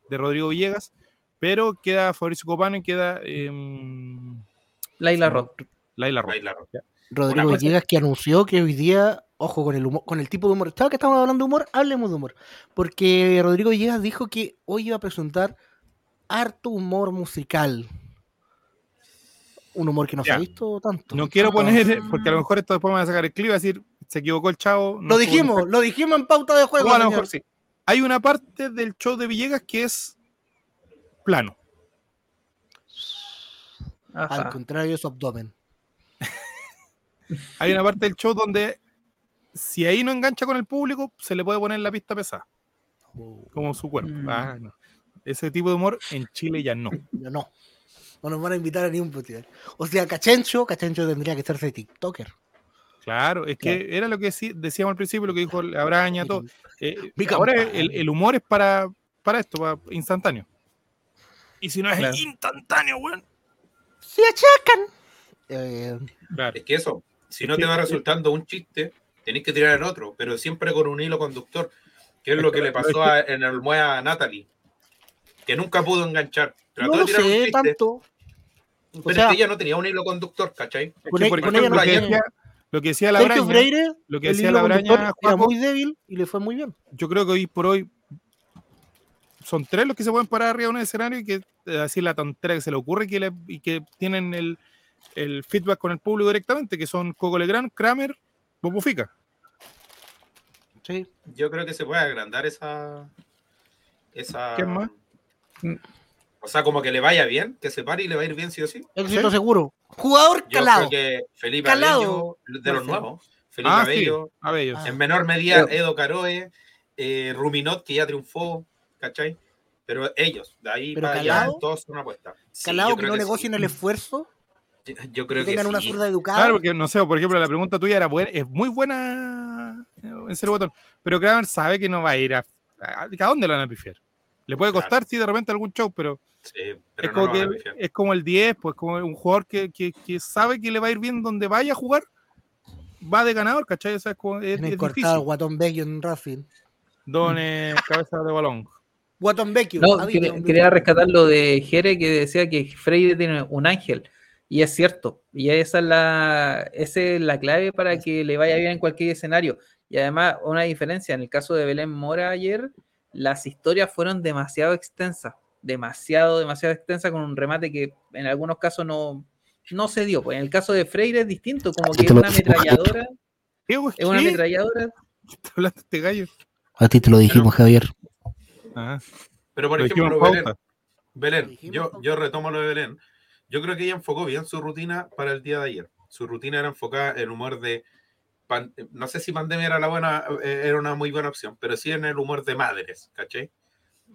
[SPEAKER 2] de Rodrigo Villegas, pero queda Fabricio Copano y queda em,
[SPEAKER 4] Laila Roth.
[SPEAKER 2] Laila Roth.
[SPEAKER 1] Rodrigo Villegas que anunció que hoy día, ojo con el humor, con el tipo de humor. ¿Sabes que estamos hablando de humor? Hablemos de humor. Porque Rodrigo Villegas dijo que hoy iba a presentar harto humor musical. Un humor que no se
[SPEAKER 2] Ya.
[SPEAKER 1] ha visto tanto.
[SPEAKER 2] No quiero poner, porque a lo mejor esto después me van a sacar el clip y va a decir, se equivocó el chavo. no
[SPEAKER 1] Lo dijimos, lo dijimos en pauta de juego.
[SPEAKER 2] O a lo mejor sí. Hay una parte del show de Villegas que es plano.
[SPEAKER 1] Al contrario de su abdomen.
[SPEAKER 2] Hay una parte del show donde si ahí no engancha con el público, se le puede poner la pista pesada, como su cuerpo.
[SPEAKER 4] Mm.
[SPEAKER 2] Ah, no. Ese tipo de humor en Chile ya no.
[SPEAKER 1] No, no. No nos van a invitar a ningún festival. O sea, Cachencho, Cachencho tendría que hacerse TikToker.
[SPEAKER 2] Claro, es que era lo que decíamos al principio, lo que dijo Abraña, todo. Eh,
[SPEAKER 1] Mi
[SPEAKER 2] ahora el, el humor es para, para esto, para instantáneo. Y si no es
[SPEAKER 4] Claro.
[SPEAKER 2] instantáneo, weón.
[SPEAKER 1] ¡Se achacan! Eh,
[SPEAKER 2] Claro.
[SPEAKER 3] Es que eso, si no te va resultando un chiste, tenés que tirar el otro, pero siempre con un hilo conductor, que es lo que le pasó a- en el Muea a Natalie, que nunca pudo enganchar. Trató
[SPEAKER 1] no
[SPEAKER 3] de
[SPEAKER 1] lo
[SPEAKER 3] tirar un
[SPEAKER 1] sé
[SPEAKER 3] chiste,
[SPEAKER 1] tanto.
[SPEAKER 3] pero
[SPEAKER 1] sea-
[SPEAKER 3] es que ella no tenía un hilo conductor, ¿cachai?
[SPEAKER 2] Es
[SPEAKER 1] Con
[SPEAKER 2] que,
[SPEAKER 1] e-
[SPEAKER 2] por
[SPEAKER 1] con
[SPEAKER 2] ejemplo,
[SPEAKER 1] ella no
[SPEAKER 2] lo, que decía, lo que decía la Braña,
[SPEAKER 1] Freire,
[SPEAKER 2] lo que decía la Braña,
[SPEAKER 1] era muy débil y le fue muy bien.
[SPEAKER 2] yo creo que hoy por hoy son tres los que se pueden parar arriba de un escenario y que eh, decir la tontera que se le ocurre y que, le- y que tienen el, el feedback con el público directamente, que son Coco Legrand, Kramer, Bobo Fica.
[SPEAKER 1] Sí.
[SPEAKER 3] Yo creo que se puede agrandar esa. esa
[SPEAKER 2] ¿Quién más?
[SPEAKER 3] O sea, como que le vaya bien, que se pare y le va a ir bien sí o sí.
[SPEAKER 1] Éxito seguro. Jugador
[SPEAKER 3] Yo
[SPEAKER 1] calado.
[SPEAKER 3] creo que Felipe
[SPEAKER 1] Calado.
[SPEAKER 3] Abello, de los nuevos, Felipe
[SPEAKER 2] Ah,
[SPEAKER 3] Abello,
[SPEAKER 2] sí, a ver,
[SPEAKER 1] Ah.
[SPEAKER 3] en menor medida Edo Caroe, eh, Ruminot, que ya triunfó, ¿cachai? Pero ellos, de ahí
[SPEAKER 1] Pero
[SPEAKER 3] para allá,
[SPEAKER 1] Calao,
[SPEAKER 3] todos son apuestas. Sí,
[SPEAKER 1] Calado
[SPEAKER 3] yo
[SPEAKER 1] que no
[SPEAKER 3] sí.
[SPEAKER 1] negocien el esfuerzo,
[SPEAKER 3] Yo creo
[SPEAKER 1] que
[SPEAKER 3] que
[SPEAKER 1] tengan una
[SPEAKER 3] sí.
[SPEAKER 1] zurda educada.
[SPEAKER 2] Claro, porque no sé, por ejemplo, la pregunta tuya era buena, es muy buena eh, en serio botón, pero Kramer sabe que no va a ir a. ¿A, a dónde lo van a pifiar? Le puede
[SPEAKER 3] Claro.
[SPEAKER 2] costar, sí, de repente algún show, pero,
[SPEAKER 3] Sí, pero
[SPEAKER 2] es, como que, es como el 10, pues como un jugador que, que, que sabe que le va a ir bien donde vaya a jugar, va de ganador, ¿cachai? O sea, es, como- es, es
[SPEAKER 1] cortado Guatón Vecchio en Racing.
[SPEAKER 2] Don eh, cabeza de balón.
[SPEAKER 1] Guatón Vecchio.
[SPEAKER 4] No, quería, quería rescatar lo de Jere que decía que Freire tiene un ángel. Y es cierto. Y esa es la, esa es la clave para que le vaya bien en cualquier escenario. Y además, una diferencia, en el caso de Belén Mora ayer, las historias fueron demasiado extensas. Demasiado, demasiado extensas con un remate que en algunos casos no, no se dio. Pues en el caso de Freire es distinto, como que es una ametralladora.
[SPEAKER 2] ¿Qué?
[SPEAKER 4] Es una
[SPEAKER 2] ¿Qué?
[SPEAKER 4] ametralladora.
[SPEAKER 2] ¿Está hablando este gallo?
[SPEAKER 1] A ti te lo dijimos, Javier.
[SPEAKER 2] Ah,
[SPEAKER 3] Pero por ejemplo, Belén. Belén, yo, yo retomo lo de Belén. Yo creo que ella enfocó bien su rutina para el día de ayer. Su rutina era enfocada en el humor de. Pan- no sé si pandemia era la buena, eh, era una muy buena opción, pero sí en el humor de madres, ¿cachai?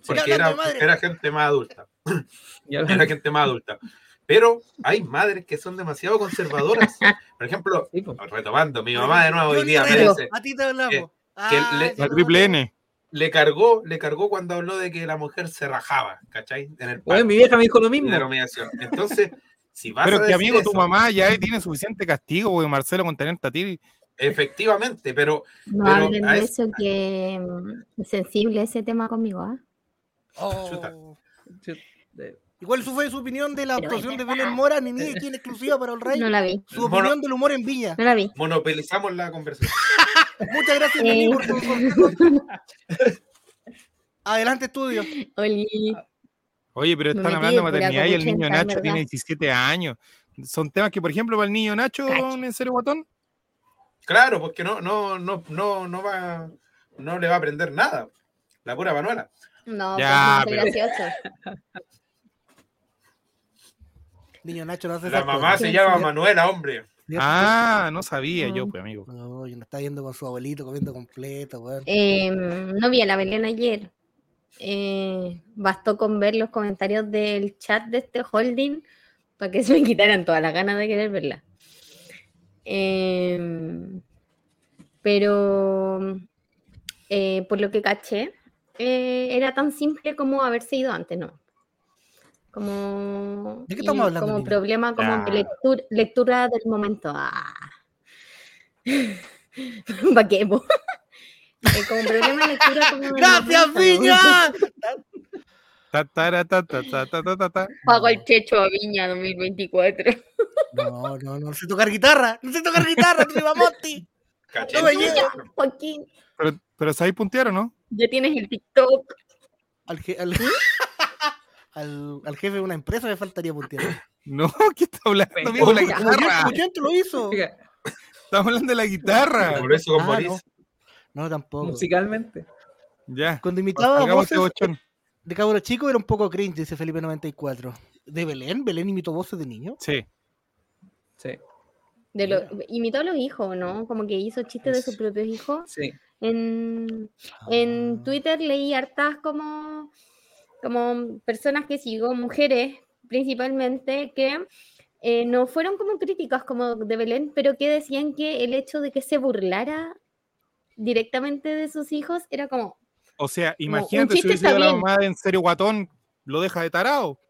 [SPEAKER 3] Porque era, era gente más adulta.
[SPEAKER 4] Ya-
[SPEAKER 3] Era gente más adulta. Pero hay madres que son demasiado conservadoras. Por ejemplo,
[SPEAKER 4] Sí, pues.
[SPEAKER 3] retomando, mi mamá de nuevo hoy día me dice,
[SPEAKER 1] A ti te hablamos.
[SPEAKER 3] que
[SPEAKER 1] Ah,
[SPEAKER 2] La triple N.
[SPEAKER 3] le cargó, le cargó cuando habló de que la mujer se rajaba, ¿cachai? En el
[SPEAKER 4] Oye, mi vieja me dijo lo
[SPEAKER 3] de
[SPEAKER 4] mismo.
[SPEAKER 3] Entonces, si vas
[SPEAKER 2] Pero
[SPEAKER 3] a
[SPEAKER 2] que
[SPEAKER 3] decir
[SPEAKER 2] amigo, tu mamá ya tiene suficiente castigo, porque Marcelo con tener a ti.
[SPEAKER 3] Efectivamente, pero
[SPEAKER 7] No
[SPEAKER 3] Pero
[SPEAKER 7] hablen de
[SPEAKER 3] es-
[SPEAKER 7] eso, que mm, es sensible ese tema conmigo. ¿ah?
[SPEAKER 1] Oh.
[SPEAKER 4] De-
[SPEAKER 1] ¿Y cuál fue su opinión de la
[SPEAKER 7] Pero
[SPEAKER 1] actuación de. Belén Mora, ni ni aquí en exclusiva para el Rey?
[SPEAKER 7] No la vi,
[SPEAKER 1] Su opinión del humor en Viña.
[SPEAKER 7] no la vi.
[SPEAKER 3] monopolizamos la conversación.
[SPEAKER 1] Muchas gracias,
[SPEAKER 7] Eh.
[SPEAKER 1] por tu. Adelante, estudio.
[SPEAKER 7] Oli.
[SPEAKER 2] Oye, pero están hablando de maternidad y el niño Nacho tiene
[SPEAKER 7] verdad.
[SPEAKER 2] 17 años. Son temas que, por ejemplo, para el niño Nacho en serio botón,
[SPEAKER 3] Claro, porque no, no, no, no, no va, no le va a aprender nada. La pura Manuela.
[SPEAKER 7] No,
[SPEAKER 2] Ya,
[SPEAKER 7] pues no
[SPEAKER 2] pero-
[SPEAKER 7] gracioso.
[SPEAKER 1] Niño Nacho no hace
[SPEAKER 3] La mamá
[SPEAKER 1] cosas.
[SPEAKER 3] se llama. Manuela, hombre.
[SPEAKER 2] Ah, no sabía yo, pues, amigo.
[SPEAKER 1] No, y no está yendo con su abuelito comiendo completo, weón.
[SPEAKER 7] Eh, no vi a la Belén ayer. Eh, bastó con ver los comentarios del chat de este holding para que se me quitaran todas las ganas de querer verla. Eh, pero eh, por lo que caché, eh, era tan simple como haberse ido antes, ¿no? Como,
[SPEAKER 1] ¿De qué estamos
[SPEAKER 7] y
[SPEAKER 1] hablando,
[SPEAKER 7] como
[SPEAKER 1] Nina?
[SPEAKER 7] problema como lectura, lectura del momento. Ah. ¿Para qué? Eh, como problema de lectura como
[SPEAKER 1] ¡Gracias,
[SPEAKER 7] momento.
[SPEAKER 1] Viña!
[SPEAKER 2] Ta, ta, ta.
[SPEAKER 7] Pago el checho a Viña 2024.
[SPEAKER 1] No, no, no sé tocar guitarra. No sé tocar guitarra, Tribamonti.
[SPEAKER 3] Caché.
[SPEAKER 1] No me llega.
[SPEAKER 7] Joaquín,
[SPEAKER 2] Pero, pero ¿sabéis puntear o no?
[SPEAKER 7] ya tienes el TikTok.
[SPEAKER 1] Al, je- al, al, al jefe de una empresa le faltaría puntear.
[SPEAKER 2] No, ¿qué está hablando,
[SPEAKER 4] Pero,
[SPEAKER 2] amigo? La guitarra.
[SPEAKER 1] yo lo hizo.
[SPEAKER 2] Estamos hablando de la guitarra.
[SPEAKER 3] Por eso con
[SPEAKER 1] Ah,
[SPEAKER 3] Boris.
[SPEAKER 1] no. No, tampoco.
[SPEAKER 4] musicalmente.
[SPEAKER 2] Ya.
[SPEAKER 1] Cuando imitaba
[SPEAKER 2] Hagamos este
[SPEAKER 1] voces
[SPEAKER 2] bochón.
[SPEAKER 1] De cabro chico era un poco cringe, dice Felipe 94. ¿De Belén? ¿Belén imitó voces de niño?
[SPEAKER 2] Sí.
[SPEAKER 4] Sí,
[SPEAKER 7] De lo, imitó a los hijos, ¿no? Como que hizo chistes de sus propios hijos.
[SPEAKER 4] sí.
[SPEAKER 7] En,
[SPEAKER 1] Ah.
[SPEAKER 7] en Twitter leí hartas como, como personas que sigo, mujeres principalmente, que eh, no fueron como críticas como de Belén, pero que decían que el hecho de que se burlara directamente de sus hijos era como,
[SPEAKER 2] O sea, imagínate si hubiese sido la mamá de en serio guatón, lo deja de tarado.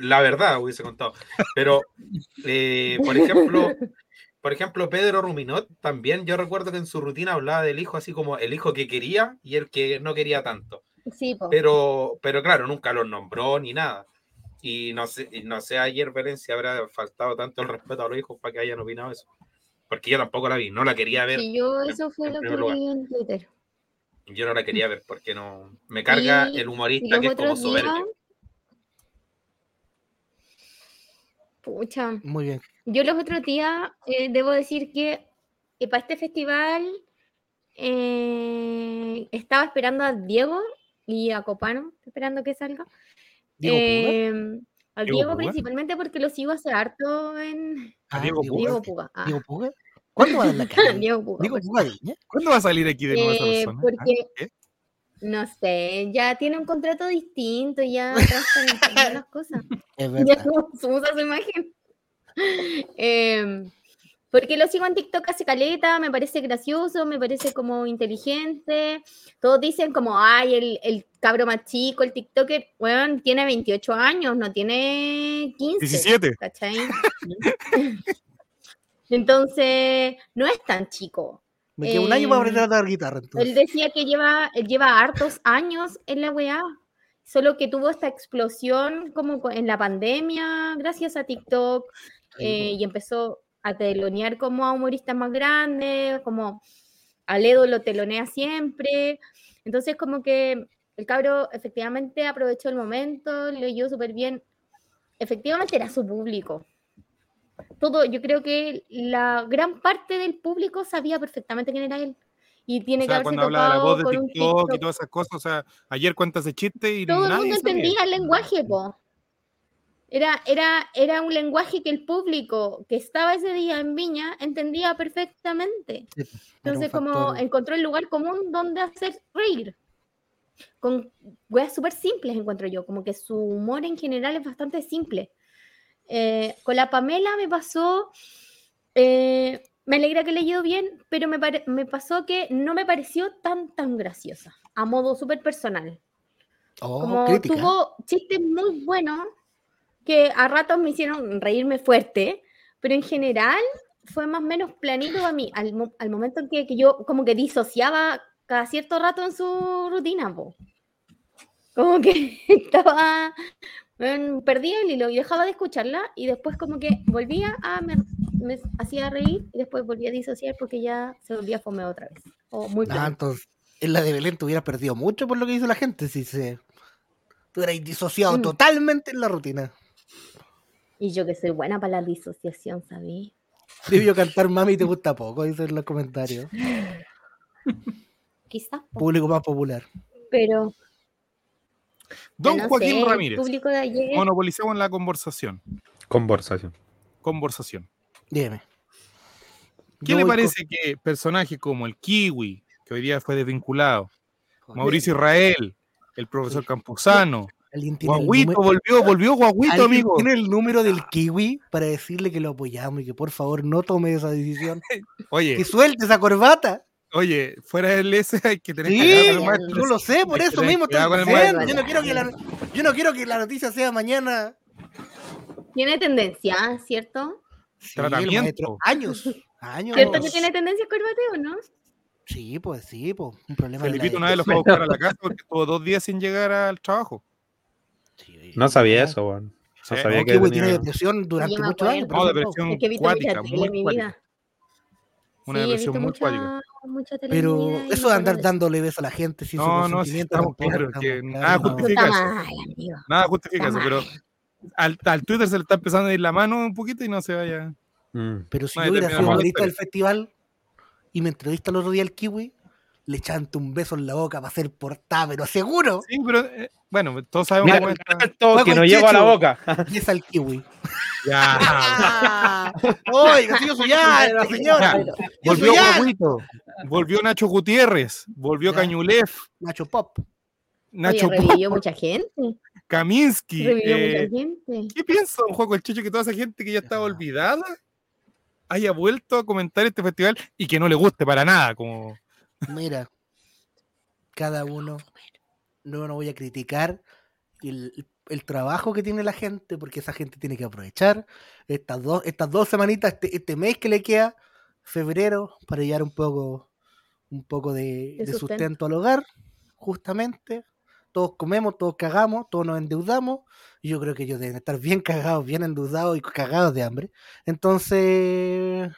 [SPEAKER 3] La verdad, hubiese contado. Pero, eh, por ejemplo, por ejemplo, Pedro Ruminot también, yo recuerdo que en su rutina hablaba del hijo así como el hijo que quería y el que no quería tanto.
[SPEAKER 7] sí, po.
[SPEAKER 3] Pero, pero claro, nunca los nombró ni nada. Y no sé, no sé ayer si habrá faltado tanto el respeto a los hijos para que hayan opinado eso. Porque yo tampoco la vi, no la quería ver.
[SPEAKER 7] Sí, yo
[SPEAKER 3] en-
[SPEAKER 7] eso fue
[SPEAKER 3] en
[SPEAKER 7] lo que leí en Twitter.
[SPEAKER 3] Yo no la quería ver porque no me carga
[SPEAKER 7] Y-
[SPEAKER 3] el humorista que es como
[SPEAKER 7] días,
[SPEAKER 3] soberbio.
[SPEAKER 7] pucha,
[SPEAKER 1] Muy bien.
[SPEAKER 7] Yo los otros días eh, debo decir que eh, para este festival eh, estaba esperando a Diego y a Copano, esperando que salga.
[SPEAKER 1] ¿Diego Puga?
[SPEAKER 7] Eh, al
[SPEAKER 2] ¿Diego
[SPEAKER 7] Diego
[SPEAKER 2] Puga?
[SPEAKER 7] principalmente porque lo sigo hace harto en
[SPEAKER 2] ¿A Diego Puga?
[SPEAKER 7] Diego Puga. ah.
[SPEAKER 1] ¿Diego Puga? ¿Cuándo va a la cara?
[SPEAKER 7] Diego.
[SPEAKER 2] ¿Cuándo va a salir aquí de nuevo esa
[SPEAKER 7] Eh,
[SPEAKER 2] persona?
[SPEAKER 7] porque-
[SPEAKER 2] ¿Ah?
[SPEAKER 7] No sé, ya tiene un contrato distinto, ya transparentan las cosas.
[SPEAKER 1] Es
[SPEAKER 7] Ya
[SPEAKER 1] verdad.
[SPEAKER 7] no se usa su imagen. Em, porque lo sigo en TikTok hace caleta, me parece gracioso, me parece como inteligente. Todos dicen como, ay, el, el cabro más chico, el TikToker, bueno, tiene 28 años, no tiene 15.
[SPEAKER 2] 17.
[SPEAKER 7] ¿Cachai? Entonces, no es tan chico.
[SPEAKER 1] Me queda un año para aprender a tocar guitarra. Entonces.
[SPEAKER 7] Él decía que lleva, él lleva hartos años en la weá, solo que tuvo esta explosión como co- en la pandemia, gracias a TikTok, eh, y empezó a telonear como a humoristas más grandes, como a Ledo lo telonea siempre. Entonces, como que el cabro efectivamente aprovechó el momento, leyó súper bien. Efectivamente era su público. Todo, yo creo que la gran parte del público sabía perfectamente quién era él. Y tiene
[SPEAKER 2] O sea,
[SPEAKER 7] que haberse
[SPEAKER 2] cuando hablaba de la voz de
[SPEAKER 7] un
[SPEAKER 2] TikTok y
[SPEAKER 7] TikTok.
[SPEAKER 2] todas esas cosas, o sea, ayer cuenta ese chiste y
[SPEAKER 7] Todo el
[SPEAKER 2] nadie
[SPEAKER 7] mundo
[SPEAKER 2] sabía.
[SPEAKER 7] entendía el lenguaje, po. Era, era, era un lenguaje que el público que estaba ese día en Viña entendía perfectamente. Entonces, como encontró el lugar común donde hacer reír. Con weas súper simples, encuentro yo. Como que su humor en general es bastante simple. Eh, con la Pamela me pasó. eh, me alegra que le haya ido bien, pero me, me pasó que no me pareció tan, tan graciosa. A modo súper personal.
[SPEAKER 1] Oh,
[SPEAKER 7] Como
[SPEAKER 1] crítica.
[SPEAKER 7] tuvo chistes muy buenos que a ratos me hicieron reírme fuerte, pero en general fue más o menos planito a mí, al, mo- al momento en que, que yo como que disociaba cada cierto rato en su rutina, po. Como que estaba, perdía el hilo y dejaba de escucharla y después como que volvía a, me, me hacía reír y después volvía a disociar porque ya se volvía fome otra vez. O muy
[SPEAKER 1] Ah, entonces, en la de Belén te hubieras perdido mucho por lo que hizo la gente si se. Tú hubieras disociado
[SPEAKER 7] Mm.
[SPEAKER 1] totalmente en la rutina.
[SPEAKER 7] Y yo que soy buena para la disociación, ¿sabí?
[SPEAKER 1] Debió cantar Mami te gusta poco, dicen los comentarios.
[SPEAKER 7] Quizás.
[SPEAKER 1] Público más popular.
[SPEAKER 7] Pero
[SPEAKER 2] Don
[SPEAKER 7] no
[SPEAKER 2] Joaquín
[SPEAKER 7] sé,
[SPEAKER 2] Ramírez.
[SPEAKER 7] público de ayer.
[SPEAKER 2] Monopolicemos la conversación.
[SPEAKER 3] Conversación.
[SPEAKER 2] Conversación.
[SPEAKER 1] Dime.
[SPEAKER 2] ¿Qué le parece que personajes como el Kiwi, que hoy día fue desvinculado, Mauricio Israel, el profesor Campuzano,
[SPEAKER 1] ¿Alguien tiene, el
[SPEAKER 2] Guaguito, volvió, volvió Guaguito,
[SPEAKER 1] ¿alguien
[SPEAKER 2] amigo.
[SPEAKER 1] tiene el número del kiwi para decirle que lo apoyamos y que por favor no tome esa decisión?
[SPEAKER 2] Oye,
[SPEAKER 1] Que suelte esa corbata.
[SPEAKER 2] Oye, fuera del S hay que tener
[SPEAKER 1] Sí,
[SPEAKER 2] cuidado con el maestro.
[SPEAKER 1] yo lo sé, por
[SPEAKER 2] Hay que
[SPEAKER 1] eso mismo estoy
[SPEAKER 2] el
[SPEAKER 1] diciendo. Yo no, quiero que la, yo no quiero que la noticia sea mañana.
[SPEAKER 7] Tiene tendencia, ¿cierto?
[SPEAKER 1] Sí, el
[SPEAKER 2] Tratamiento.
[SPEAKER 1] años. Años.
[SPEAKER 7] ¿Cierto que tiene tendencia corbateo, no?
[SPEAKER 1] Sí, pues sí, pues. Un problema
[SPEAKER 2] Felipito una vez lo fue a buscar a la casa porque estuvo dos días sin llegar al trabajo.
[SPEAKER 1] Sí,
[SPEAKER 3] No sabía eso, weón.
[SPEAKER 2] Sí.
[SPEAKER 3] No sabía
[SPEAKER 1] No,
[SPEAKER 3] que
[SPEAKER 1] Kiwi
[SPEAKER 3] tenía-
[SPEAKER 1] tiene depresión durante muchos años.
[SPEAKER 2] No, depresión
[SPEAKER 7] Es que he visto mucha
[SPEAKER 2] cuática, muy
[SPEAKER 7] mi
[SPEAKER 2] cuática. Una
[SPEAKER 7] Sí,
[SPEAKER 2] depresión muy
[SPEAKER 7] mucha,
[SPEAKER 2] cuática.
[SPEAKER 1] Pero eso de andar dándole besos a la gente sin su
[SPEAKER 2] No, no, sí,
[SPEAKER 1] consentimiento
[SPEAKER 2] estamos
[SPEAKER 1] estamos
[SPEAKER 2] que nada
[SPEAKER 1] no.
[SPEAKER 2] Justifica eso.
[SPEAKER 7] mal.
[SPEAKER 2] Nada justifica eso, pero al, al Twitter se le está empezando a ir la mano un poquito y no se vaya.
[SPEAKER 3] Mm.
[SPEAKER 1] Pero si
[SPEAKER 2] No,
[SPEAKER 1] yo hubiera sido
[SPEAKER 2] la
[SPEAKER 1] humorista del festival y me entrevista el otro día el kiwi, le chante un beso en la boca para hacer portada, pero seguro.
[SPEAKER 2] Sí, pero eh, bueno, todos sabemos
[SPEAKER 3] Mira,
[SPEAKER 1] Fue
[SPEAKER 3] que
[SPEAKER 1] con
[SPEAKER 3] no llego a la
[SPEAKER 1] Checho.
[SPEAKER 3] boca.
[SPEAKER 1] Y es al kiwi.
[SPEAKER 2] Ya.
[SPEAKER 1] Si yo soy alta, señora.
[SPEAKER 2] Volvió. Guaguito, volvió Nacho Gutiérrez, volvió
[SPEAKER 1] Ya.
[SPEAKER 2] Cañulef,
[SPEAKER 1] Nacho Pop.
[SPEAKER 2] Nacho
[SPEAKER 7] Oye, revivió
[SPEAKER 2] Pop,
[SPEAKER 7] mucha gente.
[SPEAKER 2] Kaminsky.
[SPEAKER 7] Revivió
[SPEAKER 2] eh,
[SPEAKER 7] mucha gente.
[SPEAKER 2] ¿Qué piensa un juego el Chicho que toda esa gente que ya estaba olvidada haya vuelto a comentar este festival y que no le guste para nada? Como
[SPEAKER 1] Mira, cada uno, no, no voy a criticar el, el trabajo que tiene la gente, porque esa gente tiene que aprovechar estas dos, estas dos semanitas, este, este mes que le queda, febrero, para llevar un poco, un poco de,
[SPEAKER 7] De
[SPEAKER 1] de
[SPEAKER 7] sustento.
[SPEAKER 1] sustento al hogar, justamente. Todos comemos, todos cagamos, todos nos endeudamos. Y yo creo que ellos deben estar bien cagados, bien endeudados y cagados de hambre. Entonces,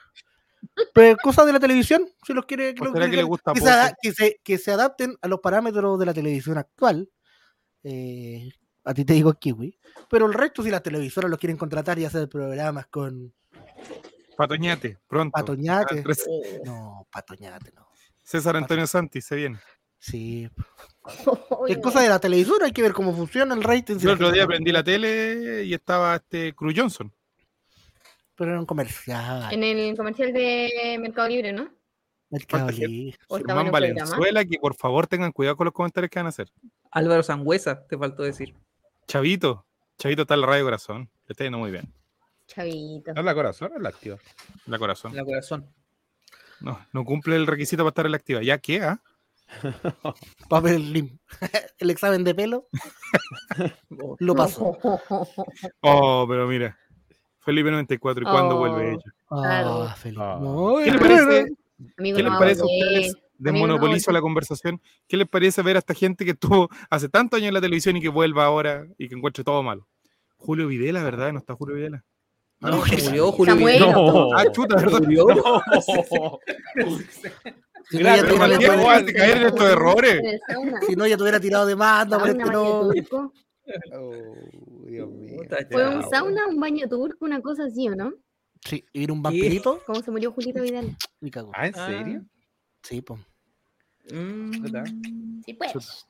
[SPEAKER 1] pues, cosas de la televisión, si los quiere,
[SPEAKER 2] ¿O
[SPEAKER 1] los
[SPEAKER 2] que
[SPEAKER 1] quiere-
[SPEAKER 2] le gusta
[SPEAKER 1] que, se, que se- que se adapten a los parámetros de la televisión actual. Eh, a ti te digo Kiwi. Pero el resto, si las televisoras los quieren contratar y hacer programas con
[SPEAKER 2] Patoñate, pronto.
[SPEAKER 1] Patoñate.
[SPEAKER 2] Andrés-
[SPEAKER 1] No, patoñate, no.
[SPEAKER 2] César Antonio Santi, se viene.
[SPEAKER 1] Sí.
[SPEAKER 7] Oye,
[SPEAKER 1] Es cosa de la televisora, hay que ver cómo funciona el rating.
[SPEAKER 2] Yo el otro día prendí la tele y estaba este Cruz Johnson.
[SPEAKER 1] Pero era un comercial.
[SPEAKER 7] En el comercial de Mercado Libre, ¿no?
[SPEAKER 1] Mercado Libre.
[SPEAKER 7] ¿O estaba en
[SPEAKER 2] Germán? Valenzuela, que por favor tengan cuidado con los comentarios que van a hacer.
[SPEAKER 4] Álvaro Sangüesa, te faltó decir.
[SPEAKER 2] Chavito, Chavito está en la radio corazón. Le está yendo muy bien.
[SPEAKER 7] Chavito.
[SPEAKER 8] ¿No es la corazón o es la activa?
[SPEAKER 2] La corazón.
[SPEAKER 4] En la corazón.
[SPEAKER 2] No, no cumple el requisito para estar en la activa. ¿Ya qué? ah?
[SPEAKER 1] Papel lim. El examen de pelo lo pasó.
[SPEAKER 2] Oh, pero mira. Felipe 94, ¿y cuándo
[SPEAKER 7] Oh.
[SPEAKER 2] vuelve ella?
[SPEAKER 7] Claro.
[SPEAKER 1] Ah, feliz.
[SPEAKER 8] Ah.
[SPEAKER 1] No,
[SPEAKER 2] ¿Qué les parece, ¿qué les
[SPEAKER 7] no
[SPEAKER 2] parece a
[SPEAKER 7] de-
[SPEAKER 2] ustedes? Desmonopolizo la conversación. ¿Qué les parece ver a esta gente que estuvo hace tantos años en la televisión y que vuelva ahora y que encuentre todo malo? Julio Videla, ¿verdad? ¿No está Julio Videla?
[SPEAKER 4] Ah, no, murió Julio
[SPEAKER 7] Samuel.
[SPEAKER 4] Videla.
[SPEAKER 8] No.
[SPEAKER 2] Ah, chuta, ¿verdad?
[SPEAKER 4] Murió.
[SPEAKER 1] Si no, ya
[SPEAKER 8] pero
[SPEAKER 1] tuviera-
[SPEAKER 2] ¿Por caer en estos errores?
[SPEAKER 1] Si no, ya te hubiera tirado demanda por
[SPEAKER 7] Sauna,
[SPEAKER 1] este no.
[SPEAKER 8] Oh, Dios mío.
[SPEAKER 7] Fue un sauna, un baño turco, una cosa así, ¿o no?
[SPEAKER 1] Sí, y era un vampirito
[SPEAKER 7] ¿Cómo se murió Julito Vidal?
[SPEAKER 8] ¿Ah, en
[SPEAKER 4] Ah.
[SPEAKER 8] serio?
[SPEAKER 1] Sí, pues.
[SPEAKER 4] Mm,
[SPEAKER 8] ¿Verdad?
[SPEAKER 7] Sí, pues.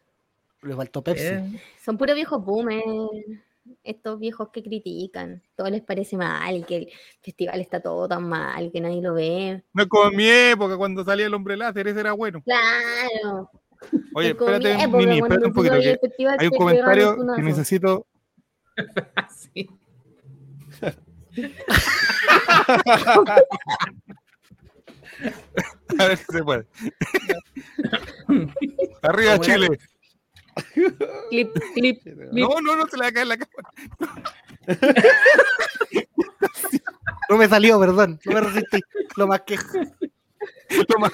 [SPEAKER 1] Le faltó Pepsi.
[SPEAKER 4] eh.
[SPEAKER 7] Son puros viejos boomers. Estos viejos que critican. Todo les parece mal, que el festival está todo tan mal, que nadie lo ve.
[SPEAKER 2] No mi época cuando salía el hombre láser, ese era bueno.
[SPEAKER 7] Claro.
[SPEAKER 2] Oye, espérate, Nini,
[SPEAKER 7] cuando
[SPEAKER 2] espérate un poquito. que hay un comentario que necesito.
[SPEAKER 4] Sí.
[SPEAKER 2] A ver si se puede. Arriba, Chile.
[SPEAKER 7] Clip, clip.
[SPEAKER 2] No, no, no se le va a caer la cámara.
[SPEAKER 1] No me salió, perdón. No me resistí. Lo más que.
[SPEAKER 2] Lo más-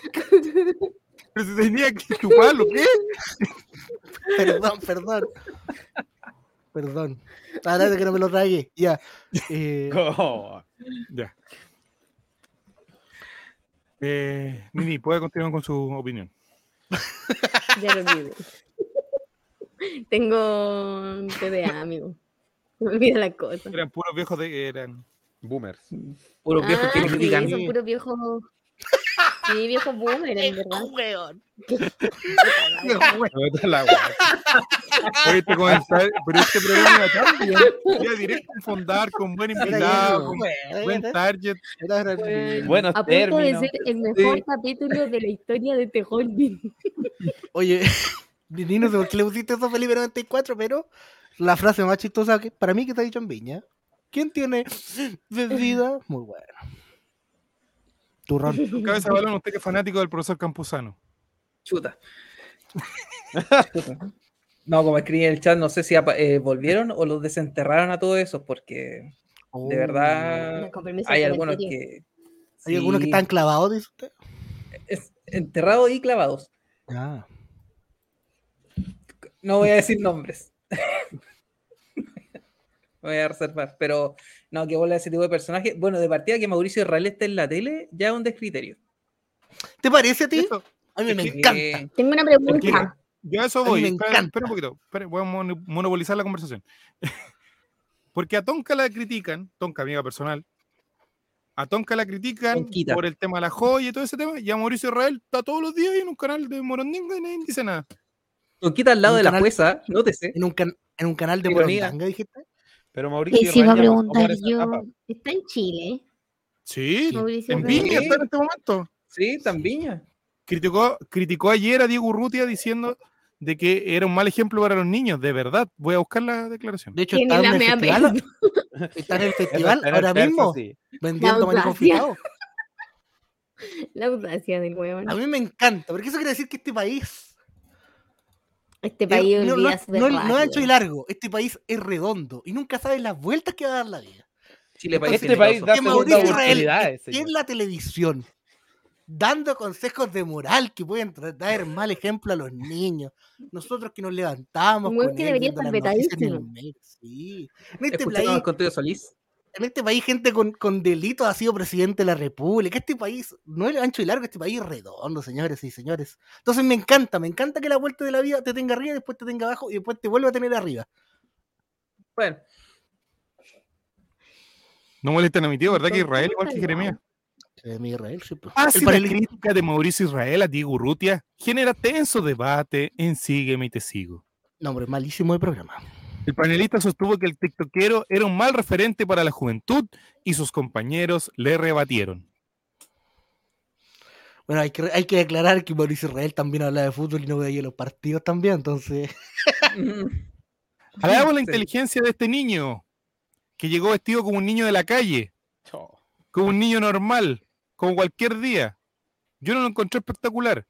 [SPEAKER 2] Pero se tenía que chuparlo, ¿qué?
[SPEAKER 1] Perdón, perdón. Perdón. Ahora de que no me lo tragué. Ya. Eh,
[SPEAKER 8] Oh,
[SPEAKER 2] Ya. Eh, Nini, puede continuar con su opinión.
[SPEAKER 7] Ya lo olvidé. Tengo TDA, amigo. Me olvida la cosa.
[SPEAKER 2] Eran puros viejos de. Eran.
[SPEAKER 8] boomers.
[SPEAKER 4] Puros viejos
[SPEAKER 7] Ah,
[SPEAKER 4] que
[SPEAKER 7] sí,
[SPEAKER 4] critican.
[SPEAKER 7] son puros viejos. Sí, viejos boomers, en verdad.
[SPEAKER 1] weón.
[SPEAKER 8] La.
[SPEAKER 2] Oye, este comentario, pero este programa también. Ya directo a fondar con buen invitado, con buen target.
[SPEAKER 8] Buenos
[SPEAKER 7] A punto de ser el mejor capítulo de la historia de este holding.
[SPEAKER 1] Oye, Nini, no sé por qué le pusiste eso a Felipe 94, pero la frase más chistosa que, para mí que te ha dicho en Viña. ¿Quién tiene bebida? Muy bueno. Turrón.
[SPEAKER 2] Cabeza de balón, usted que es fanático del profesor Campuzano.
[SPEAKER 4] Chuta. No, como escribí en el chat, no sé si eh, volvieron o los desenterraron a todos esos, porque de verdad
[SPEAKER 7] permiso
[SPEAKER 4] hay algunos que.
[SPEAKER 1] ¿Hay algunos que están clavados, dice usted?
[SPEAKER 4] es- enterrados y clavados.
[SPEAKER 1] Ah.
[SPEAKER 4] No voy a decir nombres. Me voy a reservar, pero no, que vuelva ese tipo de personaje. Bueno, de partida que Mauricio Israel esté en la tele, ya es un descriterio.
[SPEAKER 1] ¿Te parece a ti?
[SPEAKER 2] Eso,
[SPEAKER 1] A mí me encanta.
[SPEAKER 7] Tengo una pregunta.
[SPEAKER 2] yo a eso
[SPEAKER 1] A
[SPEAKER 2] voy.
[SPEAKER 1] me
[SPEAKER 2] Espera,
[SPEAKER 1] encanta.
[SPEAKER 2] espera un poquito. espera, voy a mono- monopolizar la conversación. Porque a Tonka la critican, Tonka, amiga personal. A Tonka la critican
[SPEAKER 4] Tonquita.
[SPEAKER 2] por el tema de la joya y todo ese tema. Y a Mauricio Israel está todos los días ahí en un canal de Morondinga y nadie dice nada.
[SPEAKER 4] Tonquita al lado de la
[SPEAKER 1] canal-
[SPEAKER 4] jueza, nótese.
[SPEAKER 1] En un, can- en un canal de
[SPEAKER 4] Ironía.
[SPEAKER 1] Morondanga, dijiste.
[SPEAKER 8] Pero Mauricio.
[SPEAKER 7] Y si a preguntar yo,
[SPEAKER 8] etapa.
[SPEAKER 7] ¿está en Chile?
[SPEAKER 2] Sí,
[SPEAKER 7] Mauricio
[SPEAKER 2] en? Viña está en este momento.
[SPEAKER 4] Sí, también.
[SPEAKER 2] Criticó, criticó ayer a Diego Urrutia diciendo de que era un mal ejemplo para los niños. De verdad, voy a buscar la declaración.
[SPEAKER 1] De hecho, está en
[SPEAKER 7] la
[SPEAKER 1] el festival. Está en el
[SPEAKER 8] está en
[SPEAKER 1] ahora
[SPEAKER 8] perso,
[SPEAKER 1] mismo
[SPEAKER 8] sí.
[SPEAKER 1] vendiendo maní.
[SPEAKER 7] La audacia del huevón.
[SPEAKER 1] A mí me encanta, porque eso quiere decir que este país
[SPEAKER 7] Este
[SPEAKER 1] es-
[SPEAKER 7] país
[SPEAKER 1] no, no- no- no es ancho
[SPEAKER 7] rápido.
[SPEAKER 1] y largo, este país es redondo y nunca sabes las vueltas que va a dar la vida.
[SPEAKER 4] Chile país
[SPEAKER 8] Este país da oportunidades,
[SPEAKER 1] en la televisión dando consejos de moral que pueden tra- dar mal ejemplo a los niños. Nosotros que nos levantamos con
[SPEAKER 7] que
[SPEAKER 1] él
[SPEAKER 7] estar
[SPEAKER 1] sí. En este
[SPEAKER 4] Escuchamos
[SPEAKER 1] país
[SPEAKER 4] contenido Solís.
[SPEAKER 1] En este país gente con, con delitos ha sido presidente de la República. Este país no es ancho y largo, este país es redondo, señores y señores. Entonces me encanta, me encanta que la vuelta de la vida te tenga arriba, después te tenga abajo y después te vuelva a tener arriba.
[SPEAKER 4] Bueno,
[SPEAKER 2] No molesten a mi tío, ¿verdad que Israel igual que. Jeremías?
[SPEAKER 1] Mi Israel, sí, pues.
[SPEAKER 2] Ah,
[SPEAKER 1] El
[SPEAKER 2] sí, la crítica de Mauricio Israel a Diego Urrutia genera tenso debate en Sígueme y te sigo.
[SPEAKER 1] No, hombre, malísimo el programa.
[SPEAKER 2] El panelista sostuvo que el tiktokero era un mal referente para la juventud y sus compañeros le rebatieron.
[SPEAKER 1] Bueno, hay que, hay que aclarar que Mauricio Israel también habla de fútbol y no veía los partidos también, entonces.
[SPEAKER 2] Alabamos la inteligencia de este niño, que llegó vestido como un niño de la calle, como un niño normal, como cualquier día. Yo no lo encontré espectacular.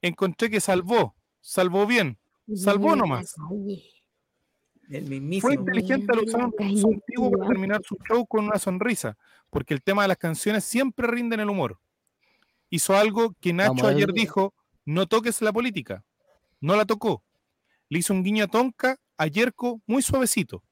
[SPEAKER 2] Encontré que salvó, salvó bien, salvó nomás.
[SPEAKER 4] El
[SPEAKER 2] Fue inteligente al usar un antiguo para terminar su show con una sonrisa, porque el tema de las canciones siempre rinde en el humor. Hizo algo que Nacho
[SPEAKER 1] Vamos
[SPEAKER 2] ayer dijo, no toques la política. No la tocó. Le hizo un guiño a Tonka, a Yerko, muy suavecito.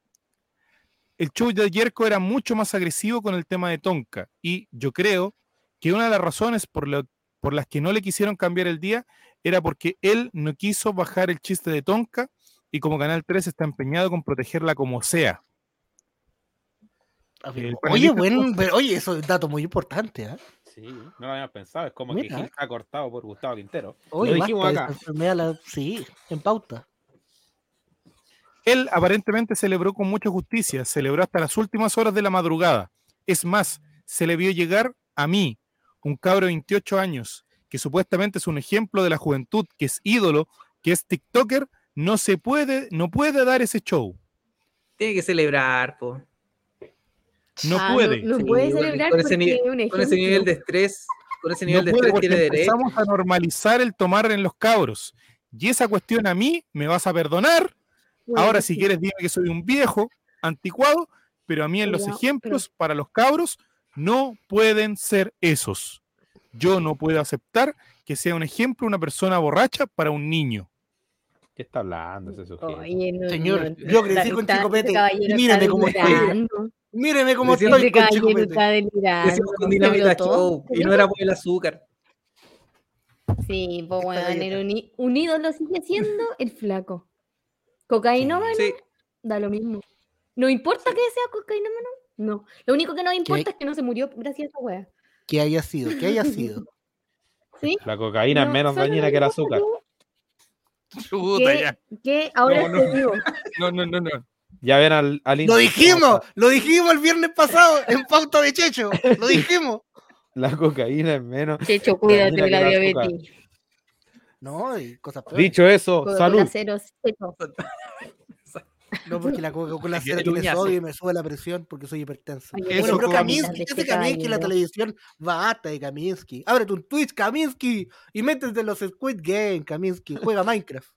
[SPEAKER 2] El show de Yerko era mucho más agresivo con el tema de Tonka, y yo creo que una de las razones por, lo- por las que no le quisieron cambiar el día era porque él no quiso bajar el chiste de Tonka y como Canal 3 está empeñado con protegerla como sea.
[SPEAKER 1] Oye, bueno, pero, oye, eso es un dato muy importante, ¿ah?
[SPEAKER 8] Sí, no lo habíamos pensado. Es como
[SPEAKER 1] Mira.
[SPEAKER 8] que Gil está cortado por Gustavo Quintero.
[SPEAKER 1] Oye,
[SPEAKER 8] lo dijimos
[SPEAKER 1] basta,
[SPEAKER 8] acá.
[SPEAKER 1] esa enfermedad la- Sí, en pauta.
[SPEAKER 2] Él aparentemente celebró con mucha justicia, celebró hasta las últimas horas de la madrugada. Es más, se le vio llegar a mí, un cabro de 28 años, que supuestamente es un ejemplo de la juventud, que es ídolo, que es TikToker, no se puede, no puede dar ese show.
[SPEAKER 4] Tiene que celebrar, po.
[SPEAKER 2] No
[SPEAKER 7] Ah,
[SPEAKER 2] puede.
[SPEAKER 7] No, puede celebrar
[SPEAKER 4] con ese
[SPEAKER 7] un
[SPEAKER 4] Con nivel de estrés, con ese
[SPEAKER 2] No
[SPEAKER 4] nivel de
[SPEAKER 2] puede
[SPEAKER 4] estrés tiene derecho.
[SPEAKER 2] empezamos a normalizar el tomar en los cabros. Y esa cuestión a mí me vas a perdonar.
[SPEAKER 7] Bueno,
[SPEAKER 2] Ahora, si quieres, dime que soy un viejo, anticuado, pero a mí en los
[SPEAKER 7] Pero-
[SPEAKER 2] ejemplos para los cabros no pueden ser esos. Yo no puedo aceptar que sea un ejemplo una persona borracha para un niño.
[SPEAKER 8] ¿Qué está hablando ese sujeto?
[SPEAKER 7] Oye, no,
[SPEAKER 1] Señor,
[SPEAKER 7] no,
[SPEAKER 1] yo crecí con Chico
[SPEAKER 7] este
[SPEAKER 1] Pete, míreme
[SPEAKER 7] está
[SPEAKER 1] cómo estoy. Míreme cómo estoy con Chico Pete.
[SPEAKER 4] con y no era por el azúcar.
[SPEAKER 7] Sí, pues bueno,
[SPEAKER 1] galleta.
[SPEAKER 7] un, ídolo sigue siendo el flaco. Cocainómano,
[SPEAKER 4] Sí,
[SPEAKER 7] da lo mismo. ¿No importa que sea cocainómano? No. Lo único que nos importa es que no se murió gracias a esa wea.
[SPEAKER 1] Que haya sido, que haya sido.
[SPEAKER 7] ¿Sí?
[SPEAKER 8] La cocaína es
[SPEAKER 7] No,
[SPEAKER 8] menos dañina que el azúcar.
[SPEAKER 2] Chuta,
[SPEAKER 7] Que,
[SPEAKER 2] ya.
[SPEAKER 7] que ahora
[SPEAKER 2] No, no.
[SPEAKER 7] estoy vivo.
[SPEAKER 2] No, no, no, no.
[SPEAKER 8] Ya ven al, al
[SPEAKER 1] Lo dijimos, lo dijimos el viernes pasado en pauta de Checho. Lo dijimos.
[SPEAKER 8] La cocaína es menos.
[SPEAKER 7] Checho, cuídate de la diabetes.
[SPEAKER 1] No, y cosas peores.
[SPEAKER 8] Dicho eso, salud.
[SPEAKER 7] cero.
[SPEAKER 1] No, porque la Coca-Cola cero tiene sodio y me sube la presión porque soy hipertenso.
[SPEAKER 2] Eso
[SPEAKER 1] Bueno, pero Kaminsky,
[SPEAKER 7] de
[SPEAKER 1] ¿qué
[SPEAKER 7] este
[SPEAKER 1] hace Kaminsky en la televisión? Basta de Kaminsky. Ábrete un Twitch, Kaminsky, y métete los Squid Game, Kaminsky. Juega Minecraft.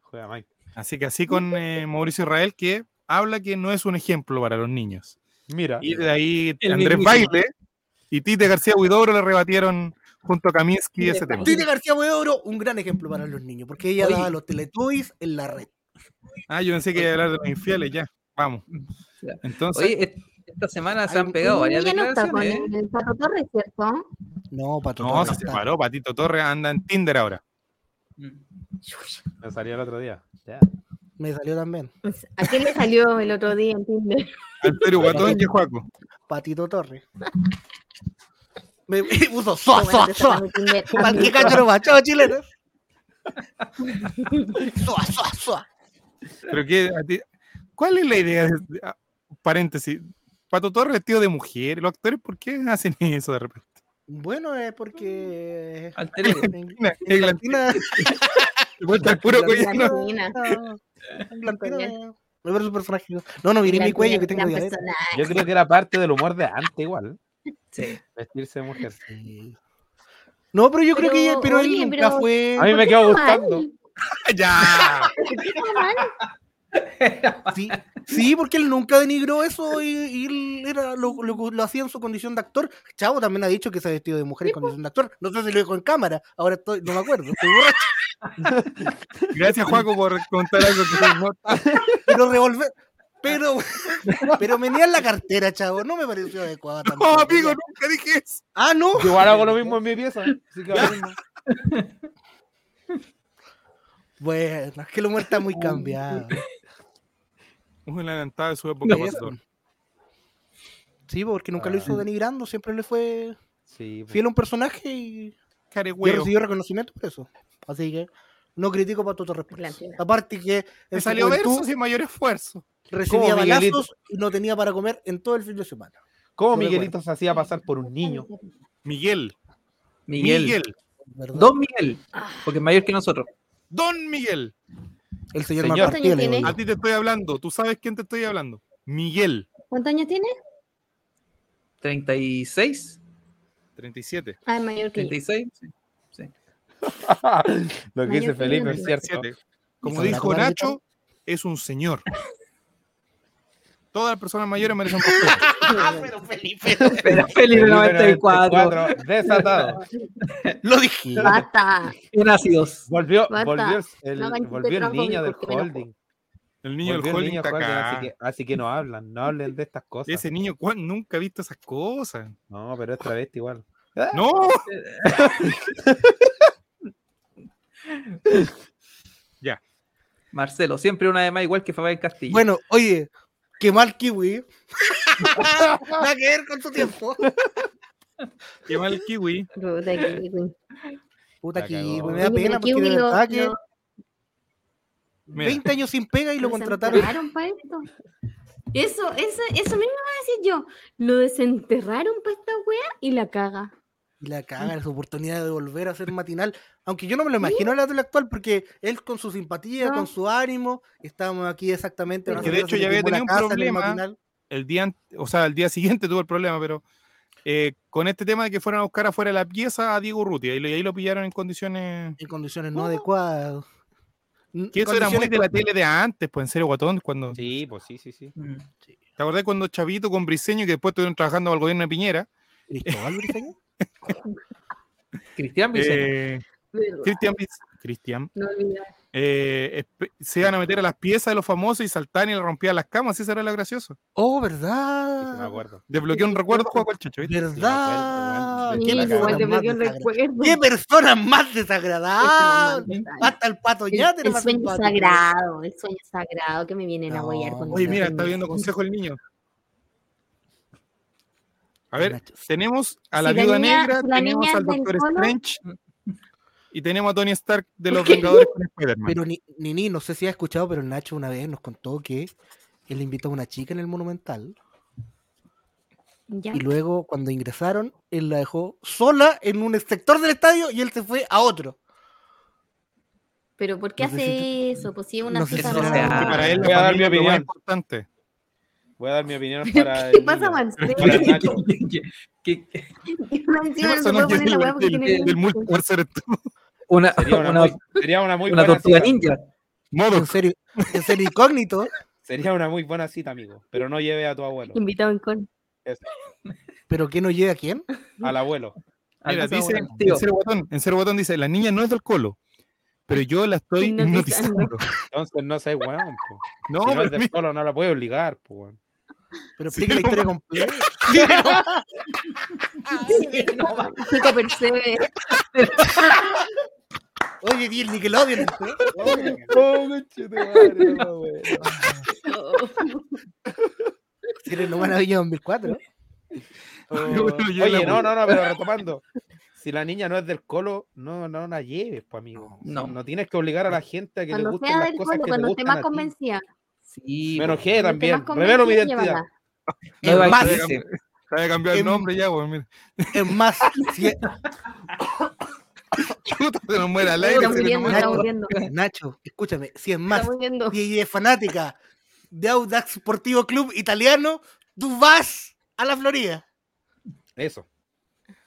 [SPEAKER 8] Juega Mike.
[SPEAKER 2] Así que así con eh, Mauricio Israel, que habla que no es un ejemplo para los niños.
[SPEAKER 8] Mira,
[SPEAKER 2] Y de ahí
[SPEAKER 4] El
[SPEAKER 2] Andrés. Baile y Tite García Huidobro le rebatieron junto a Kaminsky ese tema.
[SPEAKER 1] Tite García Huidobro, un gran ejemplo para los niños, porque ella daba los Teletubbies en la red.
[SPEAKER 2] Ah, yo pensé que iba a hablar de los infieles, ya. Vamos.
[SPEAKER 4] Ya.
[SPEAKER 2] Entonces,
[SPEAKER 4] Oye, esta semana se han pegado varias
[SPEAKER 7] ya no está con
[SPEAKER 4] declaraciones. ¿eh?
[SPEAKER 7] el Pato Torres, ¿cierto?
[SPEAKER 1] No, Pato
[SPEAKER 2] no,
[SPEAKER 1] Torres
[SPEAKER 2] se
[SPEAKER 1] está-
[SPEAKER 2] separó. Patito Torres anda en Tinder ahora.
[SPEAKER 4] Mm.
[SPEAKER 8] me salió el otro día. Ya.
[SPEAKER 1] Me salió también.
[SPEAKER 7] ¿A quién le salió el otro día en Tinder?
[SPEAKER 2] Antonio Guatón y Juaco.
[SPEAKER 1] Patito Torres. Me puso
[SPEAKER 7] sacaron Tinder.
[SPEAKER 1] Para que cacho chao chileno. Suá, suá, suá.
[SPEAKER 2] Pero que, a ti- ¿cuál es la idea? de- de- ah, paréntesis. Pato Torres vestido de mujer. ¿Los actores por qué hacen eso de repente?
[SPEAKER 1] Bueno, es porque.
[SPEAKER 2] Te muestra el puro cuello,
[SPEAKER 1] Latina-
[SPEAKER 2] ¿no?
[SPEAKER 7] Latina.
[SPEAKER 1] en Latina, Me un personaje. No, no miré mi cuello que tengo.
[SPEAKER 8] Yo creo que era parte del humor de antes igual.
[SPEAKER 4] Sí.
[SPEAKER 8] Vestirse de mujer.
[SPEAKER 1] No, pero yo creo que ella- pero él nunca
[SPEAKER 7] pero-
[SPEAKER 1] fue.
[SPEAKER 8] A mí me
[SPEAKER 7] ¿Por qué
[SPEAKER 8] quedó
[SPEAKER 7] mal?
[SPEAKER 2] ¡Ya!
[SPEAKER 1] Sí, sí, porque él nunca denigró eso y, y él era, lo, lo- lo hacía en su condición de actor. Chavo también ha dicho que se ha vestido de mujer en condición de actor. No sé si lo dijo en cámara, ahora estoy, no me acuerdo, estoy borracho.
[SPEAKER 2] Gracias, Juaco, por contar algo que no
[SPEAKER 1] Pero revolver. Pero, pero venía en la cartera, chavo. No me pareció adecuado.
[SPEAKER 2] No,
[SPEAKER 1] tampoco.
[SPEAKER 2] amigo, nunca dije eso.
[SPEAKER 1] Ah, no.
[SPEAKER 8] Yo igual hago lo mismo en mi pieza. Así que ahora mismo.
[SPEAKER 1] Bueno, es que el humor está muy cambiado.
[SPEAKER 2] Un adelantado de su época, Torres.
[SPEAKER 1] Sí, porque nunca lo hizo denigrando, siempre le fue
[SPEAKER 8] Sí, pues.
[SPEAKER 1] fiel a un personaje y, recibió reconocimiento por eso. Así que, No critico para eso.
[SPEAKER 7] tierra.
[SPEAKER 1] Aparte que en
[SPEAKER 2] salió verso sin mayor esfuerzo.
[SPEAKER 1] recibía balazos y no tenía para comer en todo el fin de semana.
[SPEAKER 3] ¿Cómo Miguelito se hacía pasar por un niño?
[SPEAKER 2] Miguel.
[SPEAKER 4] Miguel.
[SPEAKER 2] Miguel.
[SPEAKER 4] Don Miguel, porque es mayor que nosotros.
[SPEAKER 2] Don Miguel.
[SPEAKER 1] el señor,
[SPEAKER 3] Señor.
[SPEAKER 1] más
[SPEAKER 7] ¿Cuántos
[SPEAKER 1] partido,
[SPEAKER 7] años
[SPEAKER 1] le digo
[SPEAKER 7] tiene?
[SPEAKER 1] yo.
[SPEAKER 2] A ti te estoy hablando. ¿Tú sabes quién te estoy hablando? Miguel.
[SPEAKER 7] ¿Cuántos años tiene?
[SPEAKER 4] 36,
[SPEAKER 2] 37.
[SPEAKER 7] Ah, es mayor que yo.
[SPEAKER 4] 36. sí.
[SPEAKER 3] Lo que
[SPEAKER 7] Mayor
[SPEAKER 3] dice Felipe es cierto.
[SPEAKER 2] 37. Como
[SPEAKER 1] ¿Sabrá
[SPEAKER 2] dijo Nacho, es un señor. Todas las personas mayores merecen respeto.
[SPEAKER 1] Pero Felipe,
[SPEAKER 4] Pero Felipe 94.
[SPEAKER 3] Desatado.
[SPEAKER 1] lo dije.
[SPEAKER 7] Basta.
[SPEAKER 4] Ácidos.
[SPEAKER 3] Volvió,
[SPEAKER 7] Basta.
[SPEAKER 3] volvió el,
[SPEAKER 7] No
[SPEAKER 3] volvió el niño del holding.
[SPEAKER 2] El niño del holding está acá.
[SPEAKER 3] así que, así que no hablan, no hablen de estas cosas.
[SPEAKER 2] Ese niño ¿cuán- nunca ha visto esas cosas.
[SPEAKER 3] No, pero es travesti igual.
[SPEAKER 2] ¡No!
[SPEAKER 4] Marcelo, siempre una de más igual que Fabián Castillo.
[SPEAKER 1] Bueno, oye, qué mal kiwi. Nada que ver con su tiempo.
[SPEAKER 2] Qué mal kiwi.
[SPEAKER 7] Puta que-
[SPEAKER 1] Puta
[SPEAKER 3] La
[SPEAKER 1] kiwi,
[SPEAKER 3] cagó.
[SPEAKER 1] me da pena porque
[SPEAKER 7] Kiwi
[SPEAKER 1] de verdad que
[SPEAKER 7] lo-
[SPEAKER 2] Mira,
[SPEAKER 1] 20 años sin pega y lo
[SPEAKER 7] lo
[SPEAKER 1] contrataron.
[SPEAKER 7] desenterraron pa' esto. Eso, eso, eso mismo iba a decir yo. Lo desenterraron para esta wea y la caga.
[SPEAKER 1] Y la caga su oportunidad de volver a ser matinal. Aunque yo no me lo imagino en la tele actual porque él con su simpatía,
[SPEAKER 7] No.
[SPEAKER 1] con su ánimo, estábamos aquí exactamente. Una
[SPEAKER 7] de
[SPEAKER 2] hecho ya había tenido un
[SPEAKER 1] casa en el
[SPEAKER 2] problema. el día, o sea, el día siguiente tuvo el problema, pero eh, con este tema de que fueron a buscar afuera de la pieza a Diego Ruti, y, ahí lo pillaron en condiciones.
[SPEAKER 1] en condiciones no adecuadas. N-
[SPEAKER 2] Que eso era muy de la tele de antes, pues en serio, guatón. Cuando,
[SPEAKER 3] Sí, pues sí, sí, sí.
[SPEAKER 4] Mm.
[SPEAKER 2] ¿Te acordás cuando Chavito con Briseño, que después estuvieron trabajando para el gobierno de Piñera?
[SPEAKER 1] ¿Cristóbal Briceño?
[SPEAKER 4] Cristian Vicente.
[SPEAKER 2] Eh, Cristian, Cristian
[SPEAKER 7] No
[SPEAKER 2] eh, se iban a meter a las piezas de los famosos y saltaban y le rompían las camas, eso era lo gracioso.
[SPEAKER 1] Oh,
[SPEAKER 3] Sí, sí, me
[SPEAKER 1] ¿verdad?
[SPEAKER 3] acuerdo.
[SPEAKER 2] Desbloqueó un recuerdo, juego el chacho.
[SPEAKER 1] ¿Verdad?
[SPEAKER 3] Sí,
[SPEAKER 7] igual te el recuerdo.
[SPEAKER 1] ¿Qué personas más
[SPEAKER 7] más
[SPEAKER 1] Hasta el pato
[SPEAKER 7] El,
[SPEAKER 1] ya tiene
[SPEAKER 7] el
[SPEAKER 1] más
[SPEAKER 7] sueño sagrado, el sueño sagrado que me vienen a
[SPEAKER 1] No,
[SPEAKER 7] huellar con
[SPEAKER 2] Oye, mira, está viendo consejo el niño. A ver, tenemos a la
[SPEAKER 7] Si la
[SPEAKER 2] viuda
[SPEAKER 7] niña-
[SPEAKER 2] negra,
[SPEAKER 7] la
[SPEAKER 2] tenemos al Doctor
[SPEAKER 7] Colo-
[SPEAKER 2] Strange y tenemos a Tony Stark de los? Vengadores con Spider-Man.
[SPEAKER 1] Pero ni, Nini, no sé si has escuchado, pero Nacho una vez nos contó que él invitó a una chica en el Monumental
[SPEAKER 7] Ya.
[SPEAKER 1] y luego cuando ingresaron, él la dejó sola en un sector del estadio y él se fue a otro.
[SPEAKER 7] Pero ¿por qué
[SPEAKER 1] No
[SPEAKER 7] hace
[SPEAKER 1] si
[SPEAKER 7] eso? Pues si es una
[SPEAKER 1] no
[SPEAKER 7] cita
[SPEAKER 4] hace.
[SPEAKER 2] para él
[SPEAKER 3] Voy a dar mi opinión.
[SPEAKER 2] importante.
[SPEAKER 3] Voy a dar mi opinión para.
[SPEAKER 7] ¿Qué
[SPEAKER 3] el
[SPEAKER 7] pasa.
[SPEAKER 4] ¿Qué- qué- qué-. Una,
[SPEAKER 3] Sería una,
[SPEAKER 4] una,
[SPEAKER 3] muy, sería una muy
[SPEAKER 4] una
[SPEAKER 3] buena
[SPEAKER 4] tortuga
[SPEAKER 3] cita.
[SPEAKER 4] ninja.
[SPEAKER 2] Modo.
[SPEAKER 1] En serio, en serio incógnito,
[SPEAKER 3] Sería una muy buena cita, amigo. Pero no lleve a tu abuelo.
[SPEAKER 7] invitado en con.
[SPEAKER 1] pero que no llega a quién.
[SPEAKER 3] Al abuelo.
[SPEAKER 2] Mira, dice,
[SPEAKER 4] tío.
[SPEAKER 2] en serio botón, en serio botón dice, la niña no es del colo, pero yo la estoy
[SPEAKER 7] Hipnotizando.
[SPEAKER 3] Entonces no sé, weón. po.
[SPEAKER 2] No,
[SPEAKER 3] si no es del
[SPEAKER 2] mira,
[SPEAKER 3] solo, no la puede obligar, po, weón.
[SPEAKER 1] Pero
[SPEAKER 2] Sí,
[SPEAKER 1] explica la
[SPEAKER 2] no,
[SPEAKER 1] historia completa.
[SPEAKER 7] Chico percebe.
[SPEAKER 1] Oye, di el Nickelodeon. ¿eh?
[SPEAKER 3] Oh, no.
[SPEAKER 1] Si eres no maravilla 2004.
[SPEAKER 3] Oh,
[SPEAKER 2] Yo- yo la
[SPEAKER 3] Oye, no,
[SPEAKER 2] voy.
[SPEAKER 3] no, no, pero retomando. Si la niña no es del colo, no, no la lleves, pues, amigo.
[SPEAKER 4] No.
[SPEAKER 3] No tienes que obligar a la gente a que le
[SPEAKER 7] Cuando
[SPEAKER 3] gusten
[SPEAKER 7] sea
[SPEAKER 3] las
[SPEAKER 7] del
[SPEAKER 3] cosas
[SPEAKER 7] colo,
[SPEAKER 3] que te
[SPEAKER 7] cuando esté
[SPEAKER 3] gustan
[SPEAKER 7] más
[SPEAKER 3] a ti.
[SPEAKER 4] Sí,
[SPEAKER 3] Me
[SPEAKER 4] po.
[SPEAKER 3] enojé
[SPEAKER 7] esté
[SPEAKER 3] también. Revelo mi identidad.
[SPEAKER 1] Es más.
[SPEAKER 2] Se había cambiado el
[SPEAKER 1] Em-
[SPEAKER 2] nombre ya, mira.
[SPEAKER 1] Es más, si,
[SPEAKER 2] Puta, se nos muere al aire.
[SPEAKER 7] muriendo,
[SPEAKER 2] muere.
[SPEAKER 7] está muriendo.
[SPEAKER 1] Nacho, escúchame, si es más, si es fanática de Audax Sportivo Club Italiano, tú vas a la Florida
[SPEAKER 3] Eso.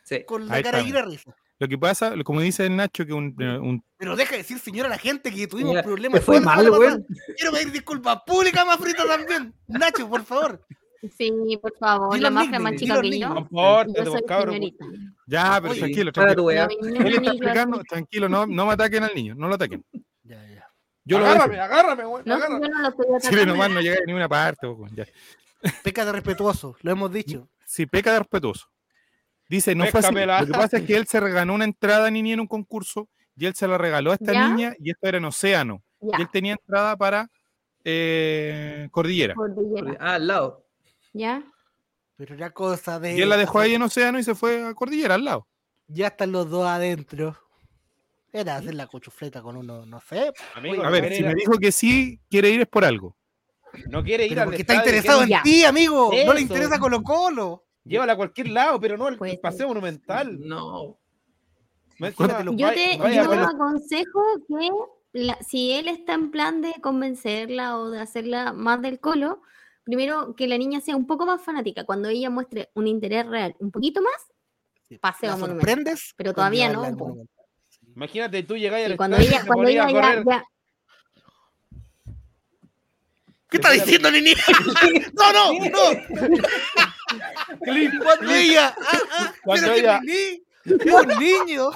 [SPEAKER 4] Sí.
[SPEAKER 1] con la
[SPEAKER 2] Ahí
[SPEAKER 1] cara la risa.
[SPEAKER 2] Lo que pasa, como dice el Nacho, que un, eh, un-
[SPEAKER 1] Pero deja de decir, señora, a la gente que tuvimos
[SPEAKER 4] Mira,
[SPEAKER 1] problemas.
[SPEAKER 4] te fue mal,
[SPEAKER 1] pasada. Quiero pedir disculpas públicas más fritas también. Nacho, por favor.
[SPEAKER 7] Sí, por favor, la mafia más chica que yo. Yo soy
[SPEAKER 3] pues.
[SPEAKER 2] Ya, pero
[SPEAKER 1] Oye,
[SPEAKER 2] tranquilo, tranquilo. Él está explicando, tranquilo, no, no me ataquen al niño, no lo ataquen.
[SPEAKER 1] Ya, ya.
[SPEAKER 2] Yo lo
[SPEAKER 3] agárrame,
[SPEAKER 2] dejo.
[SPEAKER 3] agárrame, weón.
[SPEAKER 7] No,
[SPEAKER 3] agárrame.
[SPEAKER 7] yo no lo estoy atacando.
[SPEAKER 2] nomás no llega a ninguna parte.
[SPEAKER 1] Peca de respetuoso, lo hemos dicho.
[SPEAKER 2] Si peca de respetuoso. Dice, no fue así. Lo que pasa es que él se reganó una entrada niña en un concurso y él se la regaló a esta
[SPEAKER 7] ¿Ya?
[SPEAKER 2] niña y esto era en Océano.
[SPEAKER 7] Ya,
[SPEAKER 2] Y él tenía entrada para eh, Cordillera.
[SPEAKER 7] cordillera.
[SPEAKER 4] Ah, al lado.
[SPEAKER 7] ¿Ya?
[SPEAKER 1] Pero era cosa de.
[SPEAKER 2] Y él la dejó ahí en Océano y se fue a Cordillera al lado.
[SPEAKER 1] Ya están los dos adentro. Era hacer la cuchufleta con uno, no sé.
[SPEAKER 3] Amigo,
[SPEAKER 2] A ver, si me
[SPEAKER 3] a-
[SPEAKER 2] dijo que sí, quiere ir es por algo.
[SPEAKER 3] no quiere ir
[SPEAKER 1] Pero
[SPEAKER 3] al
[SPEAKER 1] porque está interesado en ti, amigo. No le interesa Colo Colo.
[SPEAKER 3] Llévala a cualquier lado, pero no al
[SPEAKER 7] Pues,
[SPEAKER 3] paseo monumental.
[SPEAKER 4] No.
[SPEAKER 3] Encima,
[SPEAKER 7] Yo te,
[SPEAKER 3] vaya-
[SPEAKER 7] yo
[SPEAKER 3] vaya
[SPEAKER 7] aconsejo que la- si él está en plan de convencerla o de hacerla más del colo, primero que la niña sea un poco más fanática. Cuando ella muestre un interés real un poquito más, paseo
[SPEAKER 1] La
[SPEAKER 7] monumental.
[SPEAKER 1] sorprendes.
[SPEAKER 7] Pero todavía no.
[SPEAKER 3] Imagínate, tú llegáis al
[SPEAKER 7] cuando ella, cuando ella ya-
[SPEAKER 1] ¿Qué está diciendo, Nini? no, no, no. Cuando ella. Ah, ah,
[SPEAKER 3] Cuando
[SPEAKER 1] pero que
[SPEAKER 3] ella-
[SPEAKER 1] Nini es un niño.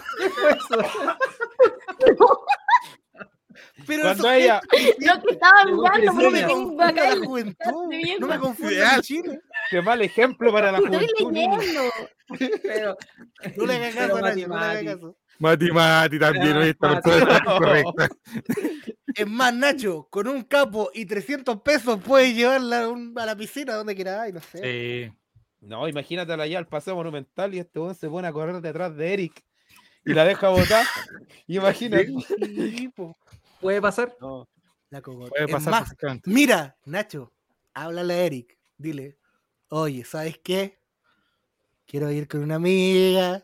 [SPEAKER 1] Pero
[SPEAKER 3] Cuando
[SPEAKER 1] eso
[SPEAKER 3] ella-
[SPEAKER 7] Lo que estaba mirando,
[SPEAKER 1] no me confunda la juventud. No me confunda Chile.
[SPEAKER 3] Qué mal ejemplo para la juventud. niño.
[SPEAKER 7] leyendo.
[SPEAKER 4] Pero,
[SPEAKER 1] No le hagas caso a
[SPEAKER 4] Mati,
[SPEAKER 1] nadie, no le hagas
[SPEAKER 4] Mati.
[SPEAKER 1] caso.
[SPEAKER 2] Mati Mati también,
[SPEAKER 4] Ah,
[SPEAKER 2] oye, esta
[SPEAKER 4] Mati.
[SPEAKER 2] persona está incorrecta.
[SPEAKER 1] Es más, Nacho, con un capo y 300 pesos puedes llevarla a, un- la piscina donde quieras, no sé.
[SPEAKER 2] Sí.
[SPEAKER 3] No, imagínatela allá al paseo monumental y este weón se pone a correr detrás de Eric y la deja botar. Imagínate.
[SPEAKER 4] ¿Puede pasar?
[SPEAKER 3] No.
[SPEAKER 1] La.
[SPEAKER 2] Puede pasar
[SPEAKER 1] más, mira, Nacho, háblale a Eric. Dile, oye, ¿sabes qué? Quiero ir con una amiga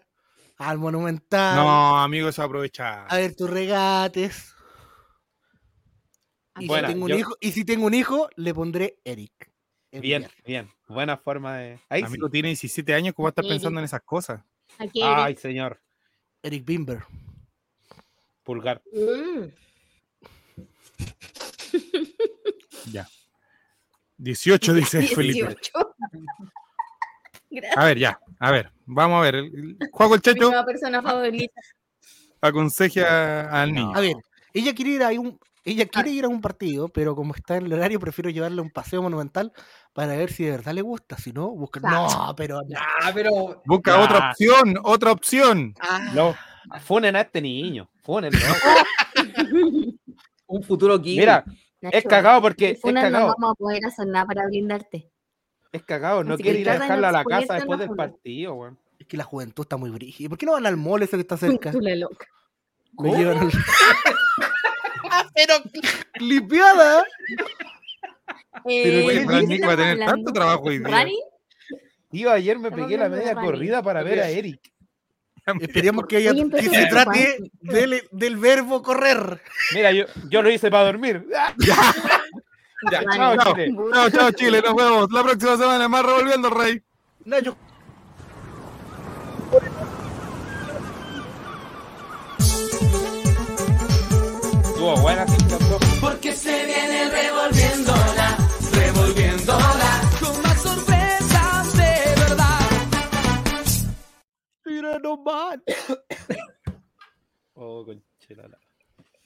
[SPEAKER 1] al Monumental
[SPEAKER 2] No, amigo, eso aprovecha.
[SPEAKER 1] a ver tus regates. Y, si tengo
[SPEAKER 3] yo-
[SPEAKER 1] un hijo, y si tengo un hijo, le pondré Eric. Es
[SPEAKER 3] Bien,
[SPEAKER 1] bien.
[SPEAKER 3] bien. Buena forma de. Ahí sí.
[SPEAKER 2] Amigo tiene 17 años, ¿cómo va a estar
[SPEAKER 7] Sí,
[SPEAKER 2] pensando en esas cosas?
[SPEAKER 7] Aquí
[SPEAKER 3] Ay, señor.
[SPEAKER 1] Eric Bimber.
[SPEAKER 3] Pulgar.
[SPEAKER 7] Mm.
[SPEAKER 2] Ya. 18, dice Felipe.
[SPEAKER 7] 18. Gracias.
[SPEAKER 2] A ver, ya. A ver, vamos a ver. Juego el
[SPEAKER 7] Mi
[SPEAKER 2] Checho
[SPEAKER 7] nueva persona favorita.
[SPEAKER 2] aconseje a- al niño.
[SPEAKER 1] A ver, ella quiere ir a un, ella quiere ir a un partido, pero como está en el horario, prefiero llevarle a un paseo monumental para ver si de verdad le gusta. Si no, busca. No, pero no.
[SPEAKER 4] Ah, pero.
[SPEAKER 2] Busca
[SPEAKER 3] Ya.
[SPEAKER 2] otra opción, otra opción.
[SPEAKER 3] No. Funen a este niño. Funen.
[SPEAKER 4] Un futuro kiwi.
[SPEAKER 3] Mira, es cagado porque. Es
[SPEAKER 7] Una no
[SPEAKER 3] cagado.
[SPEAKER 7] vamos a poder hacer nada para blindarte.
[SPEAKER 3] Es cagado. No
[SPEAKER 7] Así
[SPEAKER 3] quiere ir a dejarla a la casa después del partido, weón.
[SPEAKER 1] Es que la juventud está muy brígida. ¿Por qué no van al mall ese que está cerca?
[SPEAKER 7] Tú la loca.
[SPEAKER 1] Me llevan al- pero limpiada.
[SPEAKER 7] Eh,
[SPEAKER 2] oye,
[SPEAKER 7] ¿de
[SPEAKER 2] Fran
[SPEAKER 7] qué
[SPEAKER 2] Nick va a tener
[SPEAKER 7] hablando?
[SPEAKER 2] tanto trabajo hoy día.
[SPEAKER 7] ¿Rani?
[SPEAKER 3] Tío, ayer me pegué la media
[SPEAKER 7] Rani.
[SPEAKER 3] corrida para ver a Eric.
[SPEAKER 1] Esperemos que, ella, que se trate del, del verbo correr.
[SPEAKER 3] Mira, yo, yo lo hice para dormir. Chao,
[SPEAKER 2] chao,
[SPEAKER 3] Chile.
[SPEAKER 2] chao, chao, Chile. Nos vemos la próxima semana más revolviendo, Rey.
[SPEAKER 1] Nacho,
[SPEAKER 9] Porque se viene revolviéndola, revolviéndola. Con más sorpresas de verdad.
[SPEAKER 1] Mira nomás. oh, conchilala.